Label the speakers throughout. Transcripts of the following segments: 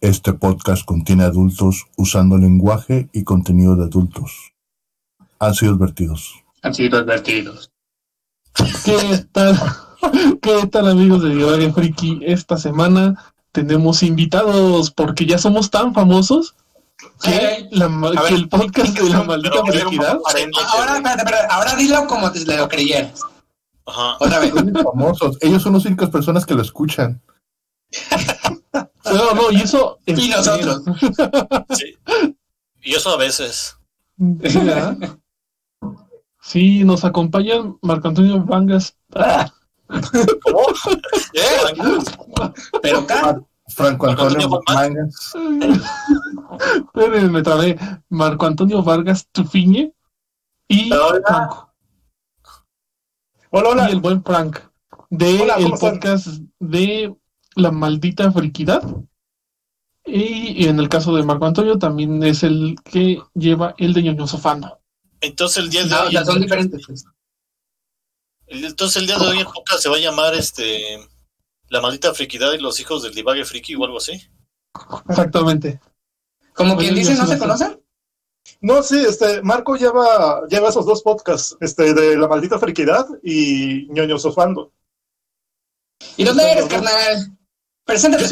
Speaker 1: Este podcast contiene adultos usando lenguaje y contenido de adultos. Han sido advertidos.
Speaker 2: Han sido advertidos.
Speaker 3: ¿Qué tal? ¿Qué tal amigos de Divague Friki? Esta semana tenemos invitados porque ya somos tan famosos que, la que
Speaker 4: ver,
Speaker 3: el podcast de la maldita
Speaker 4: pero-
Speaker 3: frikidad
Speaker 2: Ahora, espérate, espérate, ahora dilo como te lo creyeras.
Speaker 4: Ajá.
Speaker 2: Otra vez.
Speaker 1: Son famosos. Ellos son las únicas personas que lo escuchan.
Speaker 3: No, no, y eso es-
Speaker 2: Y nosotros.
Speaker 4: Sí. Y eso a veces.
Speaker 3: Sí, nos acompañan Marco Antonio Vangas. ¡Ah!
Speaker 4: ¿Cómo? ¿Eh?
Speaker 2: Pero acá,
Speaker 1: Franco
Speaker 4: Marco
Speaker 1: Antonio.
Speaker 3: Espérenme, me trabé. Marco Antonio Vargas Tufiñe y Franco.
Speaker 5: Hola, hola.
Speaker 3: Y el buen Frank de
Speaker 5: Hola, ¿cómo
Speaker 3: el
Speaker 5: están?
Speaker 3: podcast de La Maldita Friquidad. Y, y en el caso de Marco Antonio también es el que lleva el de ñoño sofando.
Speaker 4: Entonces el día de
Speaker 2: no, o
Speaker 4: hoy,
Speaker 2: sea, son diferentes.
Speaker 4: el- entonces el día de hoy en podcast se va a llamar este La maldita friquidad y los hijos del divague friki o algo así.
Speaker 3: Exactamente.
Speaker 2: Como quien
Speaker 3: Oye,
Speaker 2: dice, ¿no se conocen?
Speaker 5: No, sí, este, Marco lleva, lleva esos dos podcasts, este, de La Maldita Friquidad y ñoño Sofando.
Speaker 2: ¿Y dónde eres, carnal? Preséntate.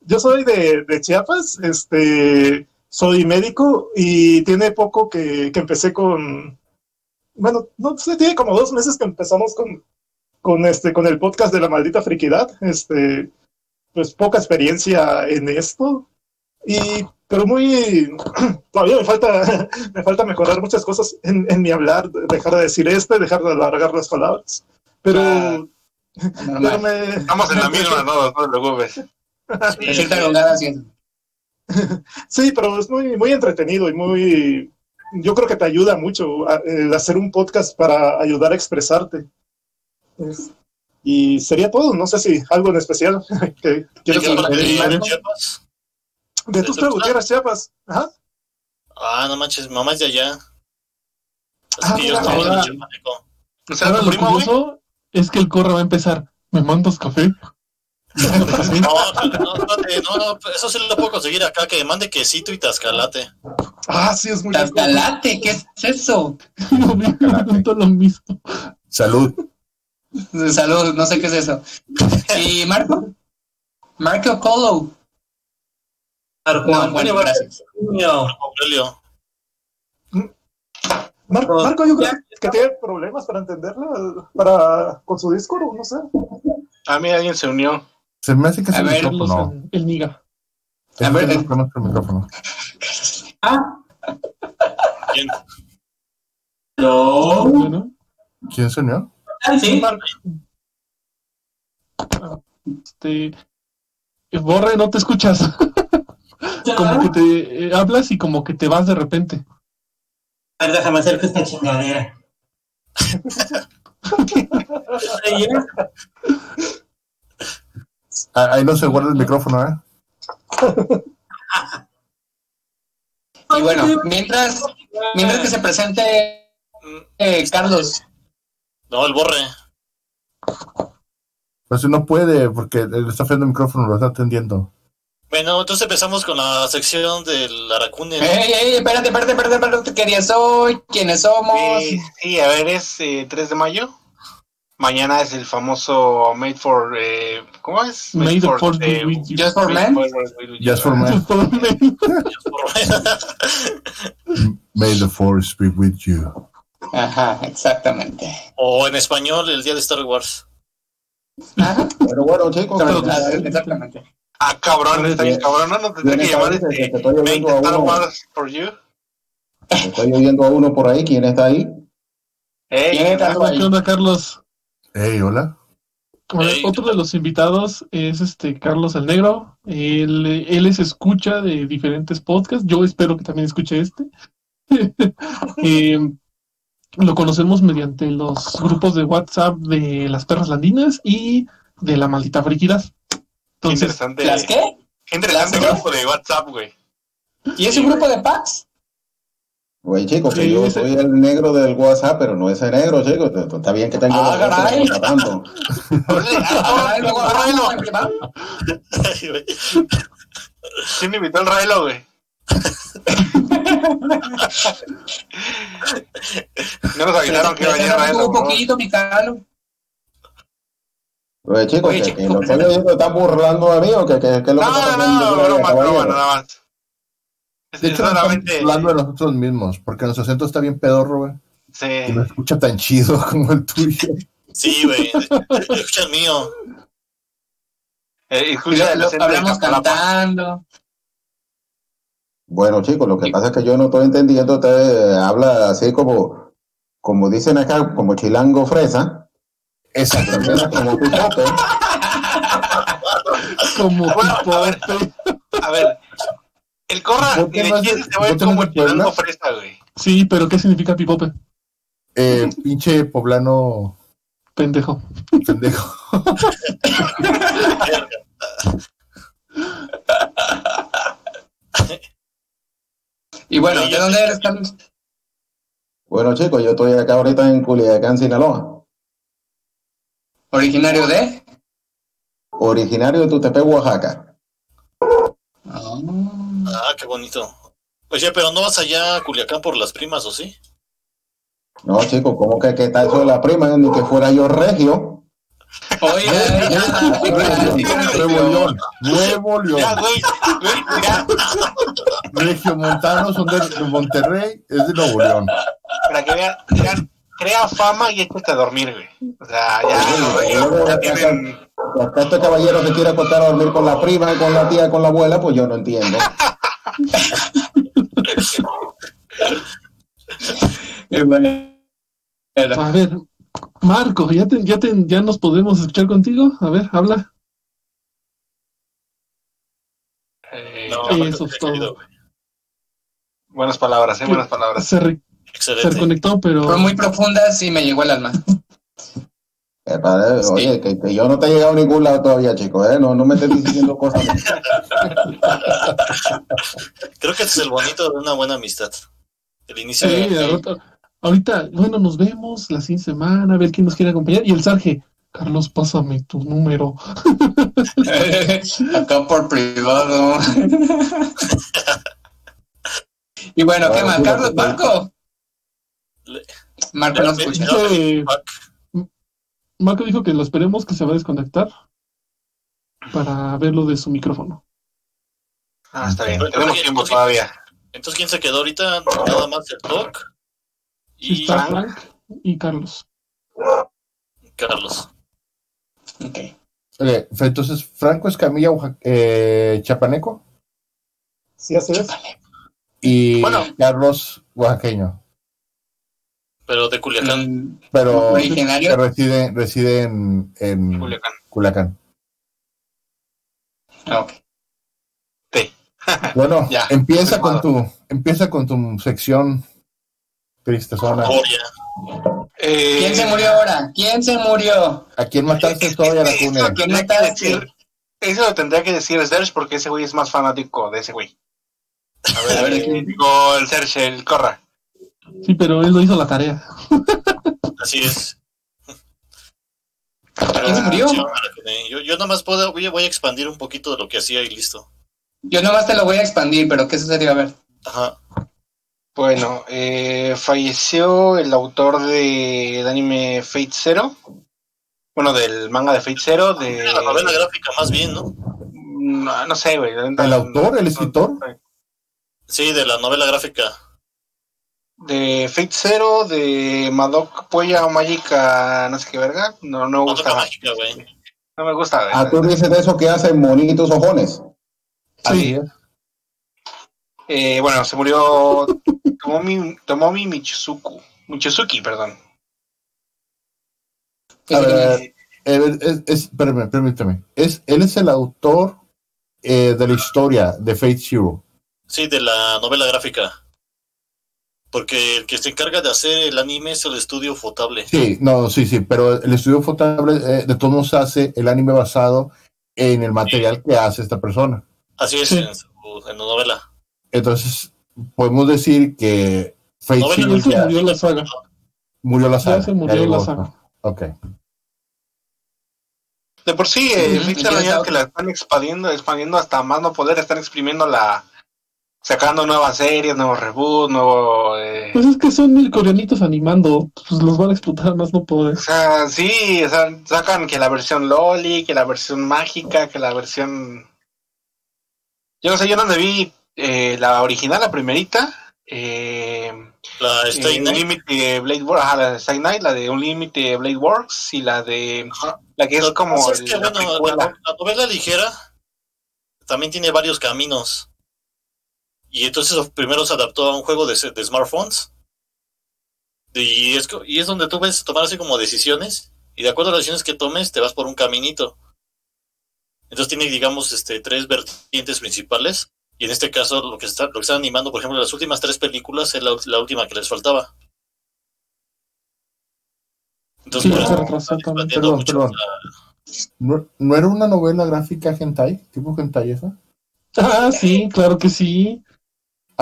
Speaker 5: Yo soy de, de Chiapas, este, soy médico y tiene poco que, que empecé con, bueno, no sé, tiene como dos meses que empezamos con, con este, con el podcast de La Maldita Friquidad, este, pues poca experiencia en esto. Y, pero muy, todavía me falta, me falta mejorar muchas cosas en, en mi hablar, dejar de decir este, dejar de alargar las palabras, pero,
Speaker 2: Ah,
Speaker 5: me,
Speaker 4: Estamos en la misma, no, no te preocupes.
Speaker 2: Eso.
Speaker 5: Sí, pero es muy, muy entretenido y muy. Yo creo que te ayuda mucho a- el hacer un podcast para ayudar a expresarte. Es- y sería todo. No sé si algo en especial que quieres
Speaker 4: ¿De? Chiapas?
Speaker 5: De Tuxtla Gutiérrez, Chiapas. Ajá.
Speaker 4: Ah, no manches, mamá es de allá. Así
Speaker 5: Ah,
Speaker 4: que yo
Speaker 5: mira,
Speaker 4: estoy en chiapaneco. O sea, tu primo,
Speaker 3: es que el corre va a empezar. ¿Me mandas café?
Speaker 4: No, no, no, no, eso sí lo puedo conseguir acá, que mande quesito y tascalate.
Speaker 5: Ah, sí, es muy rico.
Speaker 2: Tascalate, ¿qué es eso?
Speaker 3: No me pregunto lo mismo.
Speaker 1: Salud.
Speaker 2: Salud, no sé qué es eso. ¿Y Marco? Marco Colo. No, bueno, gracias.
Speaker 4: Aurelio.
Speaker 5: Mar- Marco, yo creo que tiene problemas para entenderlo, para, con su Discord, o no sé.
Speaker 4: A mí alguien se unió.
Speaker 1: Se me hace que es
Speaker 2: A
Speaker 1: el
Speaker 2: ver,
Speaker 3: Carlos,
Speaker 1: micrófono.
Speaker 3: el, el Niga.
Speaker 1: Es
Speaker 2: A ver,
Speaker 1: que
Speaker 2: eh.
Speaker 1: no conozco el micrófono.
Speaker 4: ¿Quién?
Speaker 3: Bueno,
Speaker 1: ¿Quién se unió?
Speaker 3: este. eh, Borre, no te escuchas. como que te eh, hablas y como que te vas de repente.
Speaker 6: A ver, déjame hacer esta chingadera.
Speaker 1: Ah, Ahí no se guarda el micrófono, ¿eh?
Speaker 2: Y bueno, mientras, mientras que se presente eh, Carlos.
Speaker 4: No, el borre.
Speaker 1: Pues no puede porque él está fallando el micrófono, lo está atendiendo.
Speaker 4: Bueno, entonces empezamos con la sección del Aracune. ¿no?
Speaker 2: Ey, ey, espérate, espérate, espérate, espérate, ¿qué día soy? ¿Quiénes somos?
Speaker 7: Sí, sí, a ver, es eh, 3 de mayo. Mañana es el famoso Made for. Eh, ¿Cómo es?
Speaker 3: May the force
Speaker 7: eh,
Speaker 3: be with you.
Speaker 2: Just for
Speaker 7: Made
Speaker 2: Men.
Speaker 7: for-
Speaker 1: Just for men. May the force be with you.
Speaker 2: Ajá, exactamente.
Speaker 4: o en español, el día de Star Wars.
Speaker 2: Ajá,
Speaker 8: Pero bueno, chicos,
Speaker 2: exactamente.
Speaker 7: Ah, cabrón, está bien cabrón. No, no tendría que
Speaker 8: Viene
Speaker 7: llamar
Speaker 8: que
Speaker 7: este.
Speaker 8: te estoy
Speaker 7: Made
Speaker 8: oyendo a
Speaker 7: Star
Speaker 8: uno,
Speaker 7: Wars for you.
Speaker 8: estoy oyendo a uno por ahí, ¿quién está ahí?
Speaker 7: Ey,
Speaker 2: ¿Quién está
Speaker 3: Hola, ¿Qué onda, Carlos?
Speaker 1: Hey, hola.
Speaker 3: A ver,
Speaker 4: Hey,
Speaker 3: otro de los invitados es este Carlos el Negro. Él, él es escucha de diferentes podcasts. Yo espero que también escuche este. Eh, lo conocemos mediante los grupos de WhatsApp de las perras landinas y de la maldita friquidad.
Speaker 7: Qué
Speaker 3: Entonces,
Speaker 7: interesante.
Speaker 2: ¿Las qué?
Speaker 7: Qué interesante
Speaker 2: ¿Las qué?
Speaker 7: grupo de WhatsApp, güey.
Speaker 2: ¿Y es un grupo de packs?
Speaker 8: Oye, chicos, que
Speaker 3: Sí,
Speaker 8: yo
Speaker 3: ese-
Speaker 8: soy el negro del WhatsApp, pero no ese negro, chicos. Está bien que tengo
Speaker 2: Ah, caray.
Speaker 8: tanto.
Speaker 2: Ah,
Speaker 4: güey.
Speaker 7: ¿Quién invitó al Railo, güey? No nos avisaron que iba a venir
Speaker 2: Ese
Speaker 7: Railo.
Speaker 2: tuvo
Speaker 7: ¿no?
Speaker 2: poquito, mi Calo.
Speaker 8: Oye, chicos,
Speaker 2: Oye,
Speaker 8: que,
Speaker 2: chico,
Speaker 8: que lo
Speaker 2: pero-
Speaker 8: estoy oyendo, están burlando de mí o que, que, que es lo que
Speaker 7: No,
Speaker 8: está
Speaker 7: no, no, broma, broma, nada más. Es
Speaker 1: De hecho, no estamos hablando de nosotros mismos, porque nuestro acento está bien pedorro, güey.
Speaker 7: Sí.
Speaker 1: Y no escucha tan chido como el tuyo.
Speaker 4: Sí, güey. Escucha el mío.
Speaker 7: Eh, escucha el
Speaker 2: lo- hablamos cantando.
Speaker 8: Bueno, chicos, lo que pasa es que yo no estoy entendiendo, usted habla así como, como dicen acá, como chilango fresa,
Speaker 1: Exactamente.
Speaker 8: como pipote.
Speaker 3: Como
Speaker 7: Bueno, a ver.
Speaker 3: pipote.
Speaker 7: A ver. El Corra
Speaker 1: ¿Por qué
Speaker 7: de
Speaker 1: no
Speaker 7: Chile se va a ir como el fresa, güey.
Speaker 3: Sí, pero ¿qué significa pipope?
Speaker 1: Eh, pinche poblano
Speaker 3: Pendejo.
Speaker 1: pendejo.
Speaker 2: Y bueno, ¿de
Speaker 4: yo
Speaker 2: dónde eres, Carlos?
Speaker 8: Bueno, chicos, yo estoy acá ahorita en Culiacán, Sinaloa.
Speaker 2: Originario de.
Speaker 8: Originario de Tutepec, Oaxaca.
Speaker 2: Ah,
Speaker 4: Ah, qué bonito. Oye, pero no vas allá a Culiacán por las primas, ¿o sí?
Speaker 8: No, chicos, ¿cómo que, que está eso de la prima? Ni que fuera yo regio.
Speaker 2: Oye,
Speaker 1: Nuevo León. Nuevo
Speaker 7: Ya,
Speaker 1: León.
Speaker 7: güey. Güey, ya.
Speaker 1: Regio Montano son de de Monterrey, es de Nuevo León.
Speaker 7: Para que vean, vean, crea fama y échate a dormir, güey. O sea, ya, reyes
Speaker 8: oye,
Speaker 7: ya tienen.
Speaker 8: Acá este caballero se quiere acostar a dormir con la prima, con la tía, con la abuela, pues yo no entiendo.
Speaker 3: A ver, Marco, ¿ya, te, ya, te, ¿ya nos podemos escuchar contigo? A ver, habla.
Speaker 7: eh,
Speaker 4: No,
Speaker 3: Eso es todo.
Speaker 7: buenas palabras, eh, buenas palabras.
Speaker 3: Se, re- se
Speaker 4: Excelente.
Speaker 3: reconectó, pero
Speaker 2: Fue muy profundas y me llegó al alma.
Speaker 8: Eh, padre, Oye, que, que yo no te he llegado a ningún lado todavía, chicos, ¿eh? No, no me estés diciendo cosas.
Speaker 4: Creo que este es el bonito de una buena amistad. El inicio
Speaker 3: Sí,
Speaker 4: de...
Speaker 3: ahorita, ahorita, bueno, nos vemos la siguiente semana, a ver quién nos quiere acompañar. Y el Sarge, Carlos, pásame tu número.
Speaker 2: Acá por privado. y bueno, ¿qué
Speaker 8: Ah,
Speaker 2: más?
Speaker 8: sí,
Speaker 2: Carlos,
Speaker 8: sí.
Speaker 2: Marco.
Speaker 4: Le-
Speaker 2: Marco no
Speaker 4: le-
Speaker 2: escucha.
Speaker 4: No,
Speaker 3: Dice-
Speaker 4: fuck.
Speaker 3: Marco dijo que lo esperemos que se va a desconectar para ver lo de su micrófono.
Speaker 7: Ah, está bien, tenemos tiempo
Speaker 4: entonces-
Speaker 7: todavía.
Speaker 4: Entonces, ¿quién se quedó ahorita? Nada más el Doc y
Speaker 3: Está
Speaker 7: Frank.
Speaker 3: Y Carlos.
Speaker 4: Carlos.
Speaker 2: Ok.
Speaker 1: Ok, entonces, Franco Escamilla, eh, Chapaneco,
Speaker 5: Sí, así es.
Speaker 1: y
Speaker 7: Bueno.
Speaker 1: Carlos, oaxaqueño.
Speaker 4: Pero de Culiacán.
Speaker 2: Mm,
Speaker 1: Pero que
Speaker 2: Originario.
Speaker 1: reside, reside en, en
Speaker 7: Culiacán.
Speaker 1: Culiacán.
Speaker 2: Ok.
Speaker 1: Bueno,
Speaker 7: Ya,
Speaker 1: empieza con tu, empieza con tu sección triste zona.
Speaker 7: Eh,
Speaker 2: ¿Quién se murió ahora? ¿Quién se murió?
Speaker 1: ¿A quién mataste
Speaker 7: es-
Speaker 1: todavía la cuna?
Speaker 7: Eso tendría que decir, eso lo tendría que decir Serge porque ese güey es más fanático de ese güey. A ver,
Speaker 2: A ver, ¿quién?
Speaker 7: digo, el Serge, el Corra.
Speaker 3: Sí, pero él no hizo la tarea.
Speaker 4: Así es.
Speaker 2: ¿Quién se murió?
Speaker 4: Yo, yo nada más puedo, voy, a- voy a expandir un poquito de lo que hacía y listo.
Speaker 2: Yo nomás te lo voy a expandir, pero ¿qué sucedió? A ver.
Speaker 4: Ajá.
Speaker 7: Bueno, eh, falleció el autor de, del anime Fate Zero. Bueno, del manga de Fate Zero. De,
Speaker 4: La novela gráfica más bien, ¿no?
Speaker 7: No, no sé, güey.
Speaker 1: ¿El autor, el escritor?
Speaker 4: Sí, de la novela gráfica.
Speaker 7: De Fate Zero, de Madoc Polla Mágica, no sé qué verga. No, no me gusta.
Speaker 4: mágica, güey.
Speaker 7: No me gusta. güey.
Speaker 8: Ah, tú dices de eso que hacen monitos ojones.
Speaker 1: Así es.
Speaker 7: Eh, bueno, se murió Tomomi, Tomomi Michizuku. Michizuki, perdón.
Speaker 1: A ver, eh, es, es- espérame, permíteme. Es, él es el autor eh, de la historia de Fate Zero.
Speaker 4: Sí, de la novela gráfica. Porque el que se encarga de hacer el anime es el estudio Fotable.
Speaker 1: Sí, no, sí, sí, pero el estudio Fotable eh, de todos modos hace el anime basado en el material que hace esta persona.
Speaker 4: Así es,
Speaker 3: Sí.
Speaker 4: en, su, en la novela.
Speaker 1: Entonces, podemos decir que Fate Zero
Speaker 3: eso
Speaker 1: ya
Speaker 3: murió la saga.
Speaker 1: murió la
Speaker 3: Ya
Speaker 1: saga.
Speaker 3: se murió
Speaker 1: llegó,
Speaker 3: la saga.
Speaker 1: Ok.
Speaker 7: De por sí, eh,
Speaker 2: ya
Speaker 7: ya
Speaker 2: está.
Speaker 7: que la están expandiendo, expandiendo hasta más no poder, están exprimiendo la. Sacando nuevas series, nuevos reboots, nuevo. eh,
Speaker 3: Pues es que son mil coreanitos animando, pues los van a explotar más no poder.
Speaker 7: O sea, sí, o sea, sacan que la versión Loli, que la versión mágica, que la versión. Yo no sé, yo donde vi eh, la original, la primerita. Eh,
Speaker 4: La Stay Night.
Speaker 7: Unlimited Blade Works, ajá, la de Stay Night, la de Unlimited Blade Works y la de. La que es como.
Speaker 4: es que,
Speaker 7: la
Speaker 4: bueno, la, la novela ligera también tiene varios caminos. Y entonces primero se adaptó a un juego de, de smartphones. Y es, co- y es donde tú ves tomar así como decisiones. Y de acuerdo a las decisiones que tomes, te vas por un caminito. Entonces tiene, digamos, este, tres vertientes principales. Y en este caso, lo que, está, lo que están animando, por ejemplo, las últimas tres películas es la, la última que les faltaba. Entonces,
Speaker 3: Sí,
Speaker 4: eso
Speaker 3: retrasó
Speaker 4: están
Speaker 3: también.
Speaker 1: Perdón, perdón.
Speaker 4: la-
Speaker 1: ¿No, no era una novela gráfica hentai? ¿Tipo hentai esa?
Speaker 3: Ah, sí, claro que sí.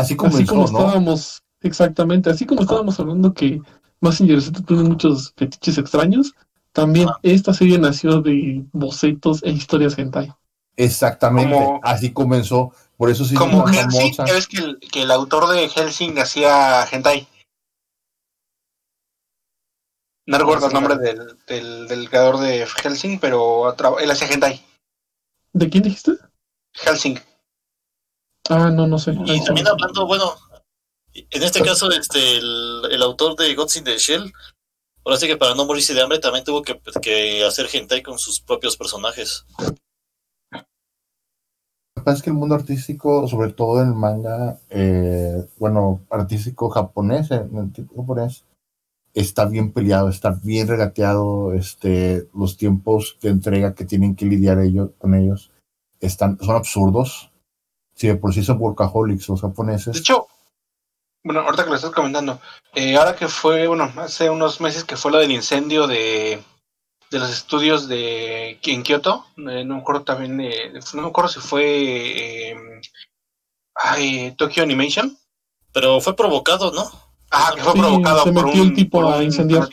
Speaker 1: Así
Speaker 3: como
Speaker 1: ¿no?
Speaker 3: estábamos, exactamente, así como estábamos hablando que Massinger Z tiene muchos fetiches extraños, también esta serie nació de bocetos e historias hentai.
Speaker 1: Exactamente,
Speaker 7: Como-
Speaker 1: así comenzó. Por eso sí
Speaker 7: Como
Speaker 1: es tan
Speaker 7: Helsing,
Speaker 1: famosa.
Speaker 7: ya ves que el, que el autor de Helsing hacía hentai. No recuerdo el nombre del, del, del creador de Helsing, pero él hacía hentai.
Speaker 3: ¿De quién dijiste?
Speaker 7: Helsing.
Speaker 3: Ah, no, no sé.
Speaker 4: Y
Speaker 3: Ahí
Speaker 4: también hablando, bueno, en este caso, este, el, el autor de Gods in the Shell, ahora sí que para no morirse de hambre, también tuvo que, que hacer hentai con sus propios personajes.
Speaker 1: Lo que pasa es que el mundo artístico, sobre todo en el manga, eh, bueno, artístico japonés, en el tipo japonés, está bien peleado, está bien regateado. Este, los tiempos de entrega que tienen que lidiar ellos con ellos están, son absurdos. Si de por sí son workaholics los japoneses.
Speaker 7: De hecho, bueno, ahorita que lo estás comentando, eh, ahora que fue, bueno, hace unos meses que fue lo del incendio de, de los estudios de en Kioto, eh, no me acuerdo también, eh, no me acuerdo si fue eh, ay, Tokyo Animation.
Speaker 4: Pero fue provocado, ¿no?
Speaker 7: Ah, que fue
Speaker 3: Sí,
Speaker 7: provocado
Speaker 3: se
Speaker 7: por
Speaker 3: metió
Speaker 7: un,
Speaker 3: el tipo
Speaker 7: por
Speaker 3: a
Speaker 7: un
Speaker 3: incendiar.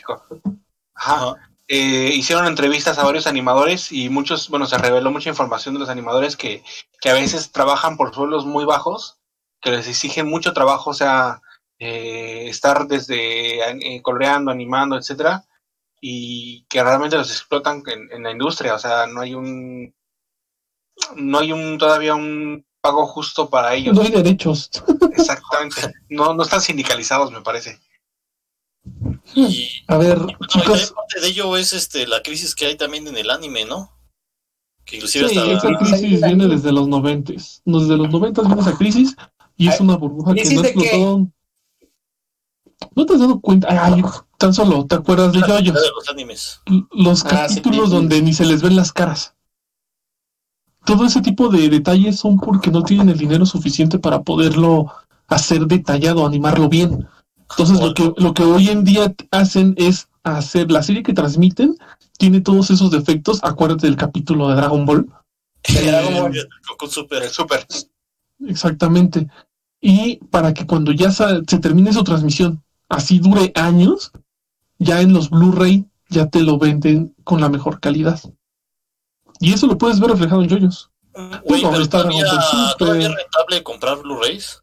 Speaker 7: Ajá. Eh, hicieron entrevistas a varios animadores y muchos, bueno, se reveló mucha información de los animadores que, que a veces trabajan por sueldos muy bajos, que les exigen mucho trabajo, o sea, eh, estar desde eh, coloreando, animando, etcétera, y que realmente los explotan en, en la industria, o sea, no hay un, no hay un todavía un pago justo para ellos.
Speaker 3: No hay derechos.
Speaker 7: Exactamente. No, no están sindicalizados, me parece.
Speaker 4: Y,
Speaker 3: A ver,
Speaker 4: bueno,
Speaker 3: chicos,
Speaker 4: parte de ello es este, la crisis que hay también en el anime, ¿no? Que inclusive
Speaker 3: sí,
Speaker 4: hasta...
Speaker 3: esa crisis viene desde los noventas. Desde los noventas viene esa crisis y es una burbuja que
Speaker 2: ¿crisis
Speaker 3: no explotó. ¿No te has dado cuenta? Ay, tan solo, ¿te acuerdas de
Speaker 4: la
Speaker 3: Yoyos?
Speaker 4: de los animes.
Speaker 3: Los
Speaker 2: Ah, sí,
Speaker 3: capítulos
Speaker 2: sí.
Speaker 3: donde ni se les ven las caras. Todo ese tipo de detalles son porque no tienen el dinero suficiente para poderlo hacer detallado, animarlo bien. Entonces lo que, lo que hoy en día hacen es hacer la serie que transmiten, tiene todos esos defectos. Acuérdate del capítulo de Dragon Ball.
Speaker 2: Dragon Ball.
Speaker 4: Goku Super.
Speaker 7: El super.
Speaker 3: Exactamente. Y para que cuando ya se termine su transmisión, así dure años, ya en los Blu-ray ya te lo venden con la mejor calidad. Y eso lo puedes ver reflejado en yoyos.
Speaker 4: Güey,
Speaker 3: Pues,
Speaker 4: pero
Speaker 3: está
Speaker 4: todavía, todavía es rentable comprar Blu-rays.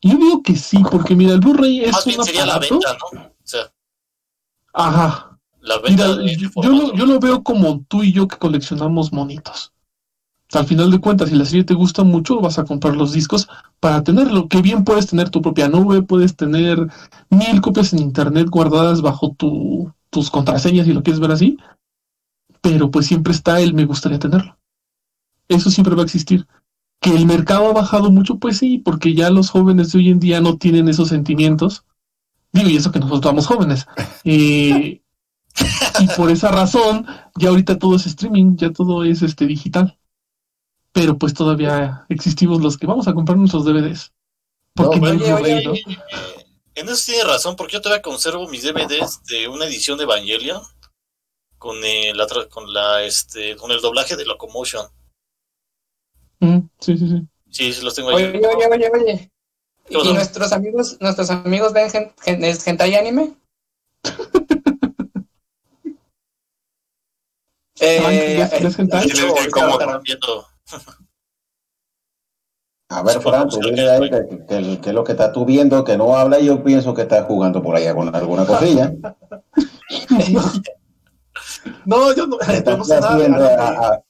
Speaker 3: Yo digo que sí, porque mira, el Blu-ray es
Speaker 4: Más bien sería la venta, ¿no? O sea,
Speaker 3: Ajá.
Speaker 4: la venta
Speaker 3: Mira,
Speaker 4: de,
Speaker 3: yo, lo, yo lo veo como tú y yo que coleccionamos monitos. Al final de cuentas, si la serie te gusta mucho, vas a comprar los discos para tenerlo. Que bien puedes tener tu propia nube, puedes tener mil copias en internet guardadas bajo tu, tus contraseñas si lo quieres ver así. Pero pues siempre está el me gustaría tenerlo. Eso siempre va a existir. Que el mercado ha bajado mucho, pues sí, porque ya los jóvenes de hoy en día no tienen esos sentimientos. Digo, y eso que nosotros somos jóvenes. Eh, y por esa razón, ya ahorita todo es streaming, ya todo es este digital. Pero pues todavía existimos los que vamos a comprar nuestros DVDs. Porque
Speaker 1: No,
Speaker 2: oye, oye,
Speaker 3: ¿no?
Speaker 4: En eso tiene razón, porque yo todavía conservo mis DVDs de una edición de Evangelion con el, con la este con el doblaje de Locomotion.
Speaker 3: Mm, sí, sí, sí.
Speaker 4: Sí, los tengo ahí.
Speaker 2: Oye, oye, oye, oye. ¿Y nuestros amigos, nuestros amigos ven gen, gen- es hentai anime? eh,
Speaker 3: ¿Ves- ves hentai?
Speaker 4: Sí, les digo cómo están viendo.
Speaker 8: A ver, Fran, tú
Speaker 4: sí,
Speaker 8: dile que, que- que- que es lo que estás tú viendo, que no habla yo pienso que estás jugando por allá con alguna cosilla.
Speaker 5: No, yo no,
Speaker 8: ¿Qué
Speaker 5: yo
Speaker 8: estás haciendo? a-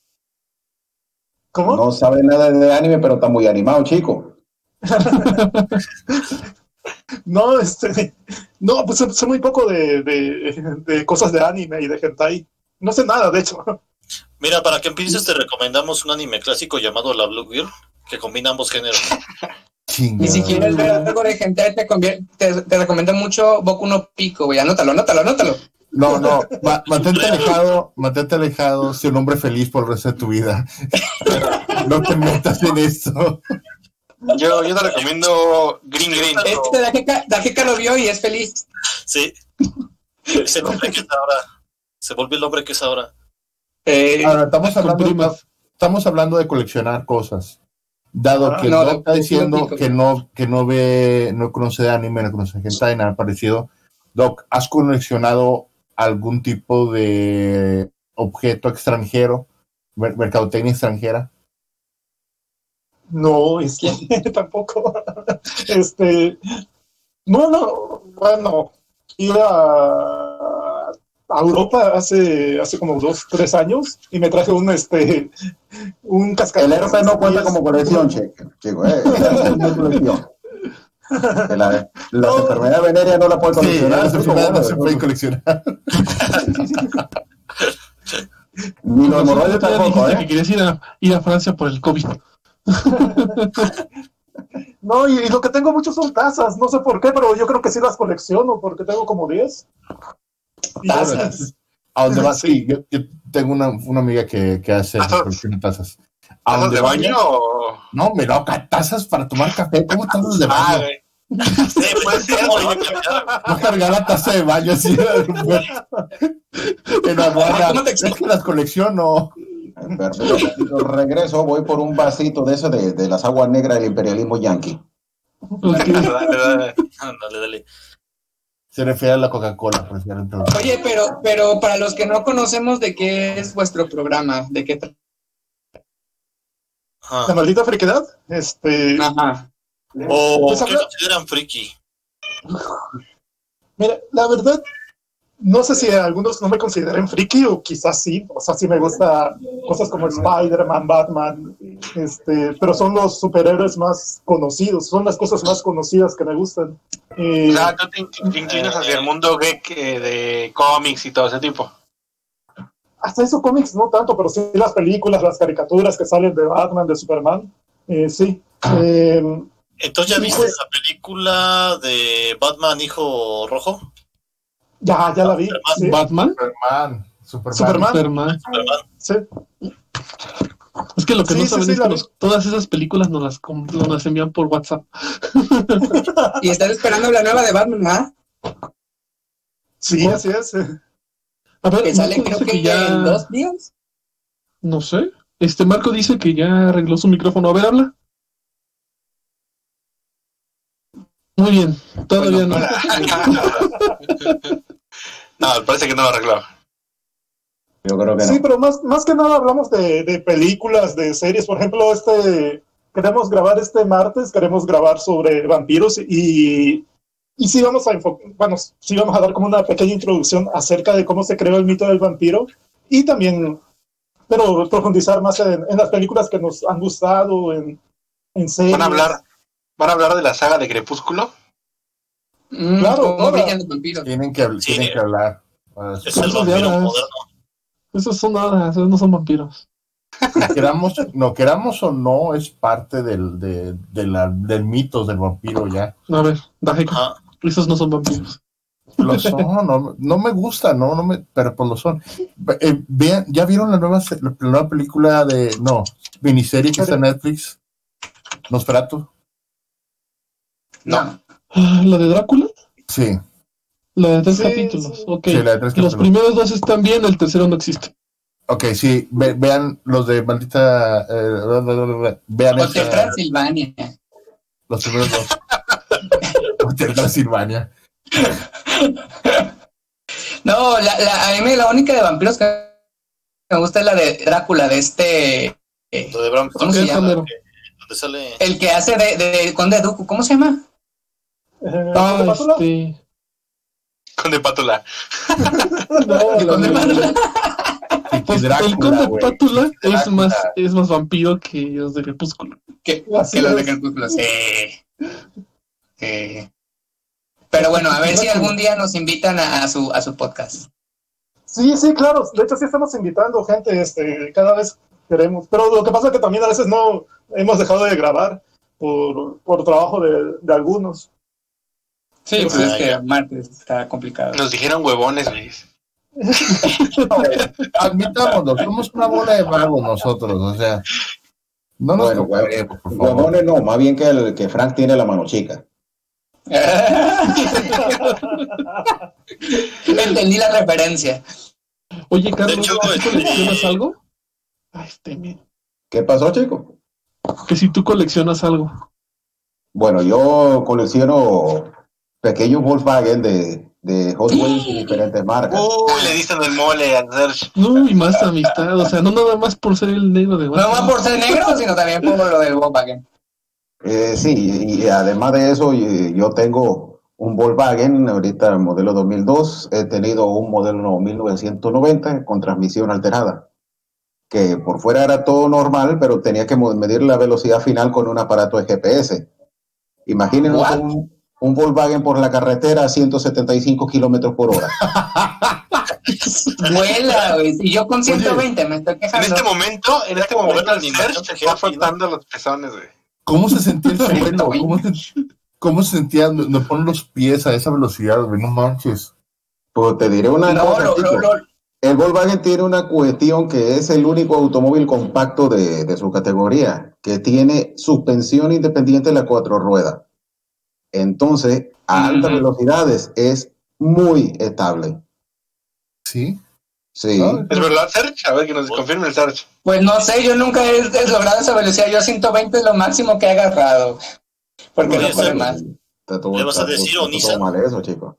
Speaker 5: ¿Cómo?
Speaker 8: no sabe nada de anime, pero está muy animado, chico.
Speaker 5: No, este, no, pues sé, muy poco de, de, de cosas de anime y de hentai. No sé nada, de hecho.
Speaker 4: Mira, para que empieces te recomendamos un anime clásico llamado La Blue Girl, que combina ambos géneros.
Speaker 2: Y si quieres ver algo de hentai, te, te, te recomiendo mucho Boku no Pico, güey. Anótalo, anótalo, anótalo.
Speaker 1: No, no, ma- mantente alejado, mantente alejado, sé un hombre feliz por el resto de tu vida. No te metas en eso.
Speaker 7: Yo, yo te recomiendo Green Green.
Speaker 2: Este Dakeka, Dakeka lo vio y es feliz.
Speaker 4: Sí. Es el hombre que es ahora. Se volvió el hombre que es ahora.
Speaker 2: Eh,
Speaker 1: Ahora, estamos hablando, estamos hablando de coleccionar cosas. Dado
Speaker 5: Ah,
Speaker 1: que
Speaker 2: no,
Speaker 1: Doc
Speaker 2: de-
Speaker 1: está diciendo que no, que no ve, no conoce de anime, no conoce de hentai, nada parecido. Doc, ¿has coleccionado algún tipo de objeto extranjero, mer- mercadotecnia extranjera?
Speaker 5: No, es que tampoco. Este, no, no, bueno, ir a, a Europa hace, hace como dos, tres años y me traje un, este, un
Speaker 8: El
Speaker 5: cascabel.
Speaker 8: herpes no cuenta como colección, chico. chico eh, no colección. La- las enfermedades venéreas no las puedes
Speaker 1: Sí,
Speaker 8: coleccionar.
Speaker 1: las
Speaker 8: chico,
Speaker 1: enfermedades no se pueden coleccionar.
Speaker 8: Ni los hemorroides tampoco, ¿eh?
Speaker 3: que querías ir a, ir a Francia por el COVID.
Speaker 5: No, y, y lo que tengo mucho son tazas, no sé por qué, pero yo creo que sí las colecciono porque tengo como 10. Y ya
Speaker 1: Tazas. ¿A dónde vas? Sí, yo, yo tengo una, una amiga que, que hace colecciona tazas. ¿A
Speaker 7: ¿Tazas
Speaker 1: dónde
Speaker 7: de baño o...?
Speaker 1: No, me loca, tazas para tomar café. ¿Cómo tazas de
Speaker 7: Ah,
Speaker 1: baño?
Speaker 7: güey. Sí, puede ser, güey.
Speaker 1: No cargar la taza de baño así en la aduana.
Speaker 2: ¿Cómo te
Speaker 1: Es que las colecciono.
Speaker 8: Perfecto. Regreso, voy por un vasito de eso de, de las aguas negras del imperialismo yanqui.
Speaker 4: Dale, dale. Dale, dale.
Speaker 1: Se refiere a la Coca-Cola, el programa.
Speaker 2: Oye, pero, pero para los que no conocemos de qué es vuestro programa, de qué tra-
Speaker 5: La maldita friquedad, este,
Speaker 2: Ajá.
Speaker 4: ¿O
Speaker 5: Pues
Speaker 4: qué consideran friki?
Speaker 5: mira, la verdad, no sé si algunos no me consideren friki o quizás sí, o sea, sí me gusta cosas como Spider-Man, Batman, este, pero son los superhéroes más conocidos, son las cosas más conocidas que me gustan. Eh,
Speaker 7: O sea, tú te, te inclinas hacia el mundo geek eh, de cómics y todo ese tipo.
Speaker 5: Hasta eso cómics no tanto, pero sí las películas, las caricaturas que salen de Batman, de Superman, eh, sí. Eh,
Speaker 4: Entonces, ¿ya viste
Speaker 5: pues.
Speaker 4: la película de Batman Hijo Rojo?
Speaker 5: ya, ya la vi. Sí,
Speaker 3: Batman,
Speaker 1: Superman. Superman.
Speaker 5: Superman.
Speaker 3: Superman.
Speaker 4: Superman.
Speaker 5: sí.
Speaker 3: Es que lo que
Speaker 5: Sí,
Speaker 3: no saben
Speaker 5: sí,
Speaker 3: es que todas esas películas nos las, nos las envían por WhatsApp.
Speaker 2: Y estás esperando la nueva de Batman, ¿ah?
Speaker 5: Sí, así es.
Speaker 3: A ver,
Speaker 2: Que sale
Speaker 3: Marco
Speaker 2: creo que
Speaker 3: que ya...
Speaker 2: en dos días.
Speaker 3: No sé. Este Marco dice que ya arregló su micrófono. A ver, habla. Muy bien. Todavía no.
Speaker 7: no, parece que no lo arregló.
Speaker 8: Yo creo que
Speaker 5: Sí,
Speaker 8: no.
Speaker 5: pero más, más que nada hablamos de, de películas, de series. Por ejemplo, este queremos grabar este martes, queremos grabar sobre vampiros y, y sí vamos a bueno, sí vamos a dar como una pequeña introducción acerca de cómo se creó el mito del vampiro y también, pero profundizar más en, en las películas que nos han gustado, en, en series.
Speaker 7: Van a hablar, van a hablar de la saga de Crepúsculo.
Speaker 2: Mm,
Speaker 5: Claro,
Speaker 2: ¿Cómo
Speaker 5: ahora.
Speaker 2: brillan los vampiros?
Speaker 1: Tienen que,
Speaker 4: Sí.
Speaker 1: tienen que hablar. Ah,
Speaker 4: Es el
Speaker 3: ¿Cuántos
Speaker 4: vampiro moderno.
Speaker 3: Esos son nada, esos no son vampiros.
Speaker 1: que queramos, no queramos o no, es parte del, de, de la, del mito del vampiro ya.
Speaker 3: A ver, Dajeco. Esos no son vampiros.
Speaker 1: Lo son, no, no me gusta, no, no me, pero pues lo son. Eh, vean, ¿ya vieron la nueva, la nueva película de, no, miniserie que está en Netflix? Nosferatu.
Speaker 2: No.
Speaker 3: Ah, ¿La de Drácula?
Speaker 1: Sí,
Speaker 3: La de tres
Speaker 5: Sí,
Speaker 3: capítulos.
Speaker 5: sí.
Speaker 3: Ok.
Speaker 1: sí, la de tres
Speaker 3: Los primeros dos están bien, el tercero no existe.
Speaker 1: Ok, sí, ve- vean los de maldita, eh, vean
Speaker 2: Hotel
Speaker 1: esa-
Speaker 2: Transilvania.
Speaker 1: los primeros dos. Transilvania.
Speaker 2: No, la, la, a mí la única de vampiros que me gusta es la de Drácula, de este. eh,
Speaker 4: Lo de Bram
Speaker 2: ¿Cómo se llama?
Speaker 4: Donde sale.
Speaker 2: El que hace de, de Conde Duku, ¿cómo se llama?
Speaker 5: Eh,
Speaker 3: Ah,
Speaker 5: Pátula,
Speaker 3: este.
Speaker 7: Con de pátula.
Speaker 3: No,
Speaker 2: Conde
Speaker 3: de-
Speaker 2: Pátula.
Speaker 3: Pues,
Speaker 1: Drácula,
Speaker 3: el conde
Speaker 1: güey.
Speaker 3: Pátula es más, es más vampiro que los de Crepúsculo.
Speaker 2: Que, que los de. Crepúsculo, sí. Sí. Pero bueno, a ver si algún día nos invitan a, a su, a su podcast.
Speaker 5: Sí, sí, claro. De hecho, sí estamos invitando gente, este, cada vez queremos. Pero lo que pasa es que también a veces no hemos dejado de grabar por, por trabajo de, de algunos.
Speaker 2: Sí, pues
Speaker 4: Ah,
Speaker 2: es que
Speaker 4: ya.
Speaker 2: martes está complicado.
Speaker 7: Nos dijeron huevones, güey.
Speaker 1: Admitámoslo, somos una bola de vagos nosotros, o sea. No nos
Speaker 8: Bueno,
Speaker 1: por favor.
Speaker 8: Huevones no, más bien que, el, que Frank tiene la mano chica.
Speaker 2: Entendí la referencia.
Speaker 3: Oye, Carlos,
Speaker 4: De hecho,
Speaker 3: ¿tú
Speaker 4: este-
Speaker 3: coleccionas algo? Ay, este.
Speaker 8: ¿Qué pasó, chico?
Speaker 3: Que si tú coleccionas algo.
Speaker 8: Bueno, yo colecciono pequeños Volkswagen de, de Hot Wheels y diferentes marcas.
Speaker 7: Uy, le diste en el mole al Serge.
Speaker 3: No, y más amistad. O sea, no nada más por ser el negro de
Speaker 2: No
Speaker 3: Batman.
Speaker 2: más por ser negro, sino también por lo del Volkswagen.
Speaker 8: Eh, sí, y además de eso, yo tengo un Volkswagen, ahorita modelo 2002, he tenido un modelo 1990 con transmisión alterada, que por fuera era todo normal, pero tenía que medir la velocidad final con un aparato de GPS. Imagínense un, un Volkswagen por la carretera a 175 kilómetros por hora.
Speaker 2: Vuela, güey. Y yo con 120 me estoy
Speaker 7: En
Speaker 2: quejando.
Speaker 7: este momento, en este momento, el
Speaker 4: que
Speaker 7: está
Speaker 4: gira,
Speaker 7: frotando los pezones, güey.
Speaker 1: ¿Cómo se sentía el suelo? ¿Cómo se, cómo se sentía? No, no ponen los pies a esa velocidad, güey, no manches.
Speaker 8: Pues te diré una
Speaker 2: No,
Speaker 8: cosa,
Speaker 2: lo, lo-
Speaker 8: El Volkswagen tiene una cuestión que es el único automóvil compacto de, de su categoría, que tiene suspensión independiente en las cuatro ruedas. Entonces, a altas velocidades es muy estable.
Speaker 1: ¿Sí?
Speaker 8: Sí.
Speaker 7: ¿Es verdad, Serge? A ver que nos confirme el Serge.
Speaker 2: Pues no sé, yo nunca he, he logrado esa velocidad. Yo 120 es lo máximo que he agarrado. Porque no puede más.
Speaker 4: ¿Le vas a decir Onisan?
Speaker 8: mal eso, chico.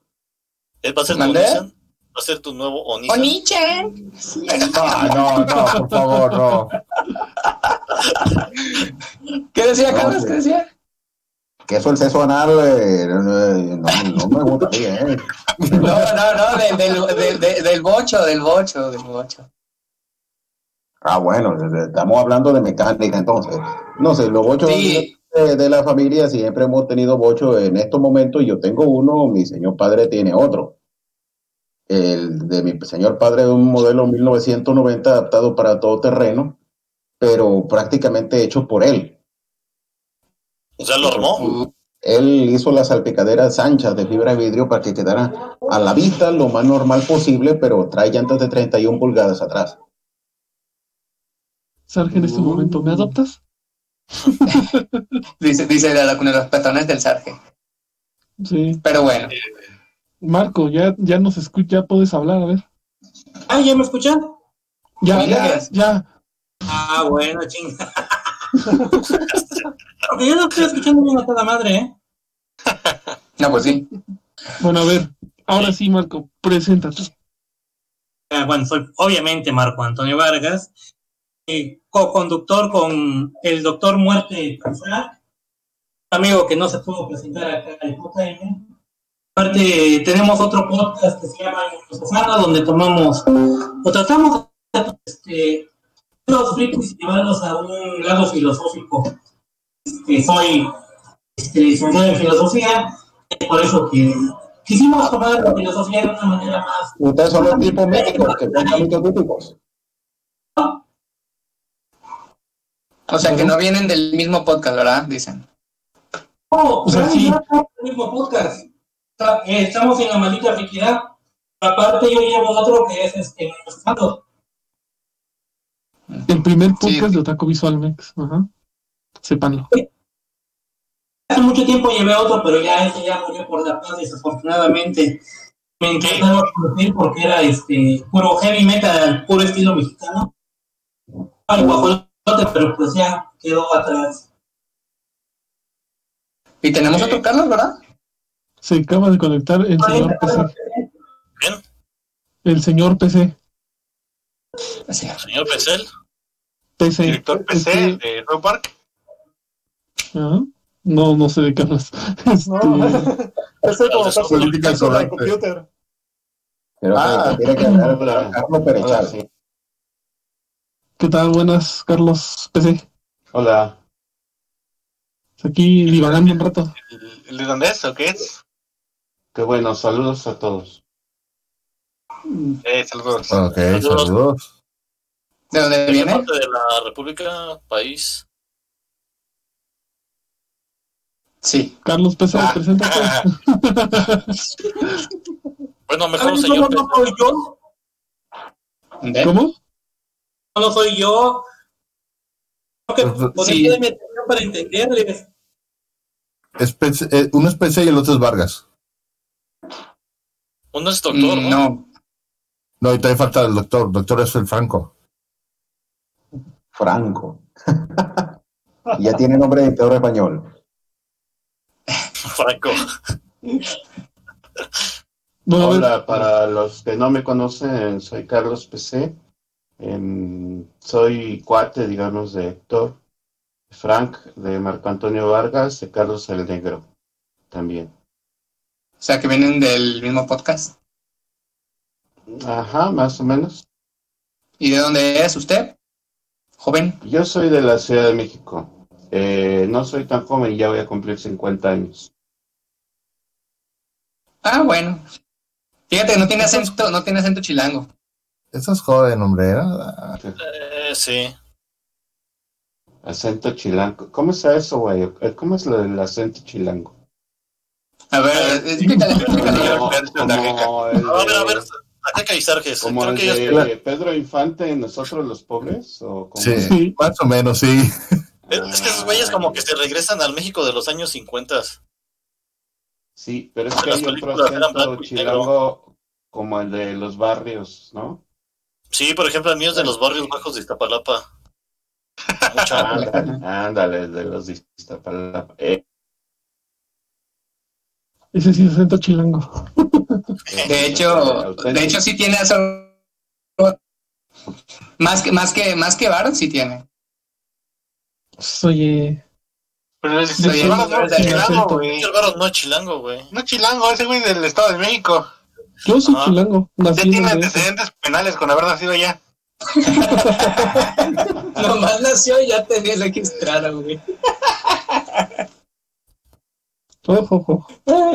Speaker 4: ¿Él va a ser tu. ¿Va a ser tu nuevo Onisan?
Speaker 2: Onichan.
Speaker 1: Ah, no, no, por favor, no.
Speaker 2: ¿Qué decía
Speaker 8: No,
Speaker 2: Carlos?
Speaker 8: sí.
Speaker 2: ¿Qué decía?
Speaker 8: Que eso el sexo anal eh, no, no me gustaría, ¿eh?
Speaker 2: No, no, no, del, del, del, bocho, del bocho, del bocho.
Speaker 8: Ah, bueno, estamos hablando de mecánica entonces. No sé, los ocho
Speaker 2: Sí.
Speaker 8: de, de la familia siempre hemos tenido bocho en estos momentos. Yo tengo uno, mi señor padre tiene otro. El de mi señor padre es un modelo 1990 adaptado para todo terreno, pero prácticamente hecho por él.
Speaker 4: O sea, lo armó.
Speaker 8: Él hizo las salpicaderas anchas de fibra de vidrio para que quedaran a la vista lo más normal posible, pero trae llantas de 31 pulgadas atrás.
Speaker 3: Sarge, en este momento, ¿me adoptas?
Speaker 2: Dice, dice la con los petones del Sarge.
Speaker 3: Sí.
Speaker 2: Pero bueno.
Speaker 3: Marco, ya, ya nos escucha, ya puedes hablar, a ver.
Speaker 6: Ah, ¿ya me escuchan?
Speaker 3: Ya,
Speaker 2: Ya.
Speaker 3: ya, ya.
Speaker 6: Ah, bueno, chinga. Porque yo no estoy escuchando bien a toda madre, ¿eh?
Speaker 2: No, pues sí.
Speaker 3: Bueno, a ver, ahora sí, Marco, preséntate.
Speaker 6: Ah, bueno, soy obviamente Marco Antonio Vargas, eh, co-conductor con el doctor Muerte Frank, amigo que no se pudo presentar acá en JM. Aparte, tenemos otro podcast que se llama Filosofando, donde tomamos, o tratamos de este, los frikis y llevarlos a un lado filosófico. Este, soy este, en filosofía, es por eso que quisimos tomar la filosofía de una manera más
Speaker 8: Ustedes son los tipos míticos que cuentan mitos típicos.
Speaker 2: O sea, que no vienen del mismo podcast, ¿verdad? Dicen.
Speaker 6: Oh,
Speaker 3: O sea,
Speaker 6: ¿sabes?
Speaker 3: sí.
Speaker 6: El mismo podcast. Eh, Estamos en la maldita friquidad. Aparte, yo llevo otro que es este. Filosofando.
Speaker 3: El primer
Speaker 2: Sí.
Speaker 3: podcast de Otaku Visualmex. Ajá. Sépanlo.
Speaker 6: Hace mucho tiempo llevé otro, pero ya ese ya murió por la paz, desafortunadamente. Me encantaba producir porque era este puro heavy metal, puro estilo mexicano. Al guajolote, pero pues ya quedó atrás.
Speaker 2: Y tenemos otro Carlos, ¿verdad?
Speaker 3: Se acaba de conectar el señor PC.
Speaker 4: ¿Quién?
Speaker 3: El señor PC.
Speaker 4: Señor Pesel.
Speaker 3: PC.
Speaker 7: Director PC
Speaker 3: Este,
Speaker 7: de South Park.
Speaker 3: ajá. No, no sé de qué hablas. Este,
Speaker 5: No, ese como del
Speaker 1: política correcta.
Speaker 5: computer.
Speaker 8: Creo
Speaker 1: Ah,
Speaker 8: tiene que hablar
Speaker 9: hola.
Speaker 8: Carlos Perechal.
Speaker 9: Hola, sí.
Speaker 3: ¿Qué tal? Buenas, Carlos PC.
Speaker 9: Hola.
Speaker 3: Aquí divagando un rato.
Speaker 7: ¿El- el ¿De dónde es o qué es?
Speaker 9: Qué bueno, saludos a todos.
Speaker 7: Eh, saludos.
Speaker 1: Ok,
Speaker 4: Saludos.
Speaker 1: saludos.
Speaker 2: ¿De dónde
Speaker 4: ¿De qué
Speaker 2: viene?
Speaker 4: parte de la República, país?
Speaker 2: Sí.
Speaker 3: Carlos PC,
Speaker 7: Ah.
Speaker 3: preséntate.
Speaker 4: Bueno, mejor señor
Speaker 6: no, no soy yo,
Speaker 2: ¿De?
Speaker 3: ¿Cómo?
Speaker 6: no soy yo. Tengo que poner
Speaker 2: Sí.
Speaker 6: mi atención para entenderles.
Speaker 1: Espe- eh, uno es PC y el otro es Vargas.
Speaker 4: Uno es doctor,
Speaker 2: Mm,
Speaker 4: ¿no?
Speaker 2: no.
Speaker 1: No, y todavía falta el doctor. Doctor es el Franco.
Speaker 8: Franco. ya tiene nombre de dictador español.
Speaker 4: Franco.
Speaker 9: Hola, para los que no me conocen, soy Carlos PC. Em, soy cuate, digamos, de Héctor, Frank, de Marco Antonio Vargas, de Carlos el Negro también.
Speaker 2: O sea, que vienen del mismo podcast.
Speaker 9: Ajá, más o menos.
Speaker 2: ¿Y de dónde es usted? Joven.
Speaker 9: Yo soy de la Ciudad de México. Eh, no soy tan joven, ya voy a cumplir 50 años.
Speaker 2: Ah, bueno. Fíjate, no tiene acento, no tiene acento chilango.
Speaker 1: Eso es joven, hombre. ¿eh?
Speaker 4: Eh, sí.
Speaker 9: Acento chilango. ¿Cómo es eso, güey? ¿Cómo es lo del acento chilango?
Speaker 2: A ver, explícale, explícale.
Speaker 9: Como, como el
Speaker 4: A ver, a ver, acá que
Speaker 9: como
Speaker 4: Creo que
Speaker 9: de Pedro Infante en Nosotros los Pobres. ¿O cómo?
Speaker 1: Sí,
Speaker 3: Sí.
Speaker 1: más o menos, sí.
Speaker 4: Es, es que esos güeyes como que se regresan al México de los años 50.
Speaker 9: Sí, pero es que hay otro acento chilango como el de los barrios, ¿no?
Speaker 4: Sí, por ejemplo, el mío es de los barrios bajos de Iztapalapa. Mucha
Speaker 9: Ándale, ándale, de los de Iztapalapa. Eh,
Speaker 3: ese sí es acento chilango.
Speaker 2: De hecho, de hecho sí tiene eso. Más que, más que, más que sí tiene.
Speaker 3: Oye,
Speaker 7: Pero el
Speaker 2: Sí,
Speaker 7: el no es chilango,
Speaker 3: acento.
Speaker 7: güey.
Speaker 4: No es chilango, güey.
Speaker 7: No es chilango, ese güey del Estado de México.
Speaker 3: yo soy chilango. En
Speaker 7: tiene antecedentes penales con haber nacido allá.
Speaker 2: Nomás nació y ya tenía registrado, güey.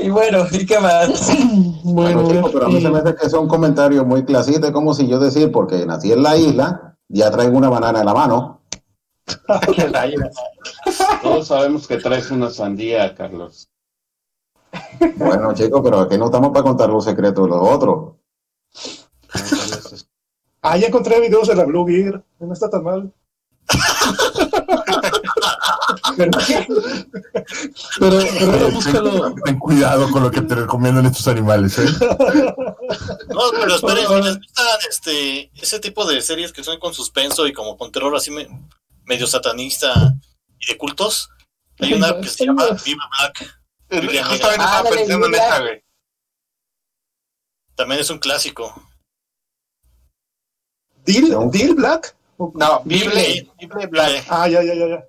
Speaker 2: Y bueno, ¿y qué más?
Speaker 3: Bueno,
Speaker 8: Bueno, pero a mí se me hace que es un comentario muy clasista, como si yo decir, porque nací en la isla, ya traigo una banana en la mano.
Speaker 9: todos sabemos que traes una sandía, Carlos.
Speaker 8: Bueno, chicos, pero aquí no estamos para contar los secretos de los otros.
Speaker 5: Ah, ya encontré videos de la Blue Beer. No está tan mal.
Speaker 3: pero, pero búscalo.
Speaker 1: Ten cuidado con lo que te recomiendan estos animales, ¿eh?
Speaker 4: No, pero esperen, si les gustan este, ese tipo de series que son con suspenso y como con terror así me- medio satanista y de cultos, hay una que se llama Viva Black. Biblia
Speaker 7: Justamente estaba pensando en esa, güey.
Speaker 4: También es un clásico.
Speaker 5: ¿Deal, Deal Black?
Speaker 7: No,
Speaker 2: Bible.
Speaker 7: Bible, Bible Black.
Speaker 5: Ah, ya, ya, ya, ya.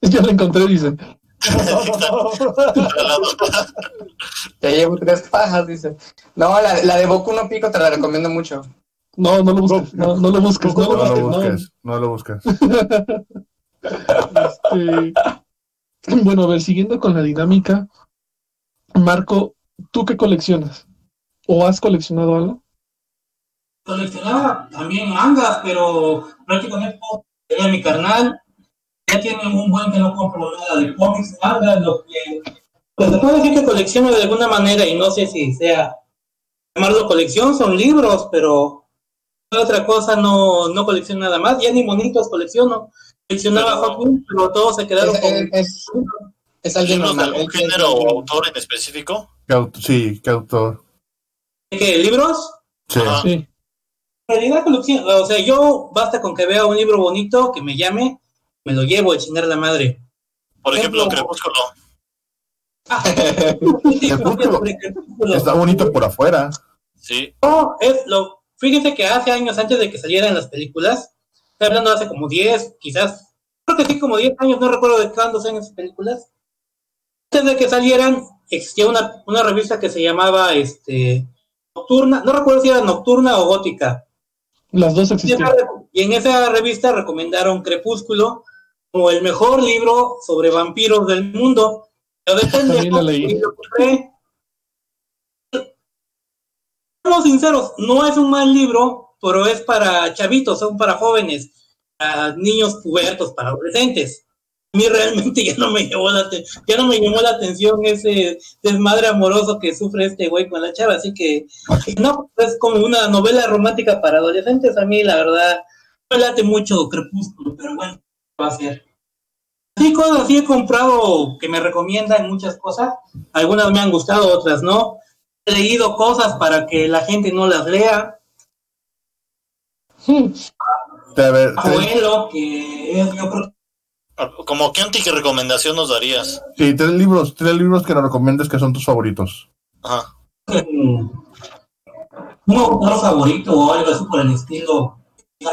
Speaker 3: Ya lo encontré, dice.
Speaker 2: Ya llevo tres pajas, dice. No, la, la de Boku no Pico te la recomiendo mucho.
Speaker 3: No, no lo busques. No, no lo busques. No
Speaker 1: No
Speaker 3: lo busques. no.
Speaker 1: busques, no lo busques.
Speaker 3: Este, bueno, a ver, siguiendo con la dinámica, Marco, ¿tú qué coleccionas? ¿O has coleccionado algo?
Speaker 6: Coleccionaba también mangas, pero prácticamente tenía mi carnal. Ya tiene un buen que no compro nada de cómics, mangas, lo que. Pues te puedo decir que colecciono de alguna manera y no sé si sea llamarlo colección, son libros, pero otra cosa no, no colecciono nada más. Ya ni monitos colecciono. Coleccionaba
Speaker 4: Pero-
Speaker 6: Hot Wheels, pero todos se quedaron
Speaker 2: Es,
Speaker 6: con.
Speaker 2: es, es, es alguien
Speaker 4: ¿Libros de
Speaker 2: normal. él-
Speaker 4: género o autor en específico?
Speaker 1: ¿Qué auto- sí, qué autor.
Speaker 6: ¿Qué, ¿Libros?
Speaker 1: Sí.
Speaker 3: Sí.
Speaker 6: En realidad, colección, o sea, yo basta con que vea un libro bonito, que me llame, me lo llevo a chingar la madre.
Speaker 4: Por ejemplo,
Speaker 6: Ejemplo.
Speaker 4: Crepúsculo.
Speaker 1: Crepúsculo. Está bonito por afuera.
Speaker 4: Sí.
Speaker 6: No, es lo. Fíjense que hace años antes de que salieran las películas, estoy hablando de hace como 10, quizás, creo que sí, como 10 años, no recuerdo de cuándo son esas películas. Antes de que salieran, existía una, una revista que se llamaba este, Nocturna, no recuerdo si era Nocturna o Gótica.
Speaker 3: Las dos existían.
Speaker 6: Y en esa revista recomendaron Crepúsculo como el mejor libro sobre vampiros del mundo. Yo depende
Speaker 3: También la leí.
Speaker 6: y lo compré. Seamos sinceros, no es un mal libro, pero es para chavitos, son para jóvenes, para niños pubertos, para adolescentes. A mí realmente ya no me llamó la, ya no me llamó la atención ese desmadre amoroso que sufre este güey con la chava, así que no, es como una novela romántica para adolescentes. A mí, la verdad, me late mucho Crepúsculo, pero bueno, va a ser. Sí, cosas así he comprado que me recomiendan muchas cosas. Algunas me han gustado, otras no. He leído cosas para que la gente no las lea.
Speaker 1: A ver,
Speaker 6: Abuelo, que es, yo creo
Speaker 4: Como qué anti recomendación nos darías.
Speaker 1: sí, tres libros, tres libros que nos recomiendes que son tus favoritos.
Speaker 4: Ajá.
Speaker 6: mm, un autor favorito o algo así por el estilo.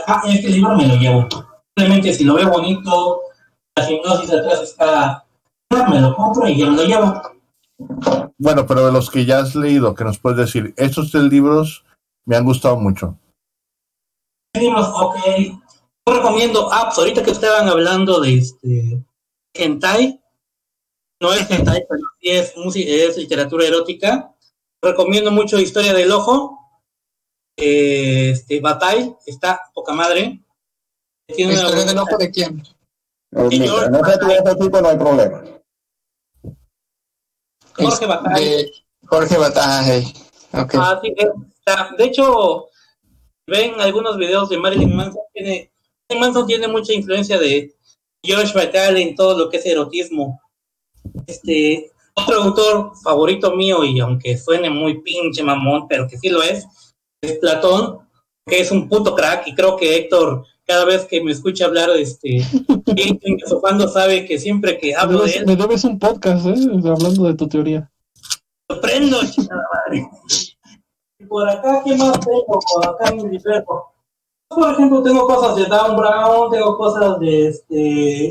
Speaker 6: Ah, este libro me lo llevo. Simplemente si lo veo bonito, la hipnosis atrás está, me lo compro y ya me lo llevo.
Speaker 1: Bueno, pero de los que ya has leído, que nos puedes decir, estos tres libros me han gustado mucho.
Speaker 6: libros, ok. Yo recomiendo apps, ahorita que estaban hablando de este hentai, no es hentai, pero sí es, es literatura erótica. Recomiendo mucho Historia del Ojo, eh, este, Bataille, está poca madre. Tiene una-
Speaker 2: ¿Historia del ojo de quién?
Speaker 8: Eh,
Speaker 6: Y yo-
Speaker 8: en ese tipo no hay problema.
Speaker 6: Jorge Bataille.
Speaker 2: De Jorge Bataille. Ok.
Speaker 6: Ah, sí, es- está- de hecho, ven algunos videos de Marilyn Manson, tiene, Marilyn Manson tiene mucha influencia de Josh Bataille en todo lo que es erotismo. Este, otro autor favorito mío, y aunque suene muy pinche mamón, pero que sí lo es, es Platón, que es un puto crack, y creo que Héctor, cada vez que me escucha hablar, este, filosofando, sabe que siempre que hablo de
Speaker 3: debes,
Speaker 6: él,
Speaker 3: me debes un podcast, ¿eh? Hablando de tu teoría.
Speaker 6: lo prendo, chingada madre. Y por acá, ¿qué más tengo? Por acá en mi perro. Por ejemplo, tengo cosas de Dan Brown, tengo cosas de este.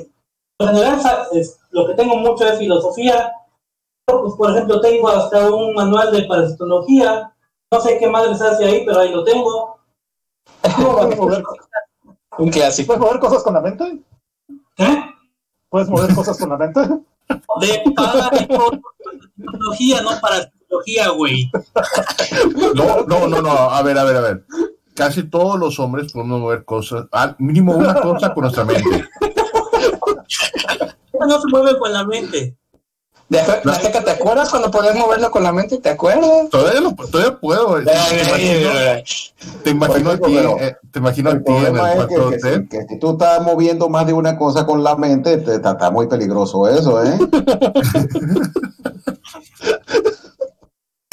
Speaker 6: En general, es- lo que tengo mucho es filosofía. Pues, por ejemplo, tengo hasta un manual de parasitología. No sé qué madres hace ahí, pero ahí lo tengo.
Speaker 5: ¿Puedes mover,
Speaker 2: Un clásico.
Speaker 5: ¿Puedes mover cosas con la mente?
Speaker 6: ¿Eh?
Speaker 5: ¿Puedes mover cosas con la mente?
Speaker 6: De parasitología, no parasitología, güey.
Speaker 1: No, no, no, no, a ver, a ver, a ver. Casi todos los hombres podemos mover cosas, al mínimo una cosa con nuestra mente.
Speaker 6: No se mueve con la mente.
Speaker 2: De- ¿te acuerdas cuando podías moverlo con la mente? ¿Te acuerdas?
Speaker 1: Todavía, lo- todavía puedo. Te imagino, te imagino a ti,
Speaker 8: Pero-
Speaker 1: eh, te imagino a
Speaker 8: El
Speaker 1: ti en el
Speaker 8: problema es que, si, que si tú estás moviendo más de una cosa con la mente, te- está, está muy peligroso eso, ¿eh?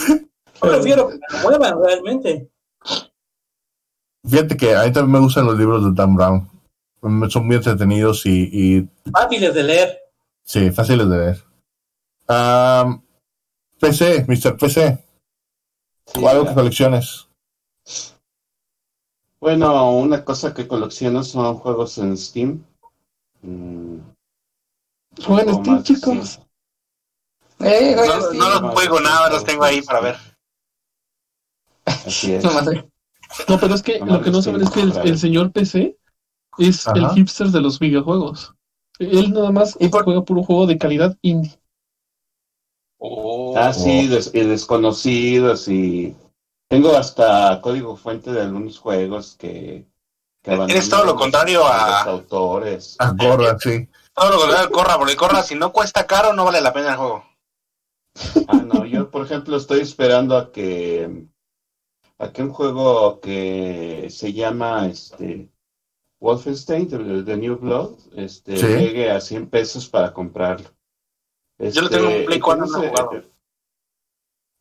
Speaker 6: Yo prefiero que me lo muevan realmente.
Speaker 1: Fíjate que a mí también me gustan los libros de Dan Brown. Son muy entretenidos y, y
Speaker 6: Fáciles de leer.
Speaker 1: sí, fáciles de ver. Am, PC, Mr. PC,
Speaker 9: Sí,
Speaker 1: o algo que colecciones.
Speaker 9: Bueno, una cosa que colecciono son juegos en Steam. Mm,
Speaker 3: Jueguen
Speaker 9: algo
Speaker 3: Steam, chicos.
Speaker 2: Eh,
Speaker 7: No, los juego nada, los tengo ahí para ver.
Speaker 9: Así es.
Speaker 2: No,
Speaker 3: pero es que
Speaker 9: No,
Speaker 3: lo que no saben es que el, señor PC es el hipster de los videojuegos. Él nada más
Speaker 2: ¿Y por-
Speaker 3: juega puro juego de calidad indie.
Speaker 2: Oh.
Speaker 9: Ah, sí, des- y desconocidos y tengo hasta código fuente de algunos juegos que, que
Speaker 7: Eres todo lo contrario a-
Speaker 9: los autores.
Speaker 1: A gorra, sí.
Speaker 7: Todo lo contrario, corra, porque corra, si no cuesta caro, no vale la pena el juego.
Speaker 9: Ah, no, yo por ejemplo estoy esperando a que a que un juego que se llama este Wolfenstein The, The New Blood este
Speaker 1: Sí.
Speaker 9: llegue a 100 pesos para comprarlo.
Speaker 7: Yo lo tengo en Play
Speaker 9: que
Speaker 7: 4,
Speaker 9: no
Speaker 7: jugado.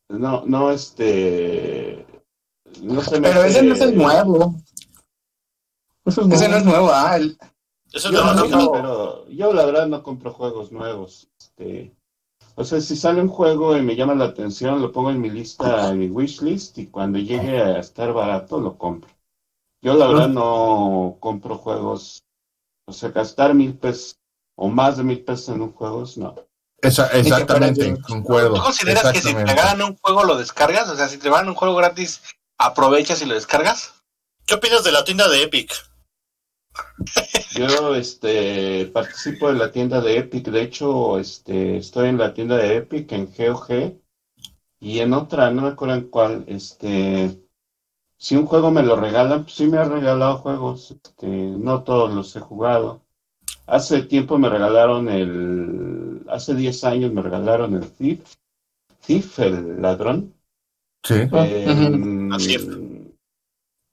Speaker 9: No, no, este no se me
Speaker 2: Pero
Speaker 9: hace-
Speaker 2: ese no es el nuevo.
Speaker 3: Eso es
Speaker 2: Ese
Speaker 3: nuevo.
Speaker 2: no es nuevo, ah. el-
Speaker 4: Eso
Speaker 9: Yo, no, pero yo la verdad no compro juegos nuevos. Este, O sea, si sale un juego y me llama la atención, lo pongo en mi lista, en mi wishlist, y cuando llegue a estar barato, lo compro. Yo la verdad no compro juegos, o sea, gastar mil pesos o más de mil pesos en un juego, no.
Speaker 1: Esa- exactamente,
Speaker 7: ¿Tú
Speaker 1: concuerdo.
Speaker 7: consideras que si te regalan un juego lo descargas? O sea, si te regalan un juego gratis, ¿aprovechas y lo descargas?
Speaker 4: ¿Qué opinas de la tienda de Epic?
Speaker 9: Yo este participo en la tienda de Epic, de hecho, este estoy en la tienda de Epic en GOG y en otra, no me acuerdo en cuál, este si un juego me lo regalan, pues sí me han regalado juegos, este, no todos los he jugado. Hace tiempo me regalaron el, hace 10 años me regalaron el Thief, Thief, el ladrón.
Speaker 1: Sí.
Speaker 9: Eh,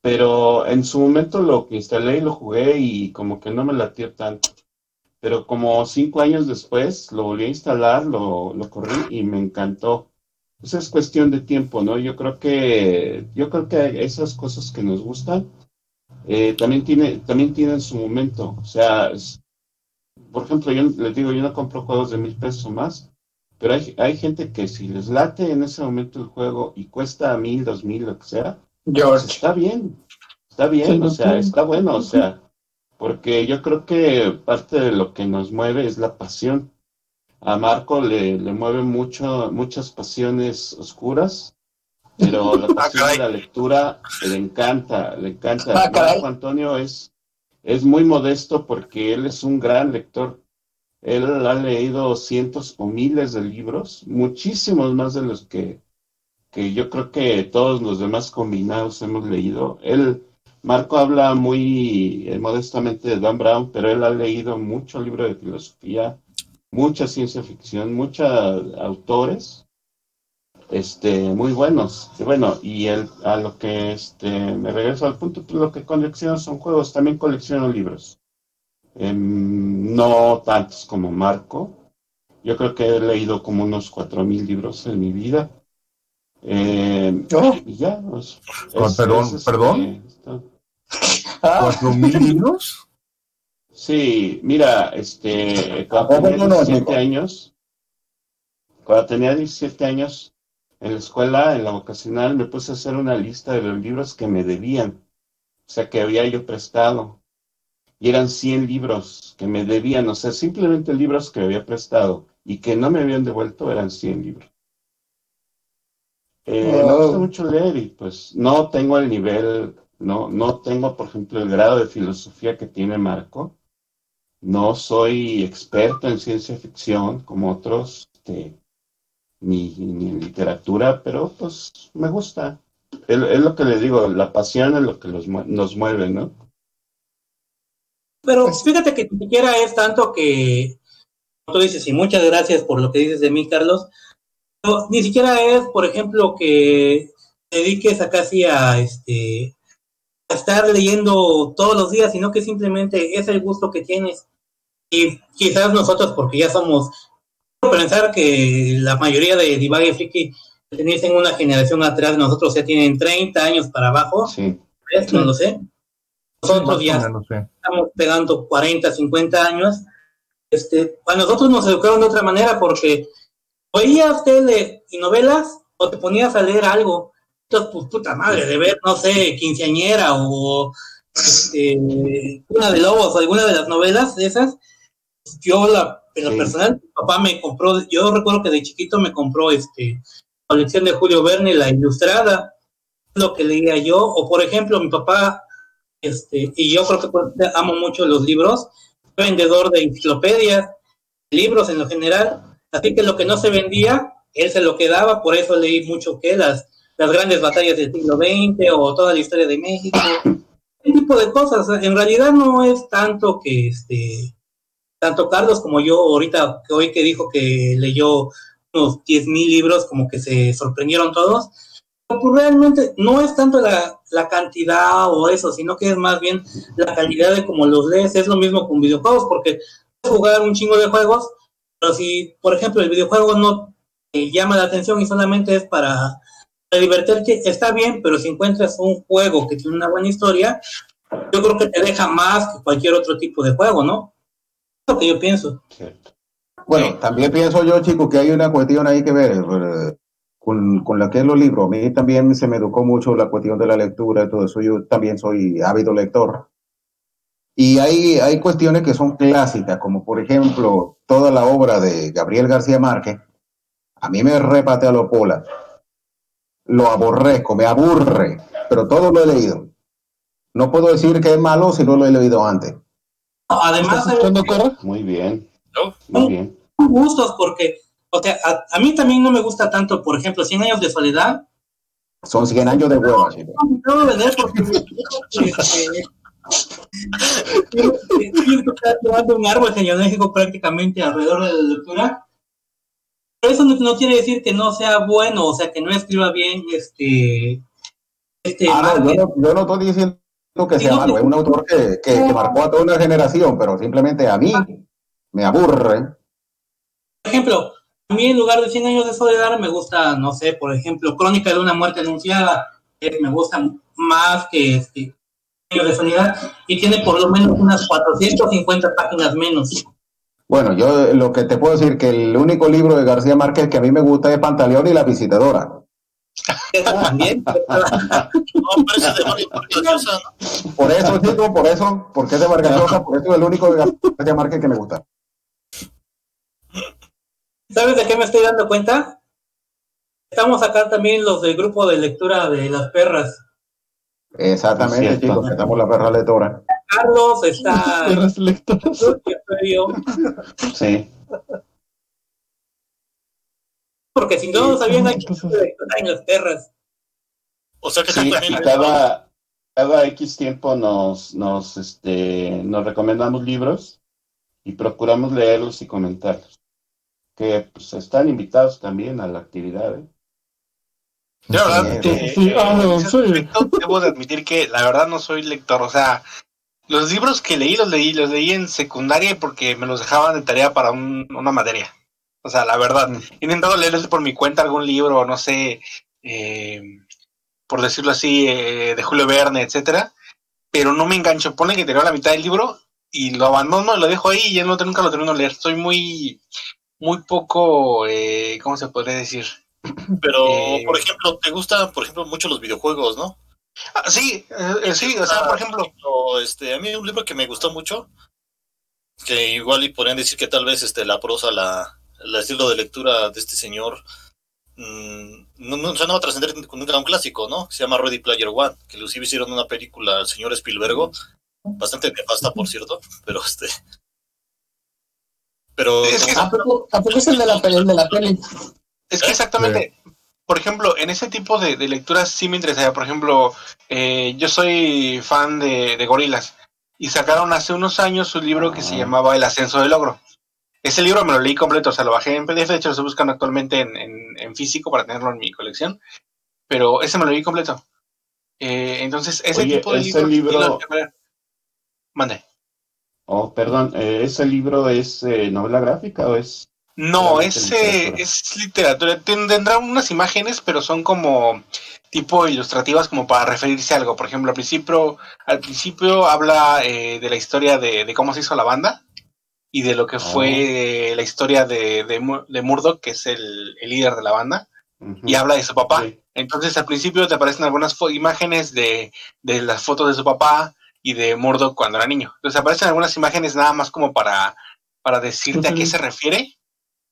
Speaker 9: pero en su momento lo que instalé y lo jugué y como que no me latió tanto. Pero como cinco años después lo volví a instalar, lo, lo corrí y me encantó. Pues es cuestión de tiempo, ¿no? Yo creo que, yo creo que esas cosas que nos gustan eh, también tiene, también tienen su momento. O sea, es- por ejemplo, yo les digo, yo no compro juegos de mil pesos o más, pero hay, hay gente que si les late en ese momento el juego y cuesta mil, dos mil, lo que sea, pues está bien, está bien,
Speaker 3: Sí,
Speaker 9: o sea,
Speaker 3: sí.
Speaker 9: está bueno, o sea, porque yo creo que parte de lo que nos mueve es la pasión. A Marco le, le mueve mucho, muchas pasiones oscuras, pero la pasión
Speaker 4: caray.
Speaker 9: de la lectura le encanta, le encanta.
Speaker 2: Ah.
Speaker 9: Marco Antonio es, es muy modesto porque él es un gran lector. Él ha leído cientos o miles de libros, muchísimos más de los que, que yo creo que todos los demás combinados hemos leído. Él, Marco habla muy eh, modestamente de Dan Brown, pero él ha leído mucho libro de filosofía, mucha ciencia ficción, muchos autores este, muy buenos. Y bueno, y el, a lo que este, me regreso al punto, pues lo que colecciono son juegos, también colecciono libros. Em, no tantos como Marco. Yo creo que he leído como unos cuatro mil libros en mi vida. Em,
Speaker 2: Oh.
Speaker 9: y ya, pues,
Speaker 1: Ah, perdón,
Speaker 2: Ah,
Speaker 1: ¿Cuatro mil libros?
Speaker 9: Sí, mira, este, cuando
Speaker 8: Tampoco
Speaker 9: tenía
Speaker 8: no,
Speaker 9: 17
Speaker 8: Nico.
Speaker 9: años, cuando tenía 17 años, en la escuela, en la vocacional, me puse a hacer una lista de los libros que me debían, o sea, que había yo prestado. Y eran 100 libros que me debían, o sea, simplemente libros que había prestado y que no me habían devuelto eran 100 libros. Eh, Me gusta mucho leer y pues no tengo el nivel, no, no tengo, por ejemplo, el grado de filosofía que tiene Marco. No soy experto en ciencia ficción como otros, este, ni, ni en literatura, pero pues me gusta. Es, es lo que les digo, la pasión es lo que los mue- nos mueve, ¿no?
Speaker 6: Pero
Speaker 2: Pues-
Speaker 6: fíjate que ni siquiera es tanto que, como tú dices, y muchas gracias por lo que dices de mí, Carlos, pero ni siquiera es, por ejemplo, que te dediques a casi a, este, a estar leyendo todos los días, sino que simplemente es el gusto que tienes. Y quizás nosotros, porque ya somos, pensar que la mayoría de Divague Friki pertenecen una generación atrás de nosotros, ya tienen 30 años para abajo,
Speaker 9: Sí,
Speaker 6: ¿ves? no lo sé. Nosotros ya
Speaker 1: o menos, sí.
Speaker 6: estamos pegando 40, 50 años, este, a nosotros nos educaron de otra manera porque oías tele y novelas o te ponías a leer algo. Entonces, pues puta madre, de ver, no sé, quinceañera o este, una de lobos o alguna de las novelas de esas, yo la, en lo
Speaker 9: Sí.
Speaker 6: personal, mi papá me compró, yo recuerdo que de chiquito me compró este colección de Julio Verne, la ilustrada, lo que leía yo, o por ejemplo, mi papá este, y yo creo que por eso amo mucho los libros, soy vendedor de enciclopedias, libros en lo general, así que lo que no se vendía, él se lo quedaba, por eso leí mucho que las, las grandes batallas del siglo XX o toda la historia de México, ese tipo de cosas, en realidad no es tanto que este, tanto Carlos como yo ahorita, hoy que dijo que leyó unos 10 mil libros, como que se sorprendieron todos, pues realmente no es tanto la, cantidad o eso, sino que es más bien la calidad de cómo los lees. Es lo mismo con videojuegos, porque puedes jugar un chingo de juegos, pero si, por ejemplo, el videojuego no te llama la atención y solamente es para divertirte, está bien, pero si encuentras un juego que tiene una buena historia, yo creo que te deja más que cualquier otro tipo de juego, ¿no? Lo que yo pienso.
Speaker 9: cierto.
Speaker 8: Bueno, también pienso yo, chicos, que hay una cuestión ahí que ver eh, con, con la que es los libros. A mí también se me educó mucho la cuestión de la lectura y todo eso. Yo también soy ávido lector. Y hay, hay cuestiones que son clásicas, como por ejemplo toda la obra de Gabriel García Márquez. A mí me repatea lo pola. Lo aborrezco, me aburre, pero todo lo he leído. No puedo decir que es malo si no lo he leído antes.
Speaker 6: Además,
Speaker 3: ¿Estás escuchando, Corra?
Speaker 9: Muy bien,
Speaker 4: ¿no?
Speaker 9: muy bien.
Speaker 6: son gustos porque, o sea, a, a mí también no me gusta tanto, por ejemplo, 100 años de soledad.
Speaker 8: Son 100 años de hueva.
Speaker 6: No leer porque este, está tomando un árbol genealógico prácticamente alrededor de la lectura. Pero eso no, no quiere decir que no sea bueno, o sea, que no escriba bien este. este
Speaker 8: Ah, no, yo, no, yo no estoy diciendo que sea malo, es un autor que, que, que marcó a toda una generación, pero simplemente a mí me aburre.
Speaker 6: Por ejemplo, a mí en lugar de 100 años de soledad me gusta, no sé, por ejemplo, Crónica de una muerte anunciada, que me gusta más que este años de soledad y tiene por lo menos unas 450 páginas menos.
Speaker 8: Bueno, yo lo que te puedo decir que el único libro de García Márquez que a mí me gusta es Pantaleón y la visitadora.
Speaker 6: También.
Speaker 4: No, pero ese es de Mario Vargas Llosa, ¿no?
Speaker 8: Por eso, chico, por eso, porque es de Vargas Llosa, por eso es el único de Márquez que me gusta.
Speaker 6: ¿Sabes de qué me estoy dando cuenta? Estamos acá también los del grupo de lectura de las perras.
Speaker 8: Exactamente,
Speaker 9: Es
Speaker 8: chicos, que estamos la perra lectora.
Speaker 6: Carlos está
Speaker 3: Perras lectoras.
Speaker 9: Sí.
Speaker 6: Porque si no sabían hay
Speaker 3: Entonces-
Speaker 6: lectura en las perras.
Speaker 4: O sea que
Speaker 9: Sí,
Speaker 4: también.
Speaker 9: cada, cada X tiempo nos, nos, este, nos recomendamos libros y procuramos leerlos y comentarlos. Que pues, están invitados también a la actividad. ¿eh?
Speaker 7: Yo, la verdad,
Speaker 8: Sí,
Speaker 7: eh,
Speaker 3: sí,
Speaker 7: eh,
Speaker 3: ah, no,
Speaker 7: debo de admitir que la verdad no soy lector. O sea, los libros que leí los leí, los leí en secundaria porque me los dejaban de tarea para un- una materia. O sea, la verdad, he intentado leerlos por mi cuenta algún libro, no sé, eh, por decirlo así, eh, de Julio Verne, etcétera, pero no me engancho. Pone que tengo la mitad del libro y lo abandono, lo dejo ahí y ya no, nunca lo termino de leer. Soy muy, muy poco, eh, ¿cómo se podría decir?
Speaker 4: Pero,
Speaker 7: Eh,
Speaker 4: por ejemplo, te gustan, por ejemplo, mucho los videojuegos, ¿no?
Speaker 7: Ah, sí, eh, sí, o sea, por ejemplo,
Speaker 4: este, a mí un libro que me gustó mucho, que igual y podrían decir que tal vez este, la prosa, la, el estilo de lectura de este señor, mm, no, no, o sea, no va a trascender nunca a un clásico, ¿no? Se llama Ready Player One, que inclusive hicieron una película al señor Spielberg, bastante nefasta, por cierto, pero este... Pero...
Speaker 7: Es que-
Speaker 2: ¿A poco, a poco es el de la peli? El de la peli?
Speaker 7: Es que exactamente, por ejemplo, en ese tipo de, de lecturas sí me interesaría. Por ejemplo, eh, yo soy fan de, de gorilas y sacaron hace unos años un libro que se llamaba El ascenso del ogro. Ese libro me lo leí completo, o sea, lo bajé en PDF, de hecho lo estoy buscando actualmente en, en- en físico para tenerlo en mi colección, pero ese me lo leí completo. Eh, entonces, ese
Speaker 9: Oye,
Speaker 7: tipo de
Speaker 9: ese libro-
Speaker 7: lo- Mande.
Speaker 9: Oh, perdón, eh, ¿ese libro es eh, novela gráfica o es...?
Speaker 7: No, es,
Speaker 9: literatura.
Speaker 7: es literatura. Ten- Tendrá unas imágenes, pero son como tipo ilustrativas como para referirse a algo. Por ejemplo, al principio, al principio habla eh, de la historia de, de cómo se hizo la banda y de lo que fue eh, la historia de, de, de Murdoch, que es el, el líder de la banda, y habla de su papá.
Speaker 9: Sí.
Speaker 7: Entonces al principio te aparecen algunas imágenes de, de las fotos de su papá y de Murdoch cuando era niño. Entonces aparecen algunas imágenes nada más como para, para decirte a qué se refiere,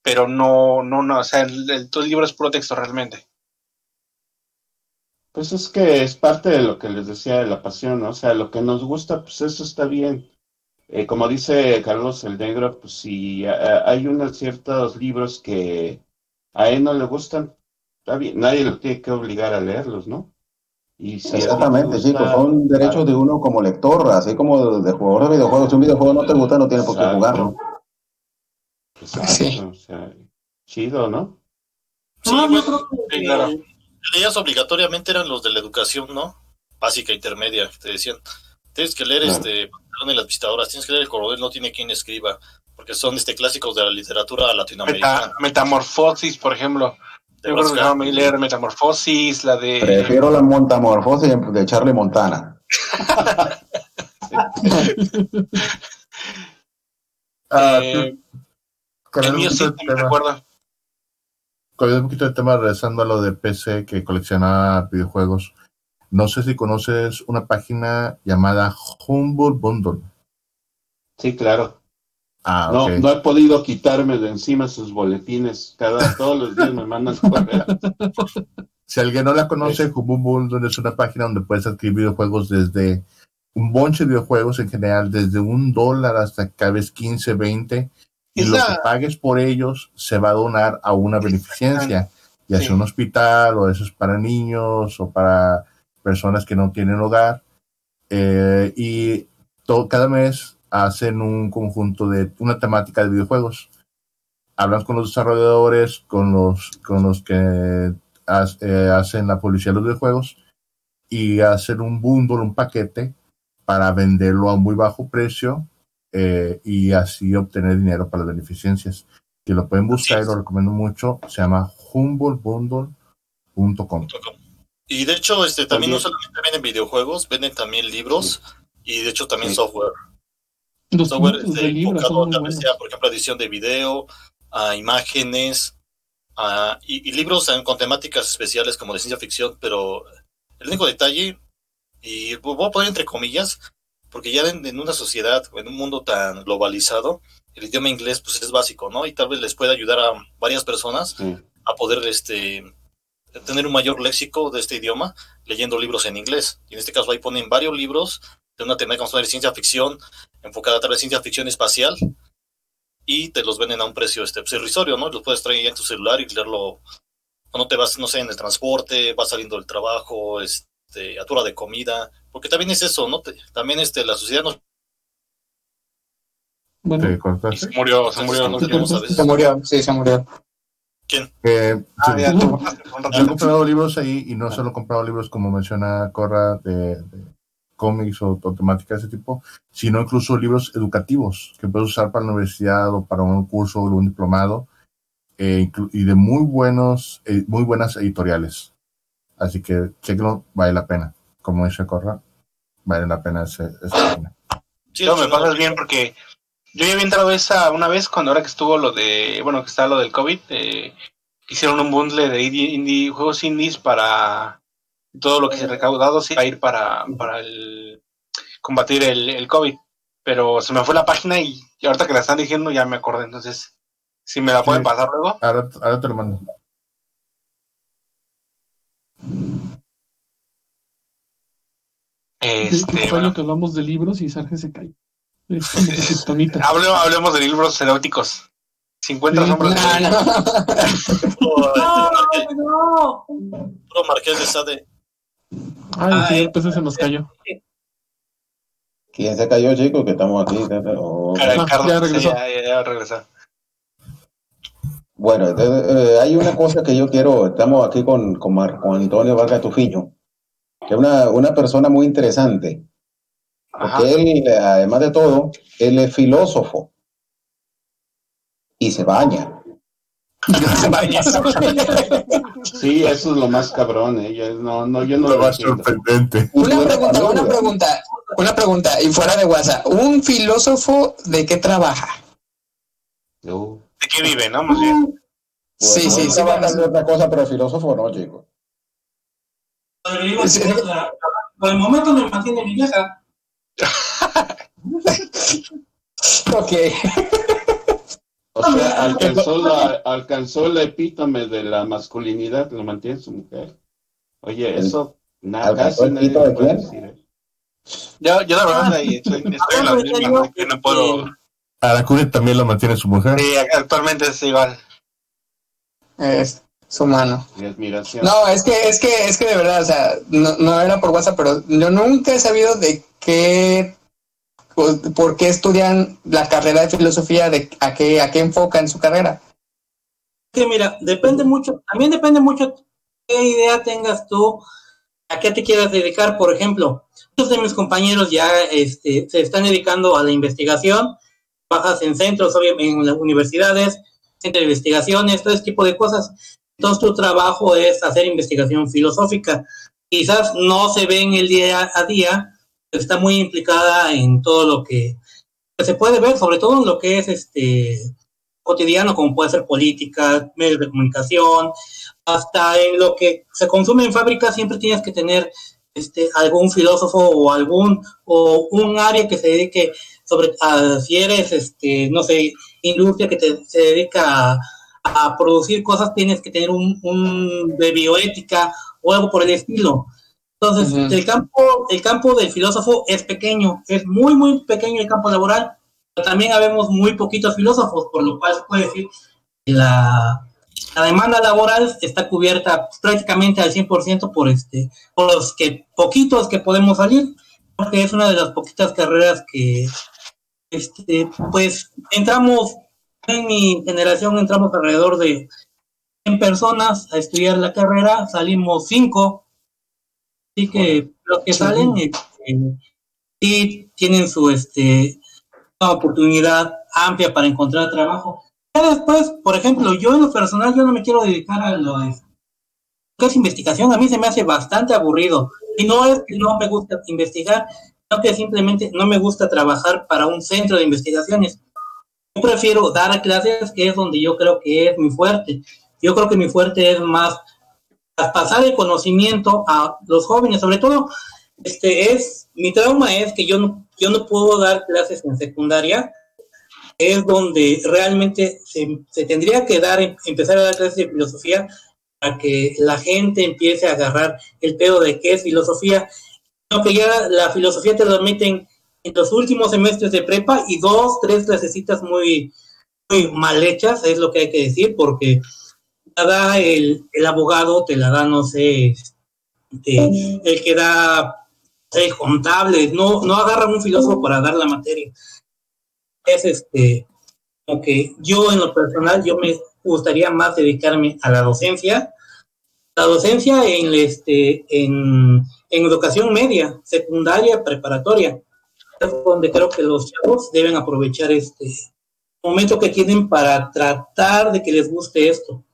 Speaker 7: pero no, no, no, o sea, el, el- todo el libro es puro texto realmente.
Speaker 9: Pues es que es parte de lo que les decía de la pasión, ¿no? O sea, lo que nos gusta, pues eso está bien. Eh, como dice Carlos el Negro, pues si a- hay unos ciertos libros que a él no le gustan, está bien, nadie lo tiene que obligar a leerlos, ¿no? Y si
Speaker 8: Exactamente,
Speaker 9: gusta-
Speaker 8: chicos, son derechos de uno como lector, así como de jugador de videojuegos. Si un videojuego no te gusta, no tienes por qué jugarlo.
Speaker 9: Exacto,
Speaker 2: Sí.
Speaker 9: o sea, chido, ¿no?
Speaker 4: Sí,
Speaker 6: No, yo
Speaker 4: bueno,
Speaker 6: creo que
Speaker 7: sí, claro.
Speaker 4: leías obligatoriamente eran los de la educación, ¿no? Básica, intermedia, te decían. Tienes que leer este Pantalón y las visitadoras, tienes que leer el coronel, no tiene quien escriba, porque son este clásicos de la literatura latinoamericana.
Speaker 7: Meta- metamorfosis, por ejemplo.
Speaker 4: de
Speaker 7: Yo creo que déjame leer Metamorfosis, la de...
Speaker 8: Prefiero la montamorfosis de Charlie Montana.
Speaker 7: eh,
Speaker 1: Cambiando
Speaker 7: El mío sí,
Speaker 1: de
Speaker 7: me
Speaker 1: tema,
Speaker 7: recuerdo.
Speaker 1: cambiando un poquito de tema, regresando a lo de PC que colecciona videojuegos. No sé si conoces una página llamada Humble Bundle.
Speaker 9: Sí, claro.
Speaker 1: Ah,
Speaker 9: No, no he podido quitarme de encima sus boletines. Cada, todos los días me mandan correo.
Speaker 1: Si alguien no la conoce, Humble Bundle es una página donde puedes adquirir videojuegos desde un bonche de videojuegos en general, desde un dólar hasta cada vez 15, 20. Y lo que pagues por ellos se va a donar a una beneficencia, ya sea
Speaker 7: Sí.
Speaker 1: un hospital o eso es para niños o para personas que no tienen hogar. Eh, y todo, cada mes hacen un conjunto de una temática de videojuegos. Hablan con los desarrolladores, con los, con los que eh, hacen la publicidad de los videojuegos y hacen un bundle, un paquete para venderlo a muy bajo precio eh, y así obtener dinero para las beneficencias. Que lo pueden buscar y lo recomiendo mucho. Se llama humblebundle.com.
Speaker 4: Y de hecho, este también no
Speaker 9: También.
Speaker 4: solamente venden videojuegos, venden también libros y de hecho también
Speaker 9: Sí.
Speaker 4: software.
Speaker 3: Los
Speaker 4: software este,
Speaker 3: de
Speaker 4: enfocado
Speaker 3: buenos.
Speaker 4: vez sea, por ejemplo, edición de video, a imágenes, a- y, y libros también con temáticas especiales como de ciencia ficción, pero el único detalle, y voy a poner entre comillas, porque ya en, en una sociedad, en un mundo tan globalizado, el idioma inglés pues es básico, ¿no? Y tal vez les pueda ayudar a varias personas
Speaker 9: Sí.
Speaker 4: a poder este tener un mayor léxico de este idioma leyendo libros en inglés. Y en este caso ahí ponen varios libros de una temática de ciencia ficción, enfocada tal vez ciencia ficción espacial, y te los venden a un precio este, pues, irrisorio, ¿no? Los puedes traer ya en tu celular y leerlo cuando te vas, no sé, en el transporte, vas saliendo del trabajo, este, a tu hora de comida, porque también es eso, ¿no? Te- también este, la sociedad nos...
Speaker 3: Bueno,
Speaker 7: se murió, se murió. ¿no?
Speaker 4: a.
Speaker 2: Se murió, sí, se murió.
Speaker 1: Eh,
Speaker 7: Ah,
Speaker 1: sí.
Speaker 7: ya,
Speaker 1: Yo he comprado libros ahí y no solo he comprado libros como menciona Corra de, de cómics o, o temáticas de ese tipo, sino incluso libros educativos que puedes usar para la universidad o para un curso o un diplomado eh, y de muy buenos, eh, muy buenas editoriales. Así que chequenlo, vale la pena. Como dice Corra, vale la pena ese.
Speaker 4: Sí,
Speaker 7: No, me pasas bien porque yo ya había entrado esa una vez cuando ahora que estuvo lo de, bueno, que está lo del COVID, eh, hicieron un bundle de indie, indie- juegos indies para todo lo que se ha recaudado sí, va a ir para, para el combatir el, el COVID. Pero se me fue la página y, y ahorita que la están diciendo ya me acordé, entonces si me la pueden
Speaker 1: Sí.
Speaker 7: pasar luego.
Speaker 1: Ahora, ahora te lo mando.
Speaker 7: Este,
Speaker 3: fue
Speaker 7: bueno,
Speaker 3: lo que hablamos de libros y Sarge se cae.
Speaker 7: Hable- hablemos de libros eróticos. 50
Speaker 3: Sí,
Speaker 7: sombras de
Speaker 2: No, no.
Speaker 4: puro,
Speaker 6: No,
Speaker 4: Marqués,
Speaker 6: no.
Speaker 4: puro Marqués de Sade.
Speaker 3: Ay,
Speaker 6: Ay.
Speaker 3: sí, el PC se nos cayó.
Speaker 8: ¿Quién se cayó, chicos? Que estamos aquí. Oh.
Speaker 3: Ah,
Speaker 7: Carlos,
Speaker 3: ya regresó.
Speaker 7: sí, ya, ya, ya regresó.
Speaker 8: Bueno, entonces, eh, hay una cosa que yo quiero, estamos aquí con, con Marco Antonio Vargas Tufiño, que es una, una persona muy interesante. Porque él, eh, además de todo, él es filósofo y se baña.
Speaker 9: Sí, eso es lo más cabrón, ¿eh? Yo no, no, yo no
Speaker 1: Lo
Speaker 9: lo
Speaker 1: sorprendente.
Speaker 2: Una pregunta, una pregunta, una pregunta, y fuera de WhatsApp, ¿un filósofo de qué trabaja?
Speaker 7: ¿De qué vive, no? Más bien.
Speaker 8: Pues,
Speaker 2: Sí,
Speaker 8: no
Speaker 2: sí, sí,
Speaker 8: trabaja
Speaker 2: bueno.
Speaker 8: de otra cosa, pero filósofo no, chicos.
Speaker 6: Pero digo,
Speaker 2: Sí.
Speaker 6: la- Por el momento me mantiene mi vieja.
Speaker 2: Ok.
Speaker 9: O sea, alcanzó la, alcanzó la epítome de la masculinidad, lo mantiene su mujer. Oye, eso nada,
Speaker 8: ¿Alcanzó
Speaker 9: casi nadie puede
Speaker 8: quién?
Speaker 9: decir. ¿eh?
Speaker 7: Yo, yo la verdad ahí estoy, estoy en la misma, ¿no? que no puedo.
Speaker 1: Aracune también lo mantiene su mujer.
Speaker 7: Sí, actualmente es igual.
Speaker 2: Su mano.
Speaker 9: Mi admiración.
Speaker 2: No, es que, es que, es que de verdad, o sea, no, no era por WhatsApp, pero yo nunca he sabido de qué, o por qué estudian la carrera de filosofía, de a qué, a qué enfocan su carrera.
Speaker 6: Que mira, depende mucho, también depende mucho qué idea tengas tú, a qué te quieras dedicar. Por ejemplo, muchos de mis compañeros ya este, se están dedicando a la investigación, trabajas en centros, obviamente en las universidades, centros de investigaciones, todo ese tipo de cosas. Entonces tu trabajo es hacer investigación filosófica. Quizás no se ve en el día a día, está muy implicada en todo lo que, se puede ver, sobre todo en lo que es este cotidiano, como puede ser política, medios de comunicación, hasta en lo que se consume en fábrica, siempre tienes que tener este, algún filósofo o algún o un área que se dedique sobre a, si eres este no sé industria que te, se dedica a, a producir cosas tienes que tener un, un de bioética o algo por el estilo entonces
Speaker 2: Ujú.
Speaker 6: el campo el campo del filósofo es pequeño es muy muy pequeño el campo laboral pero también habemos muy poquitos filósofos por lo cual se puede decir que la la demanda laboral está cubierta prácticamente al 100% por este por los que poquitos que podemos salir porque es una de las poquitas carreras que este pues entramos en mi generación entramos alrededor de 100 personas a estudiar la carrera salimos 5 así que los que salen este, sí tienen su este una oportunidad amplia para encontrar trabajo. Ya después, por ejemplo, yo en lo personal, yo no me quiero dedicar a lo que es investigación, a mí se me hace bastante aburrido. Y no es que no me gusta investigar, sino que simplemente no me gusta trabajar para un centro de investigaciones. Prefiero dar clases, que es donde yo creo que es mi fuerte. Yo creo que mi fuerte es más pasar el conocimiento a los jóvenes, sobre todo, este es, mi trauma es que yo no, yo no puedo dar clases en secundaria, es donde realmente se, se tendría que dar, empezar a dar clases de filosofía para que la gente empiece a agarrar el pedo de qué es filosofía. Aunque ya la filosofía te lo meten en los últimos semestres de prepa y dos, tres clasecitas muy, muy mal hechas, es lo que hay que decir, porque la da el, el abogado, te la da, no sé, este, el que da el contable, no, no agarran un filósofo para dar la materia. Es este, como que yo en lo personal, yo me gustaría más dedicarme a la docencia, la docencia en, este, en, en educación media, secundaria, preparatoria, es donde creo que los chavos deben aprovechar este momento que tienen para tratar de que les guste esto.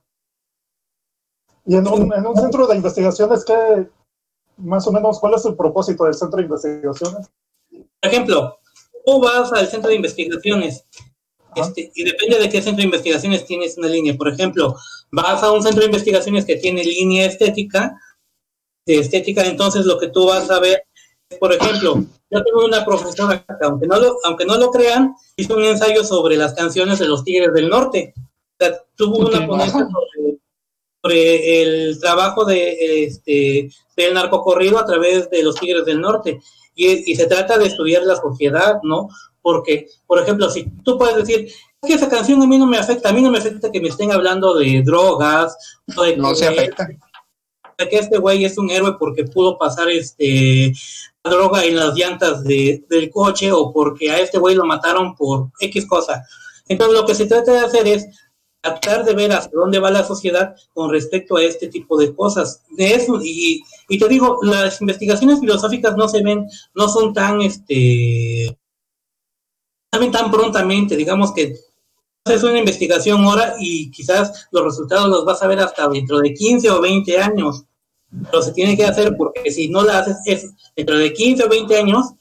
Speaker 5: Y en un, en un centro de investigaciones, ¿qué, más o menos, cuál es el propósito del centro de investigaciones?
Speaker 6: Por ejemplo, tú vas al centro de investigaciones este, y depende de qué centro de investigaciones tienes una línea. Por ejemplo, vas a un centro de investigaciones que tiene línea estética, de estética, entonces lo que tú vas a ver por ejemplo, yo tengo una profesora que, aunque no lo, aunque no lo crean, hizo un ensayo sobre las canciones de los Tigres del Norte. O sea, tuvo una ponencia sobre, sobre el trabajo de, este, del narcocorrido a través de los Tigres del Norte. Y, y se trata de estudiar la sociedad, ¿no? Porque, por ejemplo, si tú puedes decir, que esa canción a mí no me afecta, a mí no me afecta que me estén hablando de drogas, o de
Speaker 2: No se afecta.
Speaker 6: que este güey es un héroe porque pudo pasar este droga en las llantas de, del coche o porque a este güey lo mataron por X cosa. Entonces lo que se trata de hacer es tratar de ver hacia dónde va la sociedad con respecto a este tipo de cosas. De eso, y, y te digo, las investigaciones filosóficas no se ven, no son tan, este, ven tan prontamente, digamos que haces una investigación ahora y quizás los resultados los vas a ver hasta dentro de 15 o 20 años. Pero se tiene que hacer porque si no la haces es dentro de 15 o 20 años,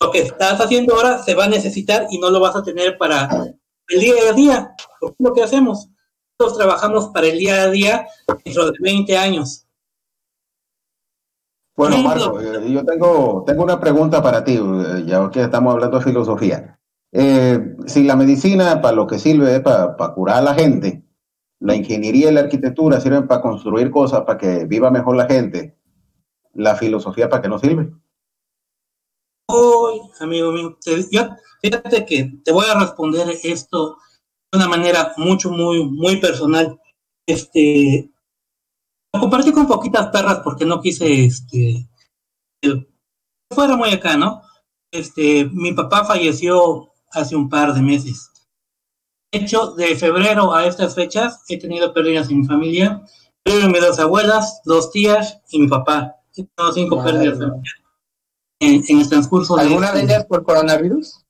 Speaker 6: lo que estás haciendo ahora se va a necesitar y no lo vas a tener para el día a día. Porque es lo que hacemos. Nosotros trabajamos para el día a día dentro de 20 años.
Speaker 8: Bueno, Marco, eh, yo tengo, tengo una pregunta para ti, eh, ya que estamos hablando de filosofía. Eh, si la medicina para lo que sirve es para, para curar a la gente, la ingeniería y la arquitectura sirven para construir cosas para que viva mejor la gente, la filosofía para qué no sirve.
Speaker 6: Uy, amigo mío, te- yo, fíjate que te voy a responder esto de una manera mucho, muy, muy personal. Este, lo compartí con poquitas perras porque no quise, este, fuera muy acá, ¿no? Este, mi papá falleció hace un par de meses. De hecho, de febrero a estas fechas he tenido pérdidas en mi familia. Perdieron mis dos abuelas, dos tías y mi papá. Tengo cinco
Speaker 2: Madre
Speaker 6: pérdidas familiares en, en el transcurso de...
Speaker 2: ¿Alguna de ellas por coronavirus?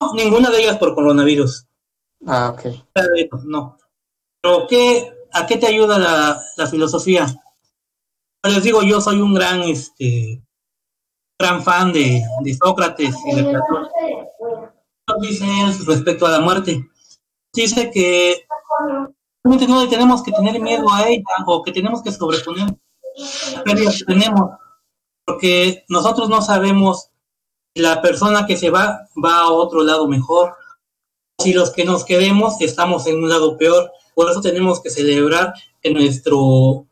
Speaker 6: No, ninguna de ellas por coronavirus.
Speaker 2: Ah, ok.
Speaker 6: No. Pero ¿qué, ¿a qué te ayuda la, la filosofía? Les digo, yo soy un gran, este, gran fan de, de Sócrates y de Platón. Dicen respecto a la muerte. Dice que no le tenemos que tener miedo a ella o que tenemos que sobreponer las pérdidas que tenemos, porque nosotros no sabemos si la persona que se va va a otro lado mejor, si los que nos quedemos estamos en un lado peor, por eso tenemos que celebrar que nuestro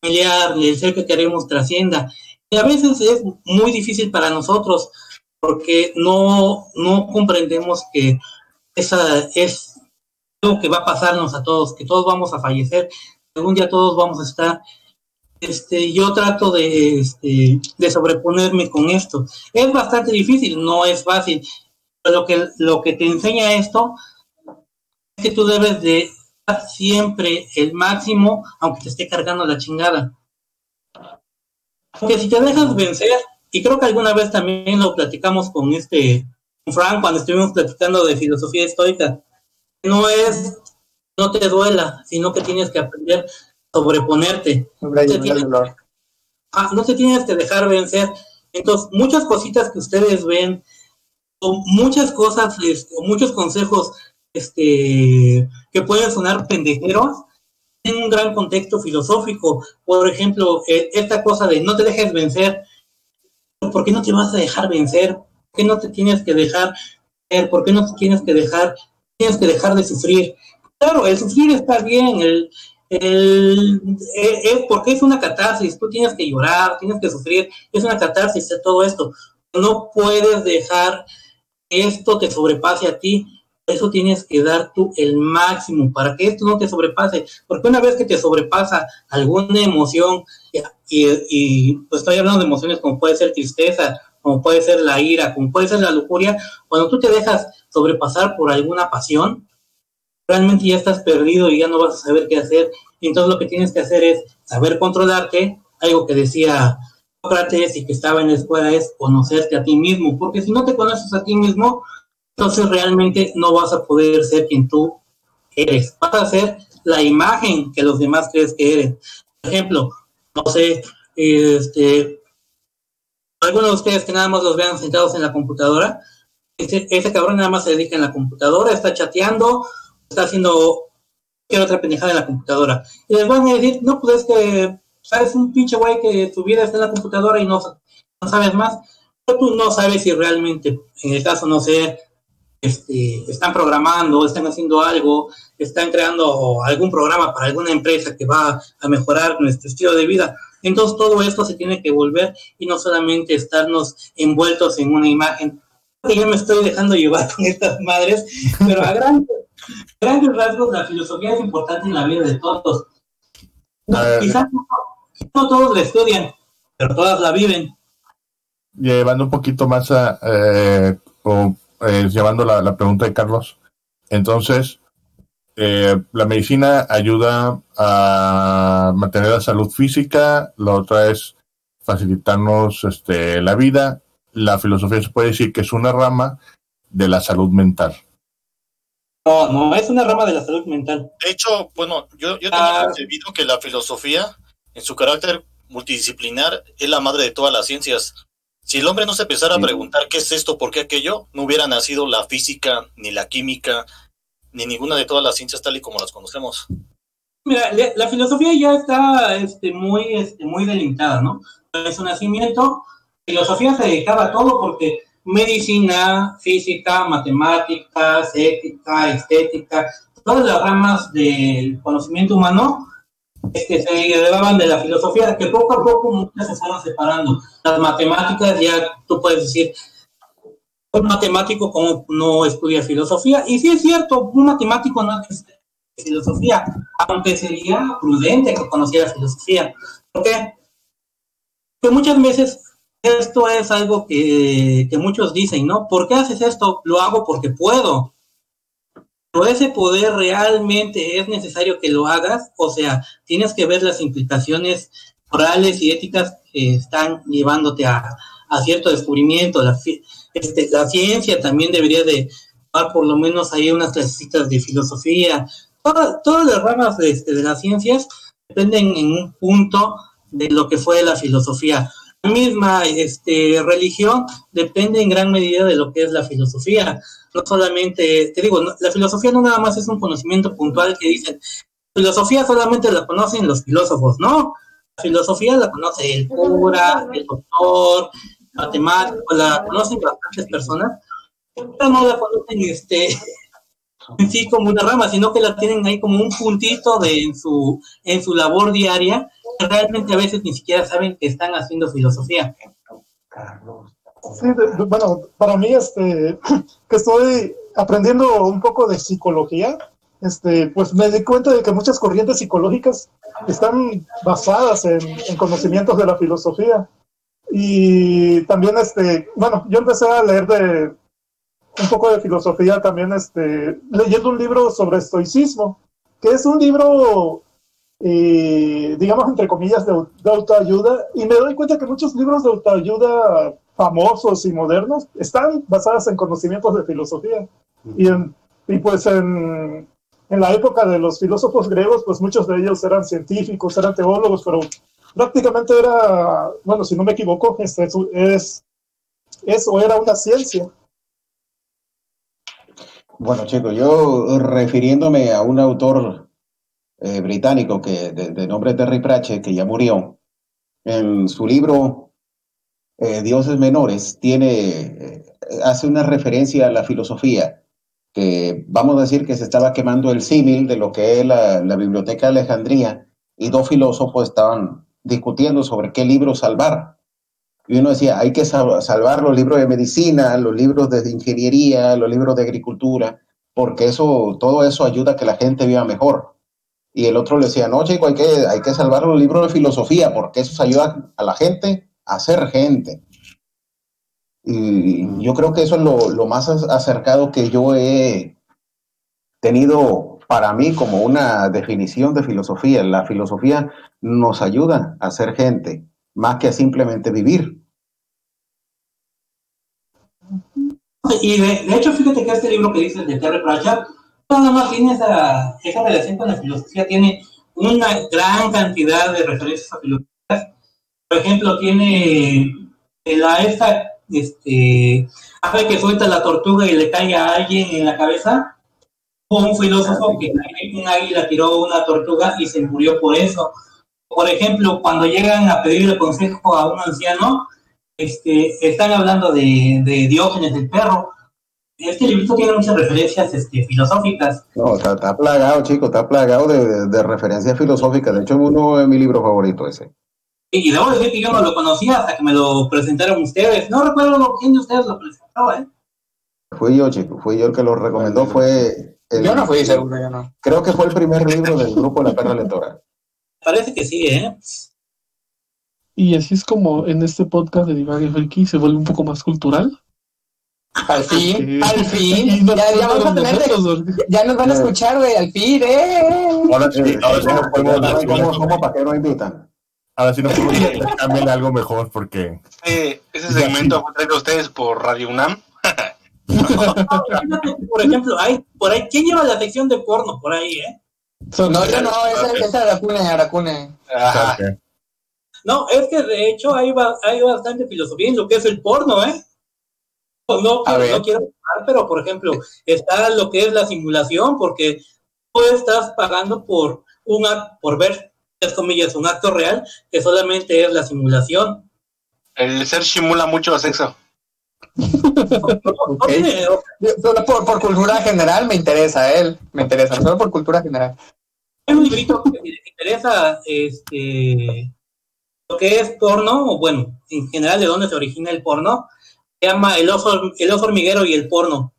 Speaker 6: familiar, el ser que queremos trascienda. Y a veces es muy difícil para nosotros porque no, no comprendemos que esa es que va a pasarnos a todos, que todos vamos a fallecer, algún día todos vamos a estar. Este, yo trato de, este, de sobreponerme con esto. Es bastante difícil, no es fácil. Pero lo que, lo que te enseña esto es que tú debes de dar siempre el máximo, aunque te esté cargando la chingada. Porque si te dejas vencer, y creo que alguna vez también lo platicamos con este con Frank cuando estuvimos platicando de filosofía estoica, no es no te duela, sino que tienes que aprender a sobreponerte. No te, tienes, ah, no te tienes que dejar vencer. Entonces, muchas cositas que ustedes ven, o muchas cosas, o muchos consejos este, que pueden sonar pendejeros, en un gran contexto filosófico. Por ejemplo, eh, esta cosa de no te dejes vencer. ¿Por qué no te vas a dejar vencer? ¿Por qué no te tienes que dejar ver? ¿Por qué no te tienes que dejar, tienes que dejar de sufrir? Claro, el sufrir está bien, el, el, eh, eh, porque es una catarsis, tú tienes que llorar, tienes que sufrir, es una catarsis de todo esto. No puedes dejar esto te sobrepase a ti, eso tienes que dar tú el máximo para que esto no te sobrepase, porque una vez que te sobrepasa alguna emoción, y, pues estoy hablando de emociones como puede ser tristeza, como puede ser la ira, como puede ser la lujuria, cuando tú te dejas sobrepasar por alguna pasión, realmente ya estás perdido y ya no vas a saber qué hacer. Entonces lo que tienes que hacer es saber controlarte, algo que decía Sócrates y que estaba en la escuela es conocerte a ti mismo, porque si no te conoces a ti mismo, entonces realmente no vas a poder ser quien tú eres. Vas a ser la imagen que los demás crees que eres. Por ejemplo, no sé, este, algunos de ustedes que nada más los vean sentados en la computadora, ese, cabrón nada más se dedica en la computadora, está chateando, está haciendo cualquier otra pendejada en la computadora. Y les van a decir, no, pues es que sabes un pinche güey que su vida está en la computadora y no, no sabes más. Pero tú no sabes si realmente, en el caso, no sé, este, están programando, están haciendo algo, están creando algún programa para alguna empresa que va a mejorar nuestro estilo de vida. Entonces todo esto se tiene que volver y no solamente estarnos envueltos en una imagen. Yo me estoy dejando llevar con estas madres, pero a grandes, grandes rasgos la filosofía es importante en la vida de todos. quizás no, todos la estudian, pero todas la viven.
Speaker 1: Llevando un poquito más a, eh, eh, llevando la, pregunta de Carlos. Entonces, eh, la medicina ayuda a mantener la salud física, la otra es facilitarnos este, la vida. La filosofía se puede decir que es una rama de la salud mental.
Speaker 6: No, no, es una rama de la salud mental.
Speaker 4: De hecho, bueno, yo, yo tenía concebido ah. que la filosofía, en su carácter multidisciplinar, es la madre de todas las ciencias. Si el hombre no se empezara a preguntar qué es esto, por qué aquello, no hubiera nacido la física, ni la química, ni ninguna de todas las ciencias tal y como las conocemos.
Speaker 6: Mira, la filosofía ya está este, muy, este, muy delimitada, ¿no? En su nacimiento, filosofía se dedicaba a todo porque medicina, física, matemáticas, ética, estética, todas las ramas del conocimiento humano que se derivaban de la filosofía, que poco a poco muchas se fueron separando. Las matemáticas, ya tú puedes decir, un matemático como no estudia filosofía, y sí es cierto, un matemático no estudia filosofía, aunque sería prudente que conociera filosofía. ¿Por qué? Porque muchas veces esto es algo que, que muchos dicen, ¿no? ¿Por qué haces esto? Lo hago porque puedo pero ese poder realmente es necesario que lo hagas, o sea, tienes que ver las implicaciones morales y éticas que están llevándote a, cierto descubrimiento. La, este, la ciencia también debería de dar por lo menos ahí unas clases de filosofía. Todas, las ramas de, este, de las ciencias dependen en un punto de lo que fue la filosofía. La misma este, religión depende en gran medida de lo que es la filosofía. No solamente, te digo, la filosofía no nada más es un conocimiento puntual que dicen, filosofía solamente la conocen los filósofos, ¿no? La filosofía la conoce el cura, el doctor, matemático, la conocen bastantes personas, pero no la conocen este, en sí como una rama, sino que la tienen ahí como un puntito de, en, su, en su labor diaria, realmente a veces ni siquiera saben que están haciendo filosofía.
Speaker 5: Sí, de- bueno, para mí, este, que estoy aprendiendo un poco de psicología, este, pues me di cuenta de que muchas corrientes psicológicas están basadas en, en conocimientos de la filosofía. Y también, este, bueno, yo empecé a leer de un poco de filosofía también, este, leyendo un libro sobre estoicismo, que es un libro, eh, digamos, entre comillas, de, de autoayuda. Y me doy cuenta que muchos libros de autoayuda famosos y modernos están basados en conocimientos de filosofía. Y, en- y pues en, en la época de los filósofos griegos, pues muchos de ellos eran científicos, eran teólogos, pero prácticamente era, bueno, si no me equivoco, es, es, eso era una ciencia.
Speaker 8: Bueno, chicos, yo refiriéndome a un autor eh, británico que de, nombre Terry Pratchett, que ya murió, en su libro eh, Dioses Menores tiene, eh, hace una referencia a la filosofía, que vamos a decir que se estaba quemando el símil de lo que es la, Biblioteca de Alejandría y dos filósofos estaban discutiendo sobre qué libro salvar. Y uno decía, hay que sal- salvar los libros de medicina, los libros de ingeniería, los libros de agricultura, porque eso, todo eso ayuda a que la gente viva mejor. Y el otro le decía, no, chico, hay que, hay que salvar los libros de filosofía, porque eso ayuda a la gente a ser gente. Y yo creo que eso es lo, lo más ac- acercado que yo he tenido para mí como una definición de filosofía. La filosofía nos ayuda a ser gente, más que a simplemente vivir.
Speaker 6: Y de, hecho, fíjate que este libro que dices de Terry Pratchett, nada más tiene esa, esa relación con la filosofía, tiene una gran cantidad de referencias a filosofías. Por ejemplo, tiene la esta, este, hace que suelta la tortuga y le cae a alguien en la cabeza. Un filósofo que un águila tiró una tortuga y se murió por eso. Por ejemplo, cuando llegan a pedirle consejo a un anciano, este, están hablando de, de Diógenes del perro. Este librito tiene muchas referencias este, filosóficas.
Speaker 8: No, está, está plagado, chico, está plagado de, de- de referencias filosóficas. De hecho, es uno de mis libros favoritos ese.
Speaker 6: Y debo decir que yo no lo conocía hasta que me lo presentaron ustedes. No recuerdo quién de ustedes lo presentó, ¿eh?
Speaker 8: Fui yo, chico, fui yo el que lo recomendó. Fue el-
Speaker 2: Yo no fui seguro, yo no.
Speaker 8: Creo que fue el primer libro del grupo La Perra Lectora.
Speaker 6: Parece que sí, ¿eh?
Speaker 3: Y así es como en este podcast de Divague Friki se vuelve un poco más cultural.
Speaker 2: Al fin, al fin.
Speaker 3: No-
Speaker 2: ya, ya
Speaker 3: no
Speaker 2: vamos a
Speaker 3: los
Speaker 2: tener de-
Speaker 3: nosotros,
Speaker 2: ya nos van a escuchar, güey, al fin, eh.
Speaker 1: Ahora sí, ahora sí nos podemos
Speaker 8: ¿Cómo,
Speaker 1: dar
Speaker 8: cómo, para qué nos invitan?
Speaker 1: Ahora sí nos podemos cambiar algo mejor porque
Speaker 7: Eh, ese segmento fue traído a ustedes por Radio UNAM.
Speaker 6: Por ejemplo, hay por ahí, ¿quién lleva la sección de porno por ahí, eh?
Speaker 2: No, yo no, esa esa es Aracune, Aracune.
Speaker 7: Ajá.
Speaker 6: No, es que de hecho hay, hay bastante filosofía en lo que es el porno, ¿eh? No, quiero- no quiero hablar, pero por ejemplo, está lo que es la simulación, porque tú estás pagando por un act- por ver, entre comillas, un acto real, que solamente es la simulación.
Speaker 7: El ser simula mucho sexo.
Speaker 2: Solo por, por cultura general me interesa él, me interesa, solo por cultura general.
Speaker 6: Hay un librito que les interesa este, lo que es porno, o bueno, en general de dónde se origina el porno, llama El oso, el oso hormiguero y el porno.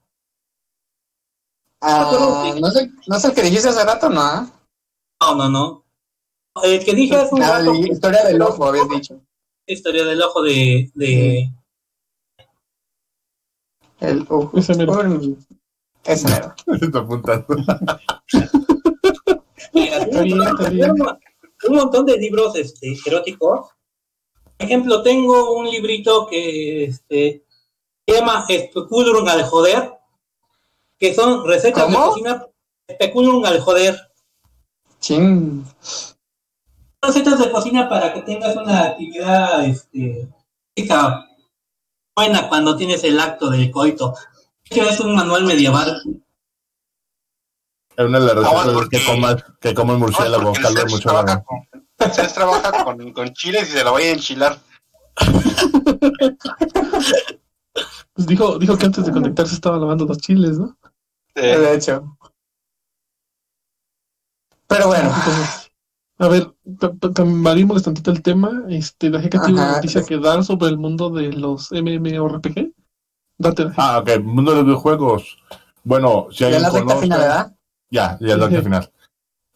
Speaker 2: Ah, no, sé, no sé el que dijiste hace rato, ¿no? ah?
Speaker 6: No, no, no. El que dije es un
Speaker 2: Ah,
Speaker 6: rato
Speaker 2: la historia del ojo, habías dicho.
Speaker 6: historia del ojo de, de
Speaker 2: El ojo.
Speaker 3: Ese mero.
Speaker 2: Ese mero.
Speaker 1: Está apuntando.
Speaker 6: Mira,
Speaker 3: bien, está bien.
Speaker 6: un montón de libros este, eróticos. Por ejemplo, tengo un librito que este, llama Speculum al joder, que son recetas de
Speaker 2: ¿Cómo?
Speaker 6: cocina. Speculum al joder.
Speaker 2: Ching.
Speaker 6: recetas de cocina para que tengas una actividad este, física buena cuando tienes el acto del coito. Que es un manual medieval.
Speaker 1: Es una de las
Speaker 7: Ah,
Speaker 1: recetas
Speaker 7: porque-
Speaker 1: que comas, que come el murciélago,
Speaker 7: el
Speaker 1: caldo de murciélago.
Speaker 7: trabaja con, Cés trabaja con, con chiles y se lo voy a enchilar.
Speaker 3: Pues dijo, dijo que antes de conectarse estaba lavando los chiles, ¿no?
Speaker 7: Eh,
Speaker 2: De hecho. Pero bueno,
Speaker 3: A ver, cambiarímosles tantito el tema. Este, la GK tiene una noticia que dar sobre el mundo de los MMORPG. Date la
Speaker 1: Ah, ok, mundo de los videojuegos. Bueno, si
Speaker 2: ya en
Speaker 1: alguien
Speaker 2: la recta
Speaker 1: conoce...
Speaker 2: final, ¿verdad?
Speaker 1: Ya, ya es la recta final.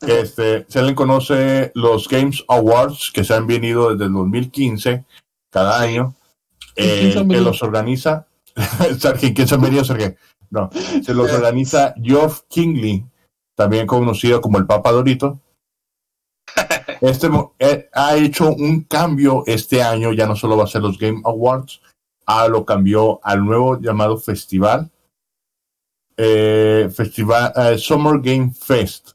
Speaker 1: Este, si alguien conoce los Games Awards que se han venido desde el 2015, cada año,
Speaker 3: ¿Y
Speaker 1: eh, que
Speaker 3: venido?
Speaker 1: los organiza, Sergio, ¿quién se han venido, Sergio? No, se los organiza Geoff Kingley, también conocido como el Papa Dorito. Este eh, ha hecho un cambio este año, ya no solo va a ser los Game Awards, ah, lo cambió al nuevo llamado festival, eh, festival eh, Summer Game Fest,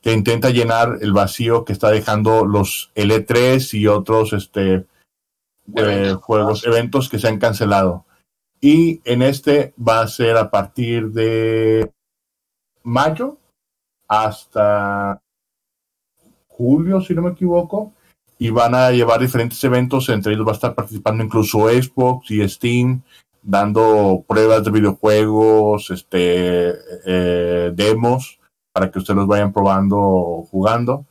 Speaker 1: que intenta llenar el vacío que está dejando los L3 y otros este, eh, juegos, eventos que se han cancelado. Y en este va a ser a partir de mayo hasta julio, si no me equivoco, y van a llevar diferentes eventos, entre ellos va a estar participando incluso Xbox y Steam, dando pruebas de videojuegos, este, eh, demos, para que ustedes los vayan probando jugando.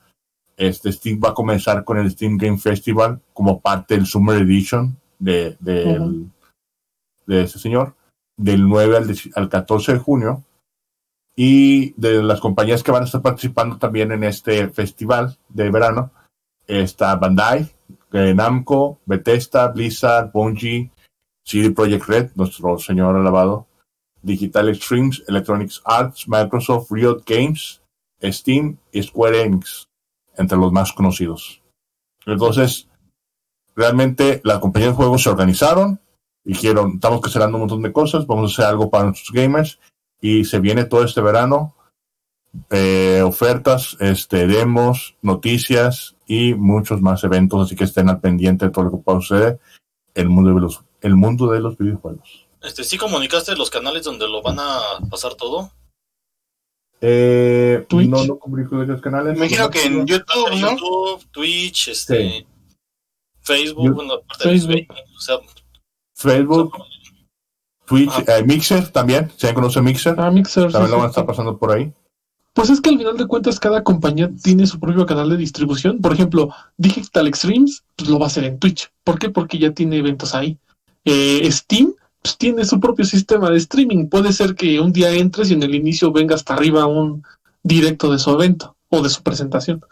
Speaker 1: Este Steam va a comenzar con el Steam Game Festival como parte del Summer Edition de, de ese señor, del 9 al, 10 al 14 de junio. Y de las compañías que van a estar participando también en este festival de verano está Bandai, eh, Namco, Bethesda, Blizzard, Bungie, CD Projekt Red, nuestro señor alabado, Digital Extremes, Electronics Arts, Microsoft, Riot Games, Steam y Square Enix, entre los más conocidos. Entonces, realmente las compañías de juegos se organizaron, dijeron, estamos cancelando un montón de cosas, vamos a hacer algo para nuestros gamers y se viene todo este verano eh, ofertas, este, demos, noticias y muchos más eventos, así que estén al pendiente de todo lo que pueda suceder en el mundo de los, el mundo de los videojuegos.
Speaker 4: Este, ¿Sí comunicaste los canales donde lo van a pasar todo?
Speaker 1: Eh,
Speaker 3: Twitch.
Speaker 1: No lo comunico de los canales.
Speaker 7: me imagino que en YouTube, ¿no?
Speaker 4: YouTube, Twitch, este,
Speaker 1: Sí.
Speaker 4: Facebook,
Speaker 1: Yo-
Speaker 4: bueno,
Speaker 3: Facebook.
Speaker 4: Facebook, o sea,
Speaker 1: Facebook, Twitch,
Speaker 4: Ajá.
Speaker 1: eh, Mixer también, si alguien conoce Mixer,
Speaker 3: Ah, Mixer. sí,
Speaker 1: también lo
Speaker 3: sí,
Speaker 1: van a estar
Speaker 3: sí.
Speaker 1: pasando por ahí.
Speaker 3: Pues es que al final de cuentas cada compañía tiene su propio canal de distribución. Por ejemplo, Digital Extremes pues lo va a hacer en Twitch. ¿Por qué? Porque ya tiene eventos ahí. Eh, Steam pues, tiene su propio sistema de streaming. Puede ser que un día entres y en el inicio venga hasta arriba un directo de su evento o de su presentación.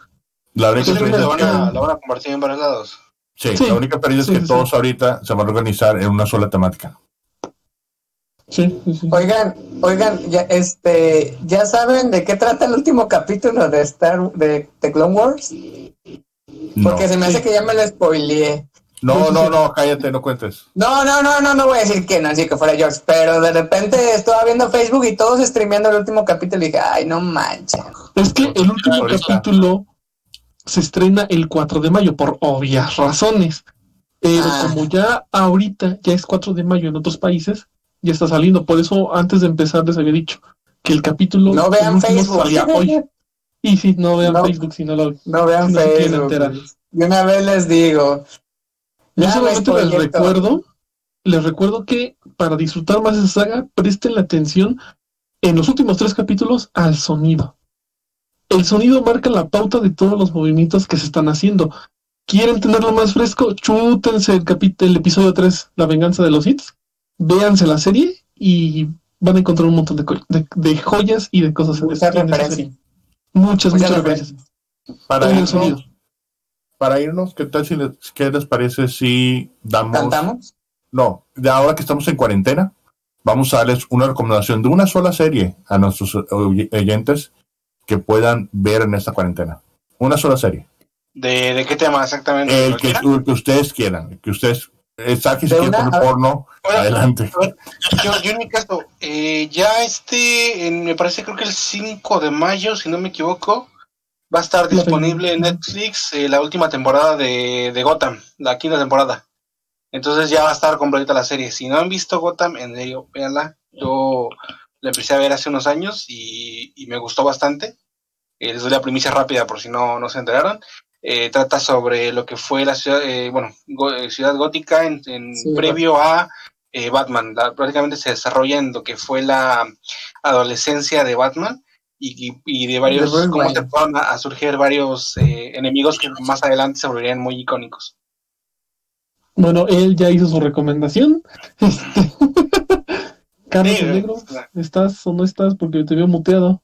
Speaker 1: La única
Speaker 7: van
Speaker 1: que-
Speaker 7: a, lo van a compartir en varios lados.
Speaker 1: sí,
Speaker 3: Sí.
Speaker 1: la única
Speaker 3: Sí,
Speaker 1: es que
Speaker 3: sí,
Speaker 1: todos ahorita se van a organizar en una sola temática.
Speaker 3: Sí, sí, sí.
Speaker 2: Oigan, oigan, ya, este, ¿ya saben de qué trata el último capítulo de Star de, de Clone Wars?
Speaker 1: No,
Speaker 2: Porque se me hace que ya me lo spoileé.
Speaker 1: No, no, no, cállate, no cuentes.
Speaker 2: No, no, no, no, no voy a decir que no, así que fuera George, pero de repente estaba viendo Facebook y todos streameando el último capítulo y dije, ay, no manches.
Speaker 3: Es que el último
Speaker 1: Ahorita.
Speaker 3: capítulo se estrena el 4 de mayo por obvias razones. Pero
Speaker 2: Ah.
Speaker 3: como ya ahorita ya es 4 de mayo en otros países, ya está saliendo. Por eso antes de empezar les había dicho que el capítulo
Speaker 2: No vean Facebook.
Speaker 3: salía hoy. Y sí, no vean
Speaker 2: No.
Speaker 3: Facebook si no lo
Speaker 2: No vean
Speaker 3: si no
Speaker 2: Facebook. De una vez les digo.
Speaker 3: Yo
Speaker 2: Ya
Speaker 3: solamente les recuerdo, les recuerdo que para disfrutar más de esa saga, presten la atención en los últimos tres capítulos al sonido. El sonido marca la pauta de todos los movimientos que se están haciendo. ¿Quieren tenerlo más fresco? Chútense el, capítulo, el episodio 3, La venganza de los hits. Véanse la serie y van a encontrar un montón de, co- de- de joyas y de cosas
Speaker 2: Muchas
Speaker 3: esa- en
Speaker 2: referencias.
Speaker 3: Muchas,
Speaker 2: Muchas
Speaker 3: muchas
Speaker 2: referencias.
Speaker 1: Para
Speaker 3: el sonido.
Speaker 1: Para irnos, ¿qué tal si les, qué les parece si damos
Speaker 2: ¿Cantamos?
Speaker 1: No, de ahora que estamos en cuarentena, vamos a darles una recomendación de una sola serie a nuestros oy- oyentes que puedan ver en esta cuarentena. Una sola serie.
Speaker 7: ¿De, de qué tema exactamente?
Speaker 1: El
Speaker 7: ¿Lo
Speaker 1: que,
Speaker 7: quieran?
Speaker 1: el que ustedes quieran. Que ustedes. eh, Saki, si
Speaker 2: De
Speaker 1: quiere
Speaker 2: una-
Speaker 1: poner porno,
Speaker 7: Bueno,
Speaker 1: adelante.
Speaker 7: ver, yo, yo en mi caso, eh, ya este, en- me parece creo que el 5 de mayo, si no me equivoco, Va a estar disponible en Netflix eh, la última temporada de, de Gotham, la quinta temporada. Entonces ya va a estar completa la serie. Si no han visto Gotham, en serio, véanla. Yo la empecé a ver hace unos años y, y me gustó bastante. Eh, les doy la primicia rápida por si no, no se enteraron. Eh, trata sobre lo que fue la ciudad, eh, bueno, go- ciudad gótica en, en
Speaker 2: Sí,
Speaker 7: previo a Batman. La- prácticamente se desarrolla en lo que fue la adolescencia de Batman y, de varios,
Speaker 2: Bruce
Speaker 7: cómo fueron a, a surgir varios eh, enemigos que más adelante se volverían muy icónicos.
Speaker 3: Bueno, él ya hizo su recomendación. Este, Carlos
Speaker 7: Sí,
Speaker 3: Negro, ¿estás o no estás? Porque te veo muteado.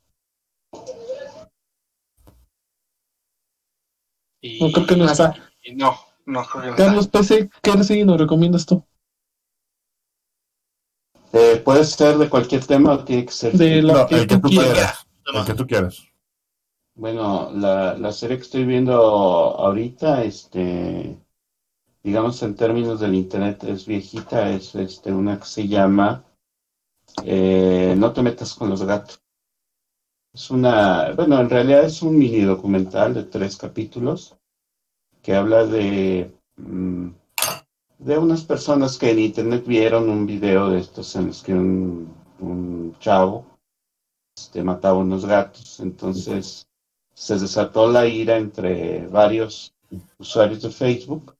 Speaker 7: Y,
Speaker 3: No, creo que no está.
Speaker 7: y no, no creo que no está.
Speaker 3: Carlos PC, ¿qué serie nos recomiendas tú?
Speaker 9: Eh, puede ser de cualquier tema o tiene que ser.
Speaker 3: De la
Speaker 1: No,
Speaker 3: que
Speaker 1: el que
Speaker 3: tú
Speaker 1: tú
Speaker 3: quieras.
Speaker 1: El que tú quieras.
Speaker 9: Bueno, la, la serie que estoy viendo ahorita, este, digamos en términos del internet es viejita, es este, una que se llama eh, No te metas con los gatos. Es una, bueno, en realidad es un mini documental de tres capítulos que habla de, mm, de unas personas que en internet vieron un video de estos en los que un, un chavo este, mataba unos gatos. Entonces se desató la ira entre varios usuarios de Facebook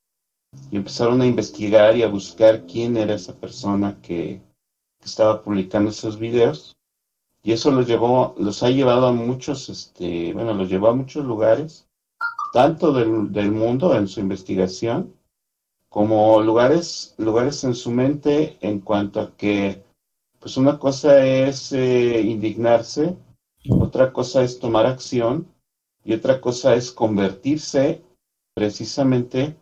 Speaker 9: y empezaron a investigar y a buscar quién era esa persona que, estaba publicando esos videos. Y eso los llevó, los ha llevado a muchos, este, bueno, los llevó a muchos lugares, tanto del, del mundo en su investigación, como lugares, lugares en su mente en cuanto a que, pues una cosa es eh, indignarse, otra cosa es tomar acción y otra cosa es convertirse precisamente,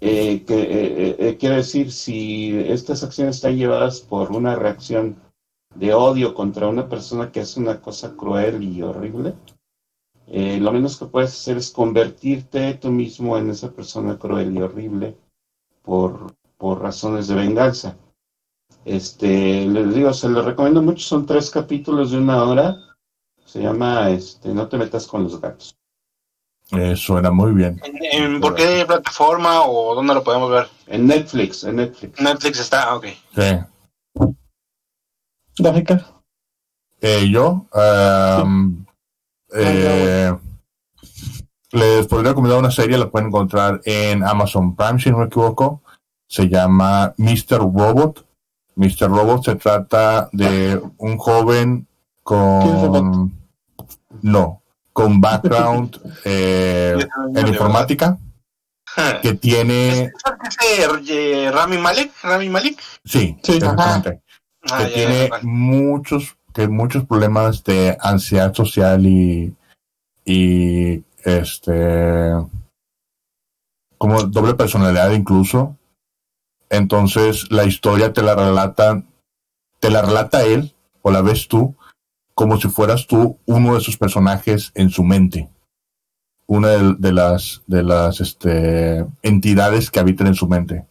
Speaker 9: eh, que eh, quiere decir, si estas acciones están llevadas por una reacción de odio contra una persona que hace una cosa cruel y horrible, lo menos que puedes hacer es convertirte tú mismo en esa persona cruel y horrible por, por razones de venganza. Este, les digo, se lo recomiendo mucho, son tres capítulos de una hora. Se llama este, No te metas con los gatos.
Speaker 1: Eh, suena muy bien.
Speaker 7: ¿En, en por qué plataforma o dónde lo podemos ver?
Speaker 9: En Netflix, en Netflix.
Speaker 7: Netflix está, ok.
Speaker 1: Sí.
Speaker 3: Gráfica.
Speaker 1: Eh, yo eh, les podría recomendar una serie, la pueden encontrar en Amazon Prime, si no me equivoco. Se llama Mr. Robot. Mr. Robot se trata de un joven con no con background eh, en informática que tiene
Speaker 7: ¿Es ese eh, Rami Malek? ¿Rami Malik?
Speaker 1: sí,
Speaker 3: Sí,
Speaker 1: exactamente.
Speaker 7: Ah,
Speaker 1: que
Speaker 7: ya, ya,
Speaker 1: tiene muchos que muchos problemas de ansiedad social y y este como doble personalidad incluso entonces la historia te la relata te la relata él o la ves tú como si fueras tú uno de sus personajes en su mente una de, de las de las este, entidades que habitan en su mente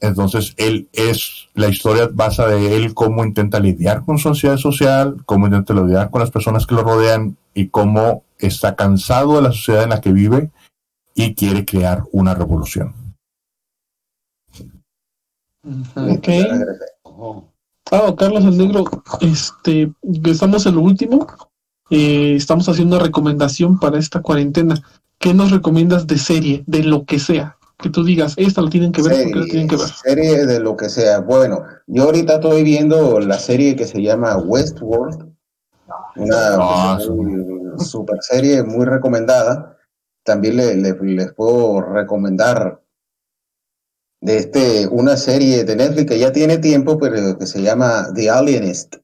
Speaker 1: entonces, él es, la historia basa de él cómo intenta lidiar con su ansiedad social, cómo intenta lidiar con las personas que lo rodean y cómo está cansado de la sociedad en la que vive y quiere crear una revolución.
Speaker 3: Ok.
Speaker 9: Oh,
Speaker 3: Ah, Carlos el Negro, este, estamos en lo último. Eh, estamos haciendo una recomendación para esta cuarentena. ¿Qué nos recomiendas de serie, de lo que sea? Que tú digas, esta lo tienen que ver, porque la tienen que ver?
Speaker 8: serie de lo que sea. Bueno, yo ahorita estoy viendo la serie que se llama Westworld, una
Speaker 1: Ah,
Speaker 8: muy- super serie muy recomendada. También le- le- les puedo recomendar de este una serie de Netflix que ya tiene tiempo, pero que se llama The Alienist.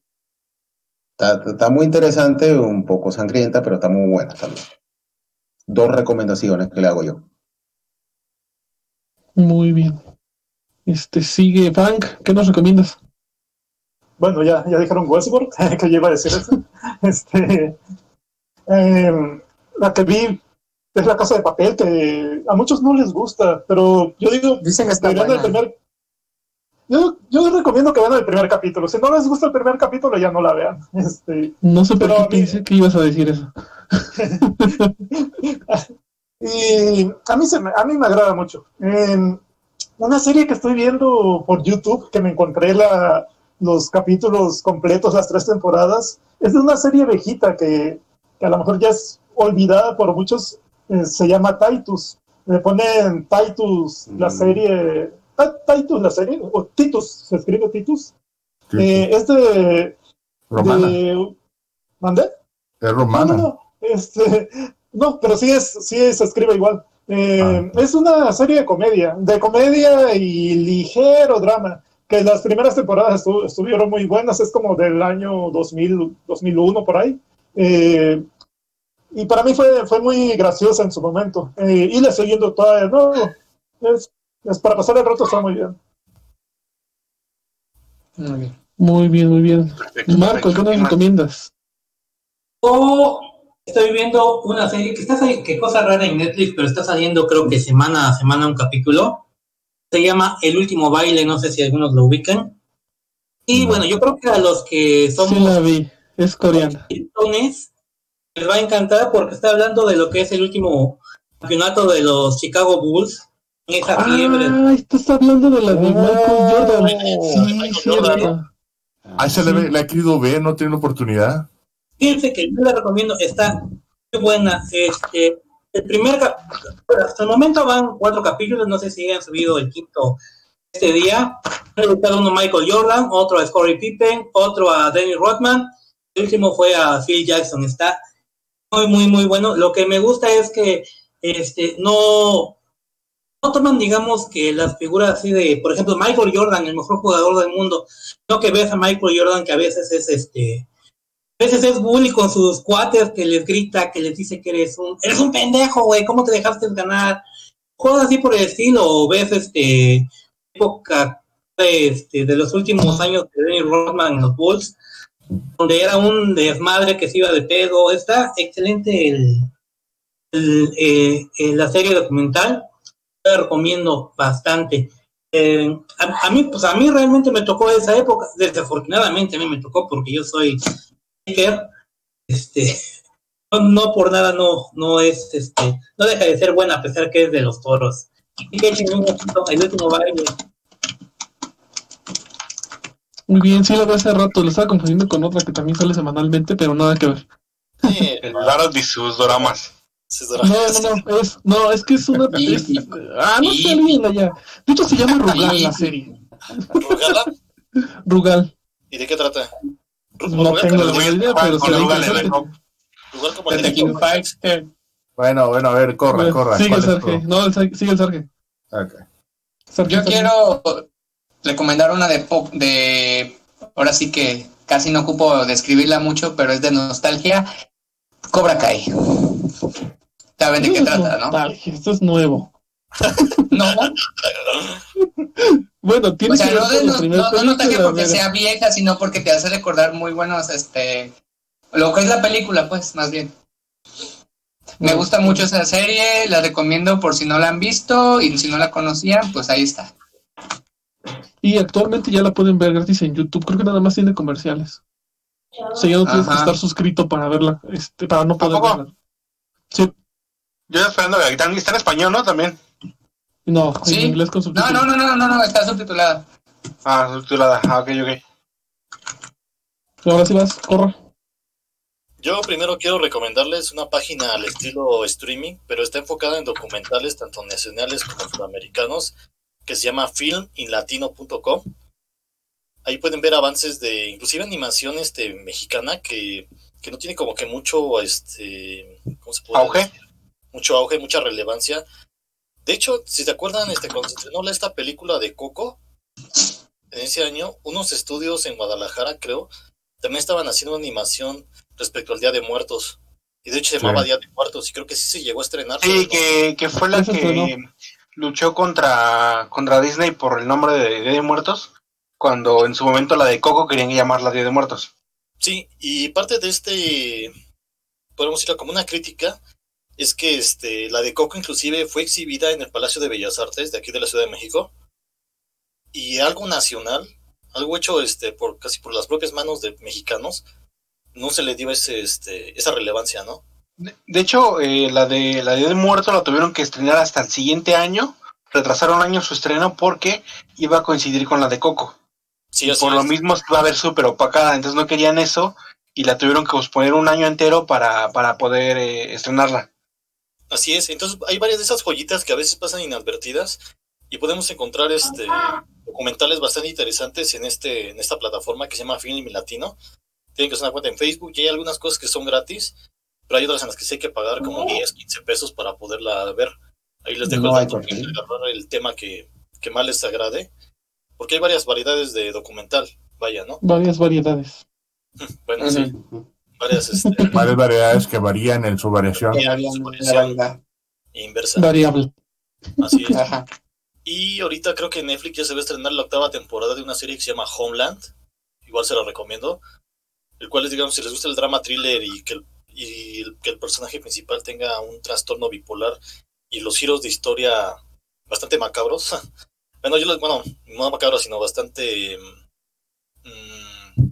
Speaker 8: Está, está muy interesante, un poco sangrienta, pero está muy buena también. Dos recomendaciones que le hago yo.
Speaker 3: Muy bien. Este sigue Frank, ¿qué nos recomiendas?
Speaker 5: Bueno, ya, ya dijeron Westworld, que yo iba a decir eso. Este, em, la que vi es La Casa de Papel, que a muchos no les gusta, pero yo digo,
Speaker 2: Dicen que está
Speaker 5: el primer... Yo, yo recomiendo que vean el primer capítulo. Si no les gusta el primer capítulo, ya no la vean. Este,
Speaker 3: No sé por qué pensé que ibas a decir eso.
Speaker 5: y a mí, se me, a mí me agrada mucho. En una serie que estoy viendo por YouTube, que me encontré la, los capítulos completos, las tres temporadas, es de una serie viejita que, que a lo mejor ya es olvidada por muchos, eh, se llama Titus. Le ponen Titus la
Speaker 1: Mm.
Speaker 5: serie, Ta- Titus la serie, o Titus, se escribe Titus.
Speaker 1: Sí,
Speaker 5: Eh, es de...
Speaker 1: romana.
Speaker 5: de- ¿Mandé?
Speaker 1: Es
Speaker 5: No,
Speaker 1: romana.
Speaker 5: no, no. Este, no, pero sí, es, sí se escribe igual. Eh, Es una serie de comedia, de comedia y ligero drama, que las primeras temporadas estu- estuvieron muy buenas, es como del año 2000, 2001 por ahí. Eh, y para mí fue, fue muy graciosa en su momento. Eh, y le estoy viendo todavía, no, es, es para pasar el rato está muy bien.
Speaker 2: Muy bien.
Speaker 3: Muy bien.
Speaker 7: Perfecto,
Speaker 3: Marco,
Speaker 7: perfecto.
Speaker 3: ¿qué nos recomiendas?
Speaker 6: Yo estoy viendo una serie que está saliendo, que cosa rara en Netflix, pero está saliendo creo que semana a semana un capítulo. Se llama El último baile, no sé si algunos lo ubican. Y
Speaker 1: No.
Speaker 6: bueno, yo creo que a los que
Speaker 3: Sí
Speaker 6: somos
Speaker 3: la vi, es coreana.
Speaker 6: Les va a encantar porque está hablando de lo que es el último campeonato de los Chicago Bulls. Esa fiebre.
Speaker 3: Ah, estás hablando de la de Michael Jordan. Sí,
Speaker 4: Michael Jordan.
Speaker 1: Ah, esa la, he querido ver, no tiene oportunidad.
Speaker 6: Fíjense que yo la recomiendo, está muy buena. Este, el primer cap- bueno, hasta el momento van cuatro capítulos, no sé si han subido el quinto este día. Han dedicado uno a Michael Jordan, otro a Scottie Pippen, otro a Dennis Rodman, el último fue a Phil Jackson. Está muy, muy, muy bueno. Lo que me gusta es que este, no, no toman, digamos, que las figuras así de, por ejemplo, Michael Jordan, el mejor jugador del mundo, no que ves a Michael Jordan que a veces es este a veces es bully con sus cuates que les grita, que les dice que eres un, eres un pendejo, güey, ¿cómo te dejaste ganar? Cosas así por el estilo, o ves este época este, de los últimos años de Dennis Rodman en los Bulls, donde era un desmadre que se iba de pedo. Está excelente el, eh, eh, la serie documental, la recomiendo bastante. Eh, a, mí, pues a mí realmente me tocó esa época, desafortunadamente a mí me tocó porque yo soy este, no, por nada no, no es, este, no deja de ser buena a pesar que es de los toros. Y que el último baile.
Speaker 3: Muy bien, sí la vi hace rato, lo estaba confundiendo con otra que también sale semanalmente, pero nada que ver.
Speaker 4: Sí,
Speaker 7: El Darot y sus doramas.
Speaker 3: No, no, no, es, no, es que es una... es- ah, no sé, olvídala ya. De hecho se llama Rugal la serie.
Speaker 4: ¿Rugala?
Speaker 3: Rugal.
Speaker 4: ¿Y de qué trata?
Speaker 3: No
Speaker 4: Rugal
Speaker 3: tengo la idea, pero se
Speaker 7: Con
Speaker 3: ve
Speaker 4: Rugal como el
Speaker 2: The
Speaker 4: de
Speaker 2: King Fighter.
Speaker 1: Bueno, bueno, a ver, corra, corra.
Speaker 3: Sigue el
Speaker 1: ¿Cuál es
Speaker 3: Sarge. No, sigue el Sarge.
Speaker 1: Ok.
Speaker 2: Yo quiero recomendar una de pop, de ahora sí que casi no ocupo describirla mucho, pero es de nostalgia. Cobra Kai. ¿Saben de qué trata, no?
Speaker 3: nostalgia, Esto es nuevo.
Speaker 2: No,
Speaker 3: Bueno, tiene
Speaker 2: o sea,
Speaker 3: que
Speaker 2: no, no, no, no nostalgia porque sea vieja, sino porque te hace recordar muy buenos, este, lo que es la película, pues, más bien. Me gusta mucho esa serie, la recomiendo por si no la han visto y si no la conocían, pues ahí está.
Speaker 3: Y actualmente ya la pueden ver gratis en YouTube. Creo que nada más tiene comerciales. O sea, ya no tienes que estar suscrito para verla, este, para no poder
Speaker 7: ¿Tampoco?
Speaker 3: verla. Sí,
Speaker 7: Yo estoy esperando que está está en español, ¿no? También.
Speaker 3: no,
Speaker 2: Sí.
Speaker 3: en inglés con
Speaker 2: No,
Speaker 3: subtítulos.
Speaker 2: no, no, no, no, no, está subtitulada.
Speaker 7: Ah, subtitulada. Ah, ok, ok.
Speaker 3: Ahora sí vas, corra.
Speaker 4: Yo primero quiero recomendarles una página al estilo streaming, pero está enfocada en documentales tanto nacionales como sudamericanos, que se llama filminlatino.com. Ahí pueden ver avances de, inclusive animación este, mexicana, que, que no tiene como que mucho, este, ¿cómo se puede
Speaker 7: Auge.
Speaker 4: decir? Mucho auge, mucha relevancia. De hecho, si se acuerdan, este, cuando se estrenó esta película de Coco, en ese año, unos estudios en Guadalajara, creo, también estaban haciendo una animación respecto al Día de Muertos. Y de hecho se
Speaker 1: Sí.
Speaker 4: llamaba Día de Muertos y creo que sí se llegó a estrenar.
Speaker 7: Sí,
Speaker 4: no-
Speaker 7: que, que fue la que luchó contra, contra Disney por el nombre de Día de Muertos, cuando en su momento la de Coco querían llamarla Día de Muertos.
Speaker 4: Sí, y parte de este, podemos decirlo como una crítica, es que este, la de Coco inclusive fue exhibida en el Palacio de Bellas Artes de aquí de la Ciudad de México. Y algo nacional, algo hecho este, por casi por las propias manos de mexicanos, no se le dio ese, este, esa relevancia, ¿no?
Speaker 7: De, hecho, eh, la de la de Muerto la tuvieron que estrenar hasta el siguiente año. Retrasaron un año su estreno porque iba a coincidir con la de Coco.
Speaker 4: Sí,
Speaker 7: Por lo mismo iba a ver súper opacada, entonces no querían eso y la tuvieron que posponer un año entero para, para poder eh, estrenarla.
Speaker 4: Así es. Entonces, hay varias de esas joyitas que a veces pasan inadvertidas y podemos encontrar este documentales bastante interesantes en este en esta plataforma que se llama Film Latino. Tienen que hacer una cuenta en Facebook y hay algunas cosas que son gratis, pero hay otras en las que sí hay que pagar como 10, 15 pesos para poderla ver. Ahí les dejo
Speaker 8: No
Speaker 4: el dato tema que, que más les agrade, porque hay varias variedades de documental, vaya, ¿no?
Speaker 3: Varias variedades.
Speaker 4: Bueno, sí, varias este,
Speaker 1: Varias variedades que varían en su variación.
Speaker 2: Que varían la variedad.
Speaker 4: inversa.
Speaker 3: Variable.
Speaker 4: Así es.
Speaker 2: Ajá.
Speaker 4: Y ahorita creo que en Netflix ya se va a estrenar la octava temporada de una serie que se llama Homeland. Igual se la recomiendo. El cual es, digamos, si les gusta el drama thriller y que el, y el- que el personaje principal tenga un trastorno bipolar y los giros de historia bastante macabros. bueno, yo bueno, no macabros, sino bastante. mm,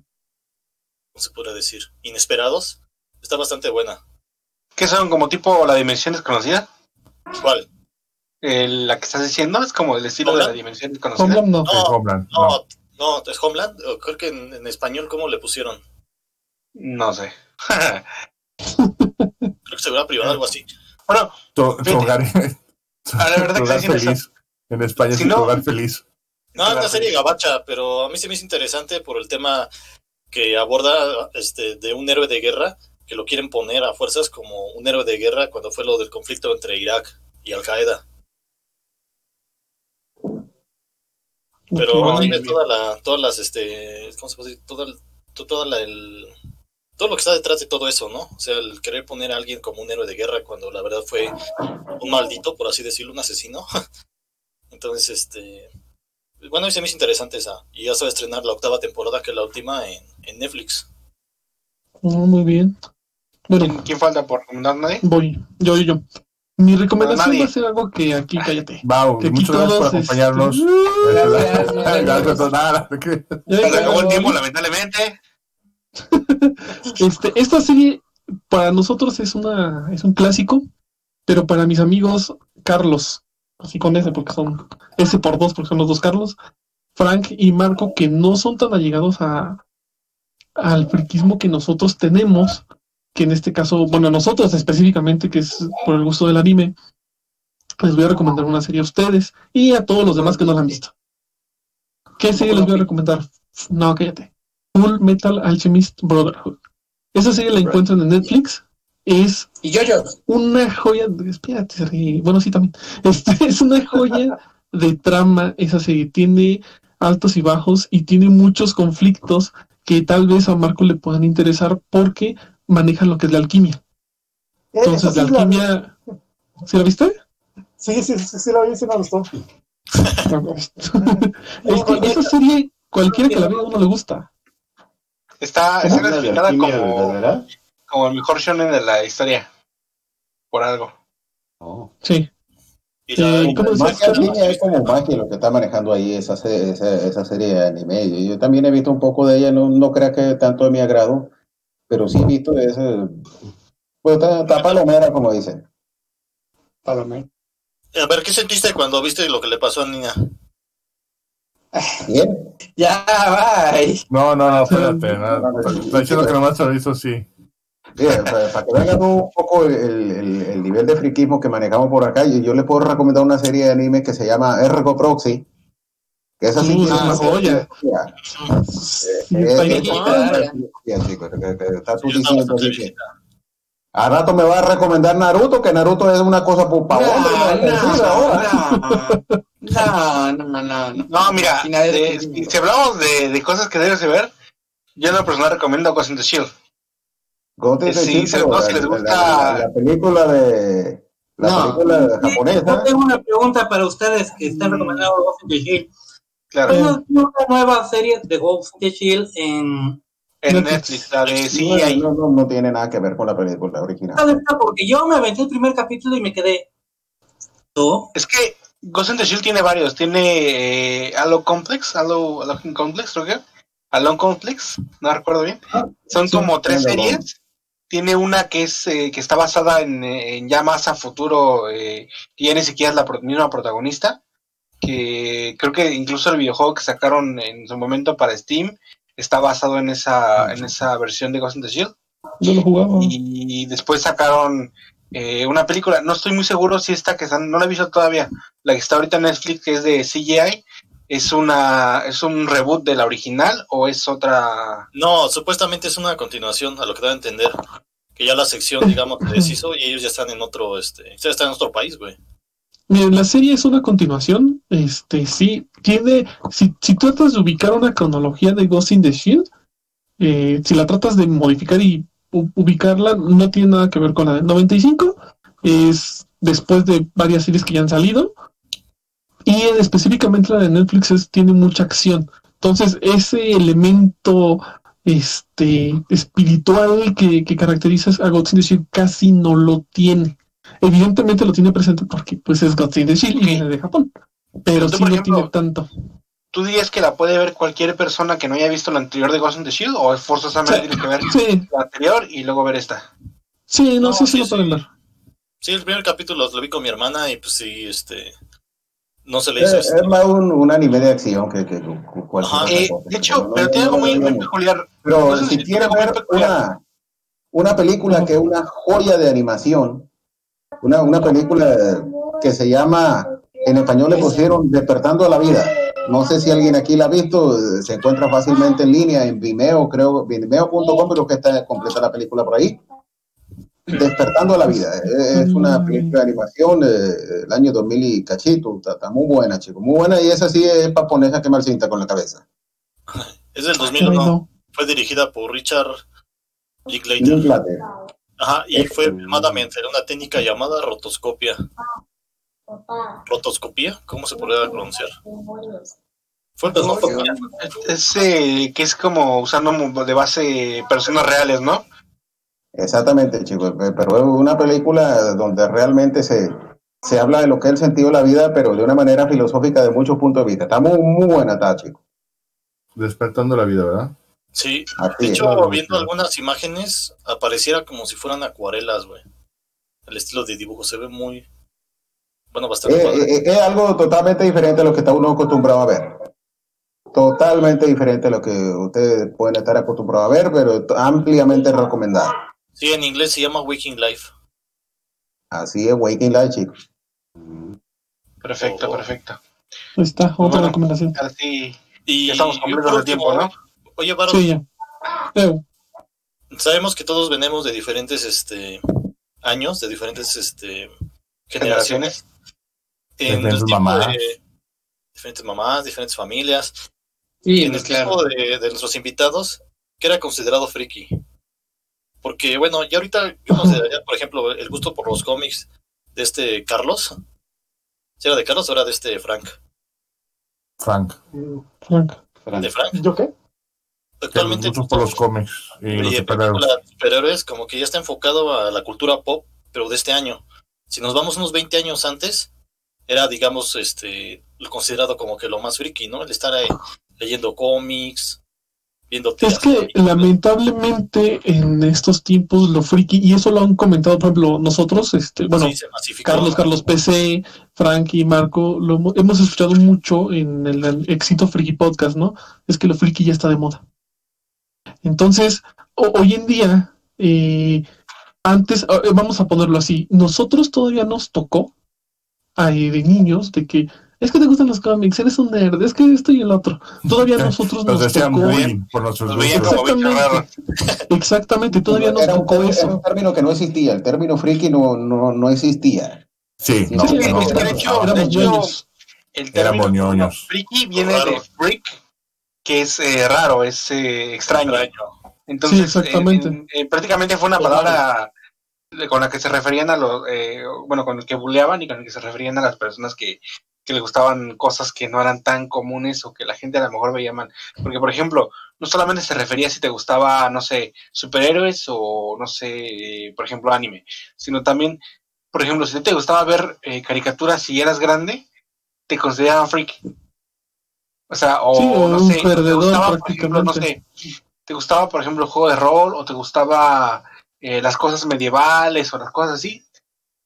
Speaker 4: ¿Cómo se podría decir? Inesperados. Está bastante buena.
Speaker 7: ¿Qué son como tipo la dimensión desconocida?
Speaker 4: ¿Cuál?
Speaker 7: El- la que estás diciendo es como el estilo de la dimensión desconocida.
Speaker 3: Homeland no.
Speaker 1: Homeland,
Speaker 4: No,
Speaker 1: no.
Speaker 4: no, es Homeland. Creo que en, en español, ¿cómo le pusieron?
Speaker 7: No sé.
Speaker 4: Creo que seguridad privada, algo así.
Speaker 7: bueno,
Speaker 1: Tu, hogar,
Speaker 7: a la verdad
Speaker 1: tu hogar feliz. En España
Speaker 7: Si
Speaker 1: es
Speaker 7: no-
Speaker 1: tu hogar feliz.
Speaker 4: No, es una serie gabacha, pero a mí se me hizo interesante por el tema que aborda este de un héroe de guerra que lo quieren poner a fuerzas como un héroe de guerra cuando fue lo del conflicto entre Irak y Al Qaeda. Pero bueno, ves toda la, todas las este, ¿cómo se puede decir? Todo el, to- toda la- el, todo lo que está detrás de todo eso, ¿no? O sea, el querer poner a alguien como un héroe de guerra cuando la verdad fue un maldito, por así decirlo, un asesino. Entonces, este, bueno, mí se me hizo interesante esa. Y ya se va a estrenar la octava temporada, que es la última, en, en Netflix.
Speaker 3: Oh, muy bien. Bueno,
Speaker 7: ¿quién, quién falta por recomendar nadie?
Speaker 3: voy. Yo, yo, yo. Mi recomendación va a ser algo que aquí, cállate.
Speaker 1: Wow,
Speaker 3: Que aquí
Speaker 1: muchas gracias por
Speaker 3: todos,
Speaker 1: acompañarnos.
Speaker 3: este,
Speaker 2: Gracias,
Speaker 1: Gracias
Speaker 3: ven,
Speaker 7: acabó el tiempo, lamentablemente.
Speaker 3: Este, esta serie para nosotros es una es un clásico, pero para mis amigos Carlos, así con ese porque son ese por dos porque son los dos Carlos, Frank y Marco que no son tan allegados a al friquismo que nosotros tenemos, que en este caso, bueno, nosotros específicamente que es por el gusto del anime, les voy a recomendar una serie a ustedes y a todos los demás que no la han visto. ¿Qué serie les voy a recomendar? No, cállate. Full Metal Alchemist Brotherhood. Esa serie la encuentran en Netflix. Es
Speaker 2: Y yo, yo.
Speaker 3: una joya. de- Espérate, bueno, sí también. Este, es una joya de trama. Esa serie tiene altos y bajos y tiene muchos conflictos que tal vez a Marco le puedan interesar porque manejan lo que es la alquimia. Entonces,
Speaker 5: Esa
Speaker 3: la
Speaker 5: sí la-
Speaker 3: alquimia. ¿Sí la viste?
Speaker 5: Sí, sí, sí, sí, la vi, sí me gustó.
Speaker 3: es que esa serie, cualquiera que la vea, a uno le gusta.
Speaker 7: Está,
Speaker 9: ¿Cómo?
Speaker 7: está
Speaker 9: ¿La de
Speaker 7: clasificada como,
Speaker 9: verdadera?
Speaker 7: como el mejor shonen de la historia. Por algo.
Speaker 9: Oh.
Speaker 3: Sí.
Speaker 4: Y la,
Speaker 3: Eh, ¿Cómo
Speaker 8: Más que línea es como magia lo que está manejando ahí esa, esa, esa serie de anime. Yo, yo también he visto un poco de ella, no, no creo que tanto de mi agrado, pero sí he visto ese. Pues está, está palomera, como dicen.
Speaker 2: Palomero.
Speaker 4: a ver, ¿qué sentiste cuando viste lo que le pasó a Nina?
Speaker 8: Bien.
Speaker 2: Ya, bye.
Speaker 1: No, no, no, espérate. No, está diciendo que nomás se lo hizo así.
Speaker 8: Bien, para, que vean un poco el, el- el nivel de friquismo que manejamos por acá, yo, yo les puedo recomendar una serie de anime que se llama Ergo Proxy. Que esa sí
Speaker 3: Uh,
Speaker 8: tiene
Speaker 3: una joya.
Speaker 8: Eh,
Speaker 3: Sí,
Speaker 8: eh,
Speaker 3: está
Speaker 8: eh.
Speaker 2: Ah,
Speaker 8: tú
Speaker 4: Sí,
Speaker 8: diciendo que-. A rato me va a recomendar Naruto, que Naruto es una cosa por
Speaker 2: No, no, no, no, no, no.
Speaker 7: No, mira, si, si hablamos de, de cosas que debes de ver, yo en lo personal recomiendo Ghost in the Shield. Sí, se- no, si les gusta-
Speaker 8: la, la película de la
Speaker 2: No.
Speaker 8: película
Speaker 6: Yo
Speaker 8: japonesa.
Speaker 6: tengo una pregunta para ustedes que están recomendando Ghost in the Shield.
Speaker 7: Claro,
Speaker 6: ¿Cuándo es una nueva serie de Ghost in the Shield en...
Speaker 7: en
Speaker 3: Netflix.
Speaker 7: Netflix, la de
Speaker 8: No,
Speaker 7: CGI.
Speaker 8: no, no, no tiene nada que ver con la película original.
Speaker 6: Porque yo me aventé el primer capítulo y me quedé... ¿Tú?
Speaker 7: Es que Ghost in the Shield tiene varios. Tiene eh, Halo Complex, Halo, Halo Complex, creo que. Halo Complex, no recuerdo bien. Son
Speaker 8: sí,
Speaker 7: como tres
Speaker 8: tiene
Speaker 7: series tiene una que es eh, que está basada en, en ya más a futuro, eh, que ya ni siquiera es la pro- misma protagonista, que creo que incluso el videojuego que sacaron en su momento para Steam está basado en esa, en esa versión de Ghost in the Shield.
Speaker 3: Yo lo jugaba.
Speaker 7: Y después sacaron eh, una película, no estoy muy seguro si esta que están, no la he visto todavía, la que está ahorita en Netflix, que es de CGI, es una es un reboot de la original o es otra
Speaker 4: No, supuestamente es una continuación, a lo que da a entender. Que ya la sección, digamos, se deshizo y ellos ya están en otro, este, ya están en otro país, güey.
Speaker 3: La serie es una continuación. Este, sí, tiene. Si, si tratas de ubicar una cronología de Ghost in the Shield, eh, si la tratas de modificar y ubicarla, no tiene nada que ver con la del 95. Es después de varias series que ya han salido. Y en- específicamente la de Netflix es- tiene mucha acción. Entonces, ese elemento este espiritual que, que caracteriza a Ghost in the Shield casi no lo tiene. Evidentemente lo tiene presente porque pues es Ghost in the Shield y viene de Japón. Pero sí no tiene tanto.
Speaker 7: ¿Tú dirías que la puede ver cualquier persona que no haya visto la anterior de Ghost in the Shield o forzosamente
Speaker 3: Sí.
Speaker 7: tiene que ver
Speaker 3: Sí,
Speaker 7: la anterior y luego ver esta?
Speaker 3: sí, no,
Speaker 4: No,
Speaker 3: sí, sí
Speaker 4: sí,
Speaker 3: lo pueden ver.
Speaker 4: Sí, el primer capítulo lo vi con mi hermana y pues sí, este, no se le hizo,
Speaker 8: es
Speaker 4: este,
Speaker 8: más un, un anime de acción que, que cu- cualquier
Speaker 4: Ajá.
Speaker 8: otra
Speaker 7: Eh,
Speaker 8: cosa.
Speaker 7: de hecho,
Speaker 8: No,
Speaker 7: pero
Speaker 8: no,
Speaker 7: tiene algo muy,
Speaker 8: no,
Speaker 7: muy
Speaker 8: no.
Speaker 7: peculiar.
Speaker 8: Pero
Speaker 7: No sé
Speaker 8: si
Speaker 7: si
Speaker 8: quieres ver una, una película que es una joya de animación, una, una película que se llama, en español le pusieron Despertando a la Vida. No sé si alguien aquí la ha visto, se encuentra fácilmente en línea en Vimeo, creo, vimeo.com, creo que está completa la película por ahí. Despertando a la Vida. Eh, Es una película de animación eh, del año 2000 y cachito. Está, está muy buena, chicos. Muy buena y esa sí es para ponerse a quemar cinta con la cabeza.
Speaker 4: es del
Speaker 3: Ay,
Speaker 4: 2001,
Speaker 3: no.
Speaker 4: fue dirigida por Richard Linklater. Ajá, y fue
Speaker 8: Este-
Speaker 4: filmada mediante una técnica llamada rotoscopia. ¿Rotoscopía? ¿Cómo se podría pronunciar? Fue rotoscopia.
Speaker 7: Es eh, que es como usando de base personas reales, ¿no?
Speaker 8: Exactamente, chicos, pe- pero es una película donde realmente se, se habla de lo que es el sentido de la vida, pero de una manera filosófica de muchos puntos de vista. Está muy, muy buena, está, chicos.
Speaker 1: Despertando la vida, ¿verdad?
Speaker 4: Sí,
Speaker 8: Así
Speaker 4: de hecho, viendo
Speaker 1: sí.
Speaker 4: algunas imágenes, apareciera como si fueran acuarelas, güey. El estilo de dibujo se ve muy, bueno, bastante
Speaker 8: Eh,
Speaker 4: padre.
Speaker 8: eh, es algo totalmente diferente a lo que está uno acostumbrado a ver. Totalmente diferente a lo que ustedes pueden estar acostumbrados a ver, pero ampliamente recomendado.
Speaker 4: Sí, en inglés se llama Waking Life.
Speaker 8: Así es, Waking Life, chicos.
Speaker 7: Perfecto,
Speaker 4: Oh.
Speaker 7: perfecto.
Speaker 3: Ahí está, otra
Speaker 7: Bueno.
Speaker 3: recomendación.
Speaker 7: Así
Speaker 4: Y
Speaker 7: ya estamos completos de tiempo, ¿no?
Speaker 4: Oye, Varo,
Speaker 3: Sí, ya.
Speaker 4: Sabemos que todos venimos de diferentes este, años, de diferentes este,
Speaker 7: Generaciones.
Speaker 4: generaciones. En el
Speaker 1: Diferentes mamás.
Speaker 4: de diferentes mamás, diferentes familias.
Speaker 2: Sí,
Speaker 4: en el
Speaker 2: claro.
Speaker 4: tiempo de, de nuestros invitados, que era considerado friki. Porque, bueno, ya ahorita yo consideraría, por ejemplo, el gusto por los cómics de este Carlos. ¿Si era de Carlos o era de este Frank?
Speaker 1: Frank.
Speaker 3: Frank.
Speaker 4: De Frank.
Speaker 5: ¿Yo qué?
Speaker 1: Que
Speaker 4: Actualmente
Speaker 1: gusto por los cómics y los superhéroes.
Speaker 4: superhéroes como que ya está enfocado a la cultura pop, pero de este año. Si nos vamos unos 20 años antes, era, digamos, este, considerado como que lo más friki, ¿no? El estar eh, leyendo cómics, viendo
Speaker 3: Es que lamentablemente en estos tiempos lo friki, y eso lo han comentado, por ejemplo, nosotros, este, bueno,
Speaker 4: Sí.
Speaker 3: Carlos, Carlos PC, Frank y Marco, lo hemo- hemos escuchado mucho en el, el éxito Friki Podcast, ¿no? Es que lo friki ya está de moda. Entonces, ho- hoy en día, eh, antes, eh, vamos a ponerlo así, nosotros todavía nos tocó ay, de niños de que es que te gustan los cómics, eres un nerd, es que esto y el otro. Todavía nosotros
Speaker 1: Nos
Speaker 3: tocó.
Speaker 1: bullying por nuestros
Speaker 7: Nos.
Speaker 3: Exactamente, exactamente, todavía nos
Speaker 8: era, un,
Speaker 3: tocó
Speaker 8: era
Speaker 3: eso.
Speaker 8: un término que no existía. El término friki no, no, no existía.
Speaker 1: Sí, no,
Speaker 3: Sí,
Speaker 1: no,
Speaker 7: es que de
Speaker 1: no,
Speaker 7: hecho-
Speaker 1: no.
Speaker 3: éramos
Speaker 7: de hecho,
Speaker 3: ñoños.
Speaker 7: El
Speaker 1: Éramos
Speaker 7: término
Speaker 1: ñoños.
Speaker 7: friki viene de freak, que es eh, raro, es eh, extraño.
Speaker 4: Extraño.
Speaker 7: Entonces,
Speaker 3: Sí, exactamente.
Speaker 7: en- en- prácticamente fue una palabra con la que se referían a los, eh, bueno, con el que buleaban y con el que se referían a las personas que, que le gustaban cosas que no eran tan comunes o que la gente a lo mejor veía mal. Porque, por ejemplo, no solamente se refería si te gustaba, no sé, superhéroes o, no sé, eh, por ejemplo, anime, sino también, por ejemplo, si te gustaba ver eh, caricaturas y eras grande, te consideraban freak. O sea, o
Speaker 3: Sí,
Speaker 7: no
Speaker 3: un
Speaker 7: sé, te gustaba, por ejemplo, no sé, te gustaba, por ejemplo, el juego de rol o te gustaba eh, las cosas medievales o las cosas así,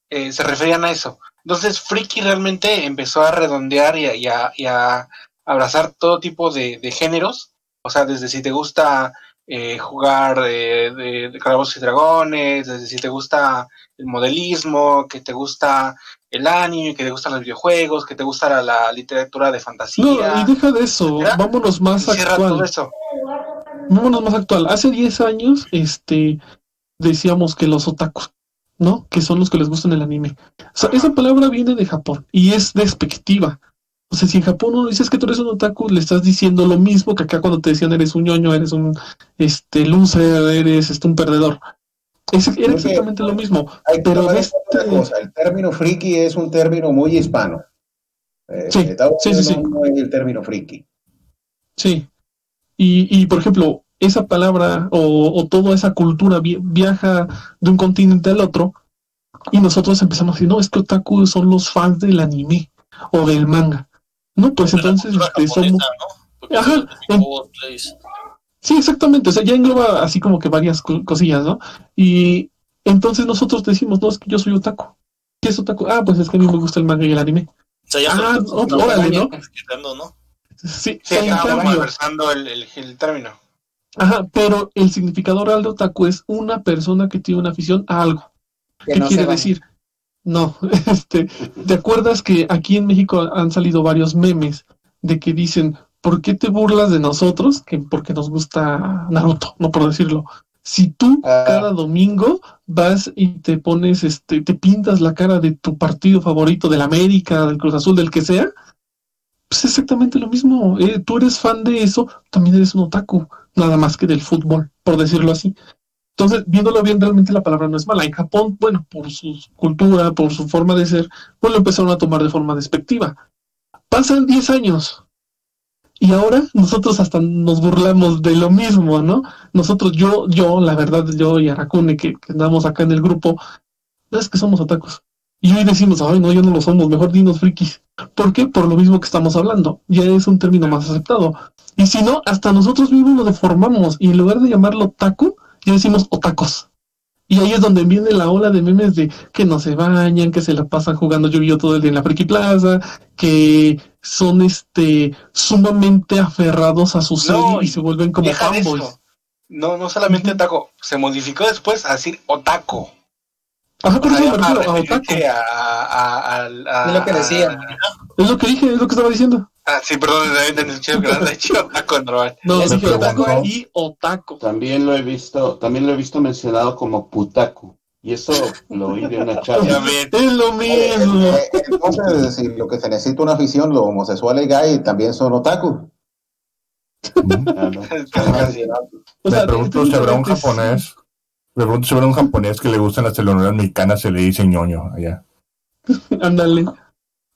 Speaker 7: eh, se referían a eso. Entonces, Friki realmente empezó a redondear y a, y a- y a abrazar todo tipo de, de géneros. O sea, desde si te gusta eh, jugar eh, de, de Calabozos y Dragones, desde si te gusta el modelismo, que te gusta el anime, que te gustan los videojuegos, que te gusta la, la literatura de
Speaker 3: No,
Speaker 7: fantasía.
Speaker 3: y deja de eso, vámonos más
Speaker 7: todo
Speaker 3: actual.
Speaker 7: eso.
Speaker 3: Vámonos más actual. Hace 10 años, este, decíamos que los otakus, ¿no? Que son los que les gustan el anime. O sea, esa palabra viene de Japón y es despectiva. O sea, si en Japón uno dices que tú eres un otaku, le estás diciendo lo mismo que acá cuando te decían eres un ñoño, eres un este loser, eres este, un perdedor. Es, era exactamente lo mismo.
Speaker 8: Hay que
Speaker 3: Pero de este-
Speaker 8: una cosa, el término friki es un término muy hispano. Eh,
Speaker 3: Sí, sí, sí, sí.
Speaker 8: no, es el término friki.
Speaker 3: Sí. Y, y por ejemplo, esa palabra o, o toda esa cultura vi- viaja de un continente al otro y nosotros empezamos a decir, no, es que otaku son los fans del anime o del manga. No, pues entonces este, somos... Ajá, en-. Sí, exactamente. O sea, ya engloba así como que varias co- cosillas, ¿no? Y entonces nosotros decimos, no, es que yo soy otaku. ¿Qué es otaku? Ah, pues es que a mí me gusta el manga y el anime.
Speaker 4: O sea, ya
Speaker 3: Ah, no, órale, ¿no? Sí,
Speaker 7: Sí, malversando el, el, el término.
Speaker 3: Ajá, pero el significado real de otaku es una persona que tiene una afición a algo.
Speaker 2: Que
Speaker 3: ¿Qué
Speaker 2: no
Speaker 3: quiere decir? No, este, ¿te acuerdas que aquí en México han salido varios memes de que dicen, ¿por qué te burlas de nosotros? Que porque nos gusta Naruto, no por decirlo. Si tú
Speaker 8: Ah.
Speaker 3: cada domingo vas y te pones, este, te pintas la cara de tu partido favorito, del América, del Cruz Azul, del que sea, pues es exactamente lo mismo. Eh, tú eres fan de eso, también eres un otaku, nada más que del fútbol, por decirlo así. Entonces, viéndolo bien, realmente la palabra no es mala. En Japón, bueno, por su cultura, por su forma de ser, pues lo empezaron a tomar de forma despectiva. Pasan 10 años y ahora nosotros hasta nos burlamos de lo mismo, ¿no? Nosotros, yo, yo, la verdad, yo y Arakune, que, que andamos acá en el grupo, es que somos otakus. Y hoy decimos, ay, no, yo no lo somos, mejor dinos frikis. ¿Por qué? Por lo mismo que estamos hablando. Ya es un término más aceptado. Y si no, hasta nosotros mismos lo deformamos y en lugar de llamarlo taku, ya decimos otacos. Y ahí es donde viene la ola de memes de que no se bañan, que se la pasan jugando yu todo el día en la Friki Plaza, que son este sumamente aferrados a su serie
Speaker 7: No,
Speaker 3: y se vuelven como fanboys.
Speaker 7: No, no solamente otaku, se modificó después a decir otaku.
Speaker 3: Ajá, por
Speaker 7: O sea,
Speaker 3: eso me refiero a otaku.
Speaker 7: a, a- a- a-
Speaker 2: Es lo que decía.
Speaker 3: Es lo que dije, es lo que estaba diciendo.
Speaker 7: Ah, sí, perdón, también te escuché que has dicho otaku normal.
Speaker 3: No, dije otaku y otaku.
Speaker 9: También lo he visto, también lo he visto mencionado como putaku. Y eso lo oí de una chava.
Speaker 7: Obviamente.
Speaker 3: Es lo mismo.
Speaker 8: Eh, Entonces, si lo que se necesita una afición, los homosexuales gay también son otaku.
Speaker 9: Ah, no.
Speaker 3: O
Speaker 1: pregunto si habrá un japonés. Me pregunto si habrá un japonés que le gustan las telenovelas mexicanas, se le dice ñoño allá.
Speaker 3: Ándale.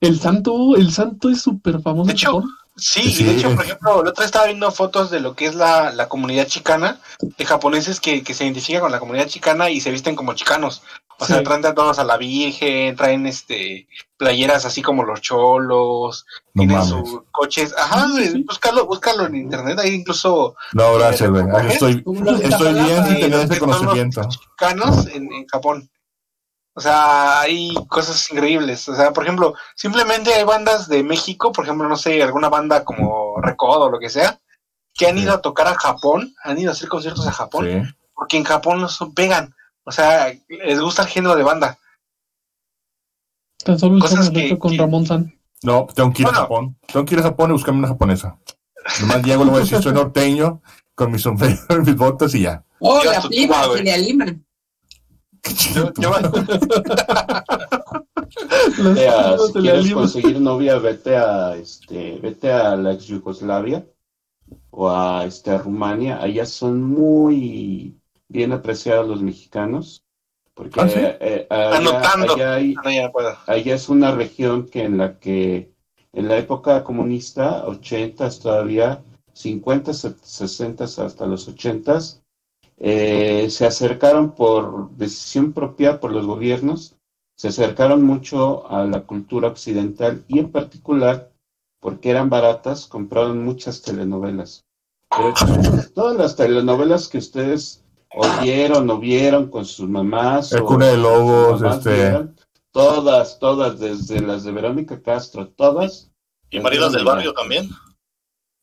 Speaker 3: El santo, el santo es súper famoso.
Speaker 7: De hecho. Sí,
Speaker 1: Sí,
Speaker 7: y de hecho, por ejemplo, el otro día estaba viendo fotos de lo que es la, la comunidad chicana, de japoneses que, que se identifican con la comunidad chicana y se visten como chicanos. O sea, traen todos a la Virgen, traen este playeras así como los cholos,
Speaker 1: No
Speaker 7: tienen
Speaker 1: mames.
Speaker 7: sus coches. Ajá,
Speaker 3: Sí,
Speaker 7: búscalo, búscalo en internet, ahí incluso
Speaker 1: No, gracias. Estoy, bien sin tener
Speaker 7: los
Speaker 1: ese
Speaker 7: los
Speaker 1: conocimiento.
Speaker 7: chicanos en, en Japón. O sea, hay cosas increíbles. O sea, por ejemplo, simplemente hay bandas de México, por ejemplo, no sé, alguna banda como Recodo o lo que sea, que han
Speaker 1: Sí.
Speaker 7: ido a tocar a Japón, han ido a hacer conciertos a Japón,
Speaker 1: Sí.
Speaker 7: porque en Japón los pegan. O sea, les gusta el género de banda.
Speaker 3: Tan solo el
Speaker 7: cosas que-
Speaker 3: con
Speaker 7: que-
Speaker 3: Ramón San.
Speaker 1: No, tengo que ir
Speaker 7: Bueno.
Speaker 1: a Japón. Tengo que ir a Japón y buscarme una japonesa. Nomás llego, le voy a decir, soy norteño, con mi sombrero y mis botas y ya.
Speaker 2: Oh, la prima,
Speaker 7: tuba, güey.
Speaker 2: Celia Lima.
Speaker 7: Yo- yo-
Speaker 9: Vete a-
Speaker 3: chivas
Speaker 9: si
Speaker 3: de la
Speaker 9: quieres
Speaker 3: Lima.
Speaker 9: conseguir novia, vete a este, vete a la ex Yugoslavia o a este a Rumania. Allá son muy bien apreciados los mexicanos. Porque
Speaker 1: ¿Ah, sí?
Speaker 9: eh, allá,
Speaker 7: Anotando.
Speaker 9: allá hay,
Speaker 7: no, ya no puedo.
Speaker 9: allá es una región que en la que en la época comunista, 80 todavía, 50, 60 hasta los 80, eh, se acercaron por decisión propia por los gobiernos, se acercaron mucho a la cultura occidental y en particular, porque eran baratas, compraron muchas telenovelas. Pero todas las telenovelas que ustedes oyeron o vieron con sus mamás.
Speaker 1: El Cuna de Lobos, este-
Speaker 9: vieron. Todas, todas, desde las de Verónica Castro, todas.
Speaker 4: Y
Speaker 9: las
Speaker 4: Maridas del Barrio también.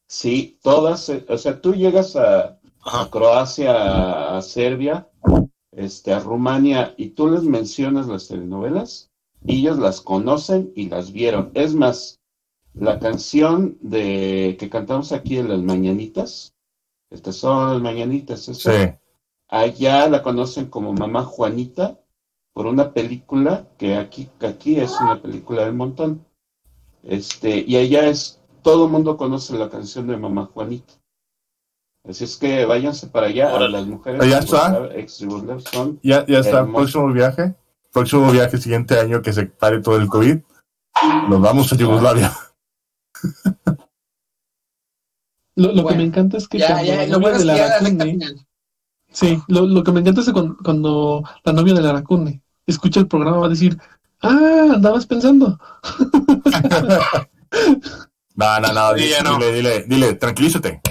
Speaker 9: Sí, todas. eh, O sea, tú llegas a, a. Croacia, a Serbia, este, a Rumania, y tú les mencionas las telenovelas, y ellos las conocen y las vieron. Es más, la canción de que cantamos aquí en las mañanitas, estas son las mañanitas,
Speaker 1: Sí.
Speaker 9: allá la conocen como Mamá Juanita por una película que aquí, que aquí es una película del montón. Este, y allá es, todo el mundo conoce la canción de Mamá Juanita. Así es que váyanse para allá, a
Speaker 4: Órale.
Speaker 9: las mujeres
Speaker 1: Allá
Speaker 9: de
Speaker 1: está.
Speaker 9: Ex son
Speaker 1: Ya, ya está, próximo viaje. Próximo viaje, siguiente año que se pare todo el COVID. Nos vamos a Yugoslavia.
Speaker 3: Lo, lo que me encanta es que
Speaker 2: Ya,
Speaker 3: cuando
Speaker 2: ya,
Speaker 3: la novia de
Speaker 2: ya la
Speaker 3: Aracune, sí, lo, lo que me encanta es que cuando, cuando la novia de Aracune escucha el programa va a decir, ah, andabas pensando.
Speaker 1: No, no, no.
Speaker 7: Sí,
Speaker 1: Dile,
Speaker 7: ya no.
Speaker 1: dile, dile, dile, tranquilízate.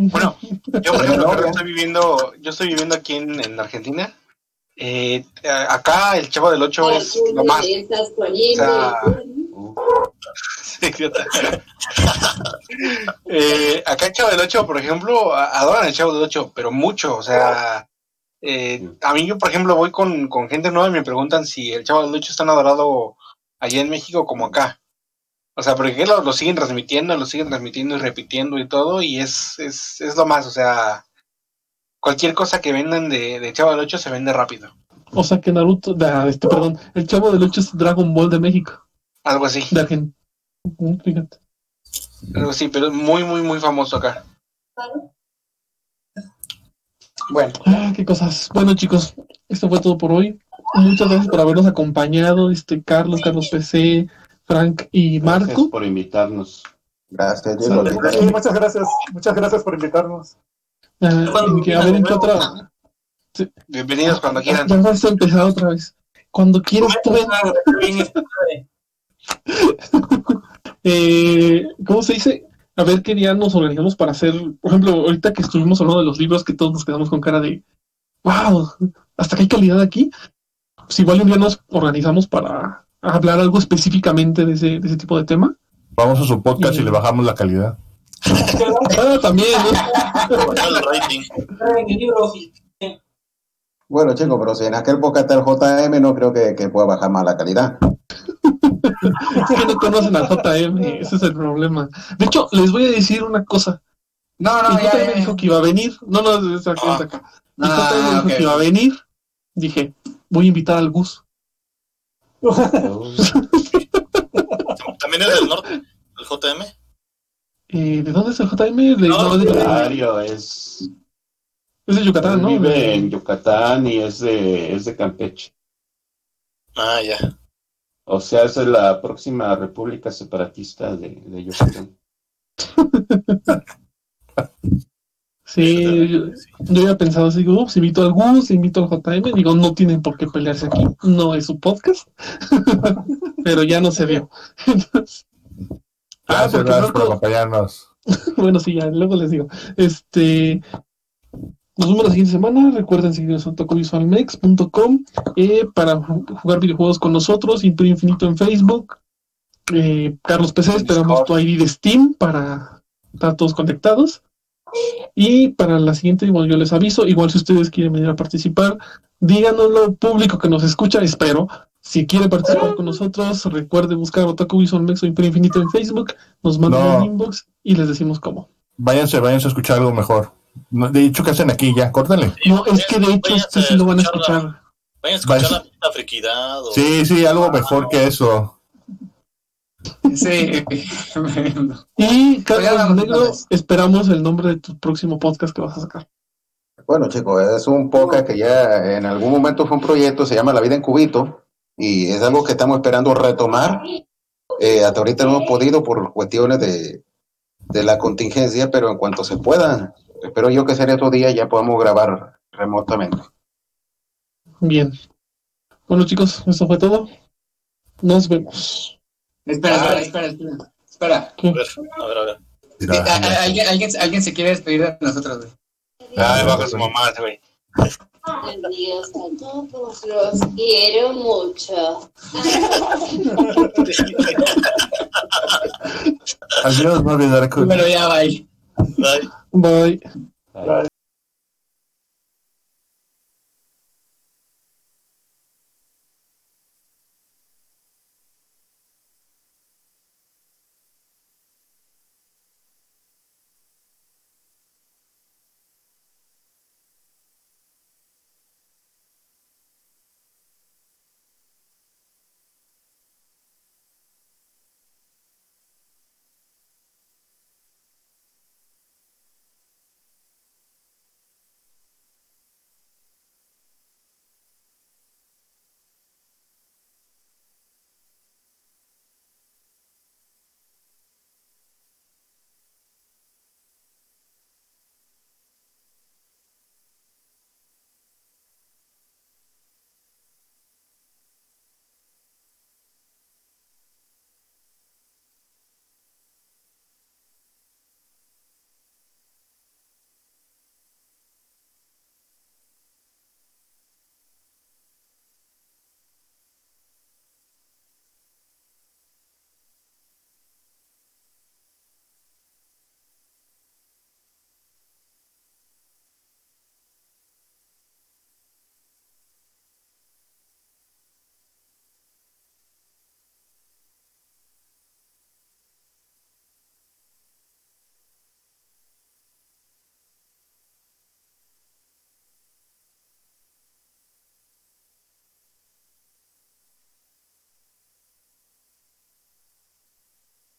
Speaker 7: Bueno, yo por ejemplo estoy viviendo, yo estoy viviendo aquí en, en Argentina. Eh, acá el Chavo del Ocho es lo más.
Speaker 10: Estás.
Speaker 7: O sea, idiota. Eh, acá el Chavo del Ocho, por ejemplo, adoran el Chavo del Ocho, pero mucho. O sea, eh, a mí yo, por ejemplo, voy con, con gente nueva y me preguntan si el Chavo del Ocho es tan adorado allá en México como acá. O sea, porque lo, lo siguen transmitiendo, lo siguen transmitiendo y repitiendo y todo, y es, es, es lo más. O sea, cualquier cosa que vendan de, de Chavo del Ocho se vende rápido.
Speaker 3: O sea que Naruto, da, este, perdón, el chavo del 8 es Dragon Ball de México,
Speaker 7: Algo así,
Speaker 3: de Argentina. Fíjate.
Speaker 7: algo así, pero es muy, muy, muy famoso acá.
Speaker 2: Bueno,
Speaker 3: Ah, qué cosas. Bueno, chicos, esto fue todo por hoy. Muchas gracias por habernos acompañado, este Carlos, Carlos PC, Frank y
Speaker 9: Gracias
Speaker 3: Marco.
Speaker 9: por invitarnos.
Speaker 8: Gracias, Diego.
Speaker 5: Sí, muchas gracias. Muchas gracias por invitarnos.
Speaker 3: Que, a ver en qué otra.
Speaker 7: Bienvenidos cuando quieran.
Speaker 3: Ya vas a empezar otra vez. Cuando quieras, tú Eh, ¿Cómo se dice? A ver qué día nos organizamos para hacer. Por ejemplo, ahorita que estuvimos hablando de los libros, que todos nos quedamos con cara de. ¡Wow! Hasta que hay calidad aquí. Pues igual un día nos organizamos para hablar algo específicamente de ese, de ese tipo de tema.
Speaker 1: Vamos a su podcast y le bajamos la calidad.
Speaker 3: Ah, también.
Speaker 8: Bueno, chicos, pero si en aquel podcast está el JM, no creo que, que pueda bajar más la calidad.
Speaker 3: Es que no conocen al JM, ese es el problema. De hecho, les voy a decir una cosa.
Speaker 2: no,
Speaker 3: El
Speaker 2: no, ya,
Speaker 3: JM
Speaker 2: ya,
Speaker 3: dijo que iba a venir. No, no, es es acá.
Speaker 2: No,
Speaker 3: JM dijo que iba a venir. Dije, voy a invitar al Gus.
Speaker 4: También es del norte, el JM.
Speaker 3: Eh, ¿De dónde es el JM? De,
Speaker 4: No,
Speaker 3: no, es de
Speaker 9: es,
Speaker 3: Es de Yucatán, ¿no?
Speaker 9: vive en Yucatán y es de, es de Campeche.
Speaker 4: Ah, ya.
Speaker 9: O sea, es de la próxima república separatista de, de Yucatán.
Speaker 3: Sí, yo, yo había pensado así, digo, si invito al Gus, invito al JM, digo, no tienen por qué pelearse aquí, no es su podcast, pero ya no se vio. Entonces, ah,
Speaker 1: Gracias,
Speaker 3: porque
Speaker 1: gracias por acompañarnos.
Speaker 3: bueno, sí, ya, luego les digo. Este, nos vemos la siguiente semana, recuerden seguirnos en tocovisualmex.com eh, para ju- jugar videojuegos con nosotros, Imperio Infinito en Facebook, eh, Carlos PC, esperamos tu ID de Steam para estar todos conectados. Y para la siguiente, bueno, yo les aviso, igual si ustedes quieren venir a participar, díganoslo público que nos escucha, espero. Si quiere participar con nosotros, recuerde buscar Otaku Visual Mex o Imperio Infinito en Facebook, nos mandan
Speaker 1: No.
Speaker 3: un inbox y les decimos cómo.
Speaker 1: Váyanse, váyanse a escuchar algo mejor. De hecho, ¿qué hacen aquí? Ya, córtenle.
Speaker 3: No, es que de hecho ustedes sí lo van a escuchar.
Speaker 4: Vayan a escuchar la puta friquidad. O...
Speaker 1: Sí, sí, algo mejor que eso.
Speaker 2: Sí.
Speaker 3: Y
Speaker 2: Pues
Speaker 3: Carlos Negro,
Speaker 2: entonces.
Speaker 3: esperamos el nombre de tu próximo podcast que vas a sacar.
Speaker 8: Bueno, chicos, es un podcast que ya en algún momento fue un proyecto, se llama La Vida en Cubito, y es algo que estamos esperando retomar. Eh, hasta ahorita no hemos podido por cuestiones de, de la contingencia, pero en cuanto se pueda, espero yo que sea estos días ya podamos grabar remotamente.
Speaker 3: Bien. Bueno, chicos, eso fue todo. Nos vemos.
Speaker 2: Espera, espera, espera, espera, espera.
Speaker 4: A ver, a ver, a ver.
Speaker 2: Eh, alguien, alguien, alguien, se quiere despedir de nosotros, güey.
Speaker 7: Ah, Ay, bajo su mamá, güey.
Speaker 10: Adiós a todos, los quiero mucho.
Speaker 1: Adiós, Mavi Darko.
Speaker 2: Bueno, ya, bye. Bye.
Speaker 4: Bye.
Speaker 3: bye.
Speaker 5: bye.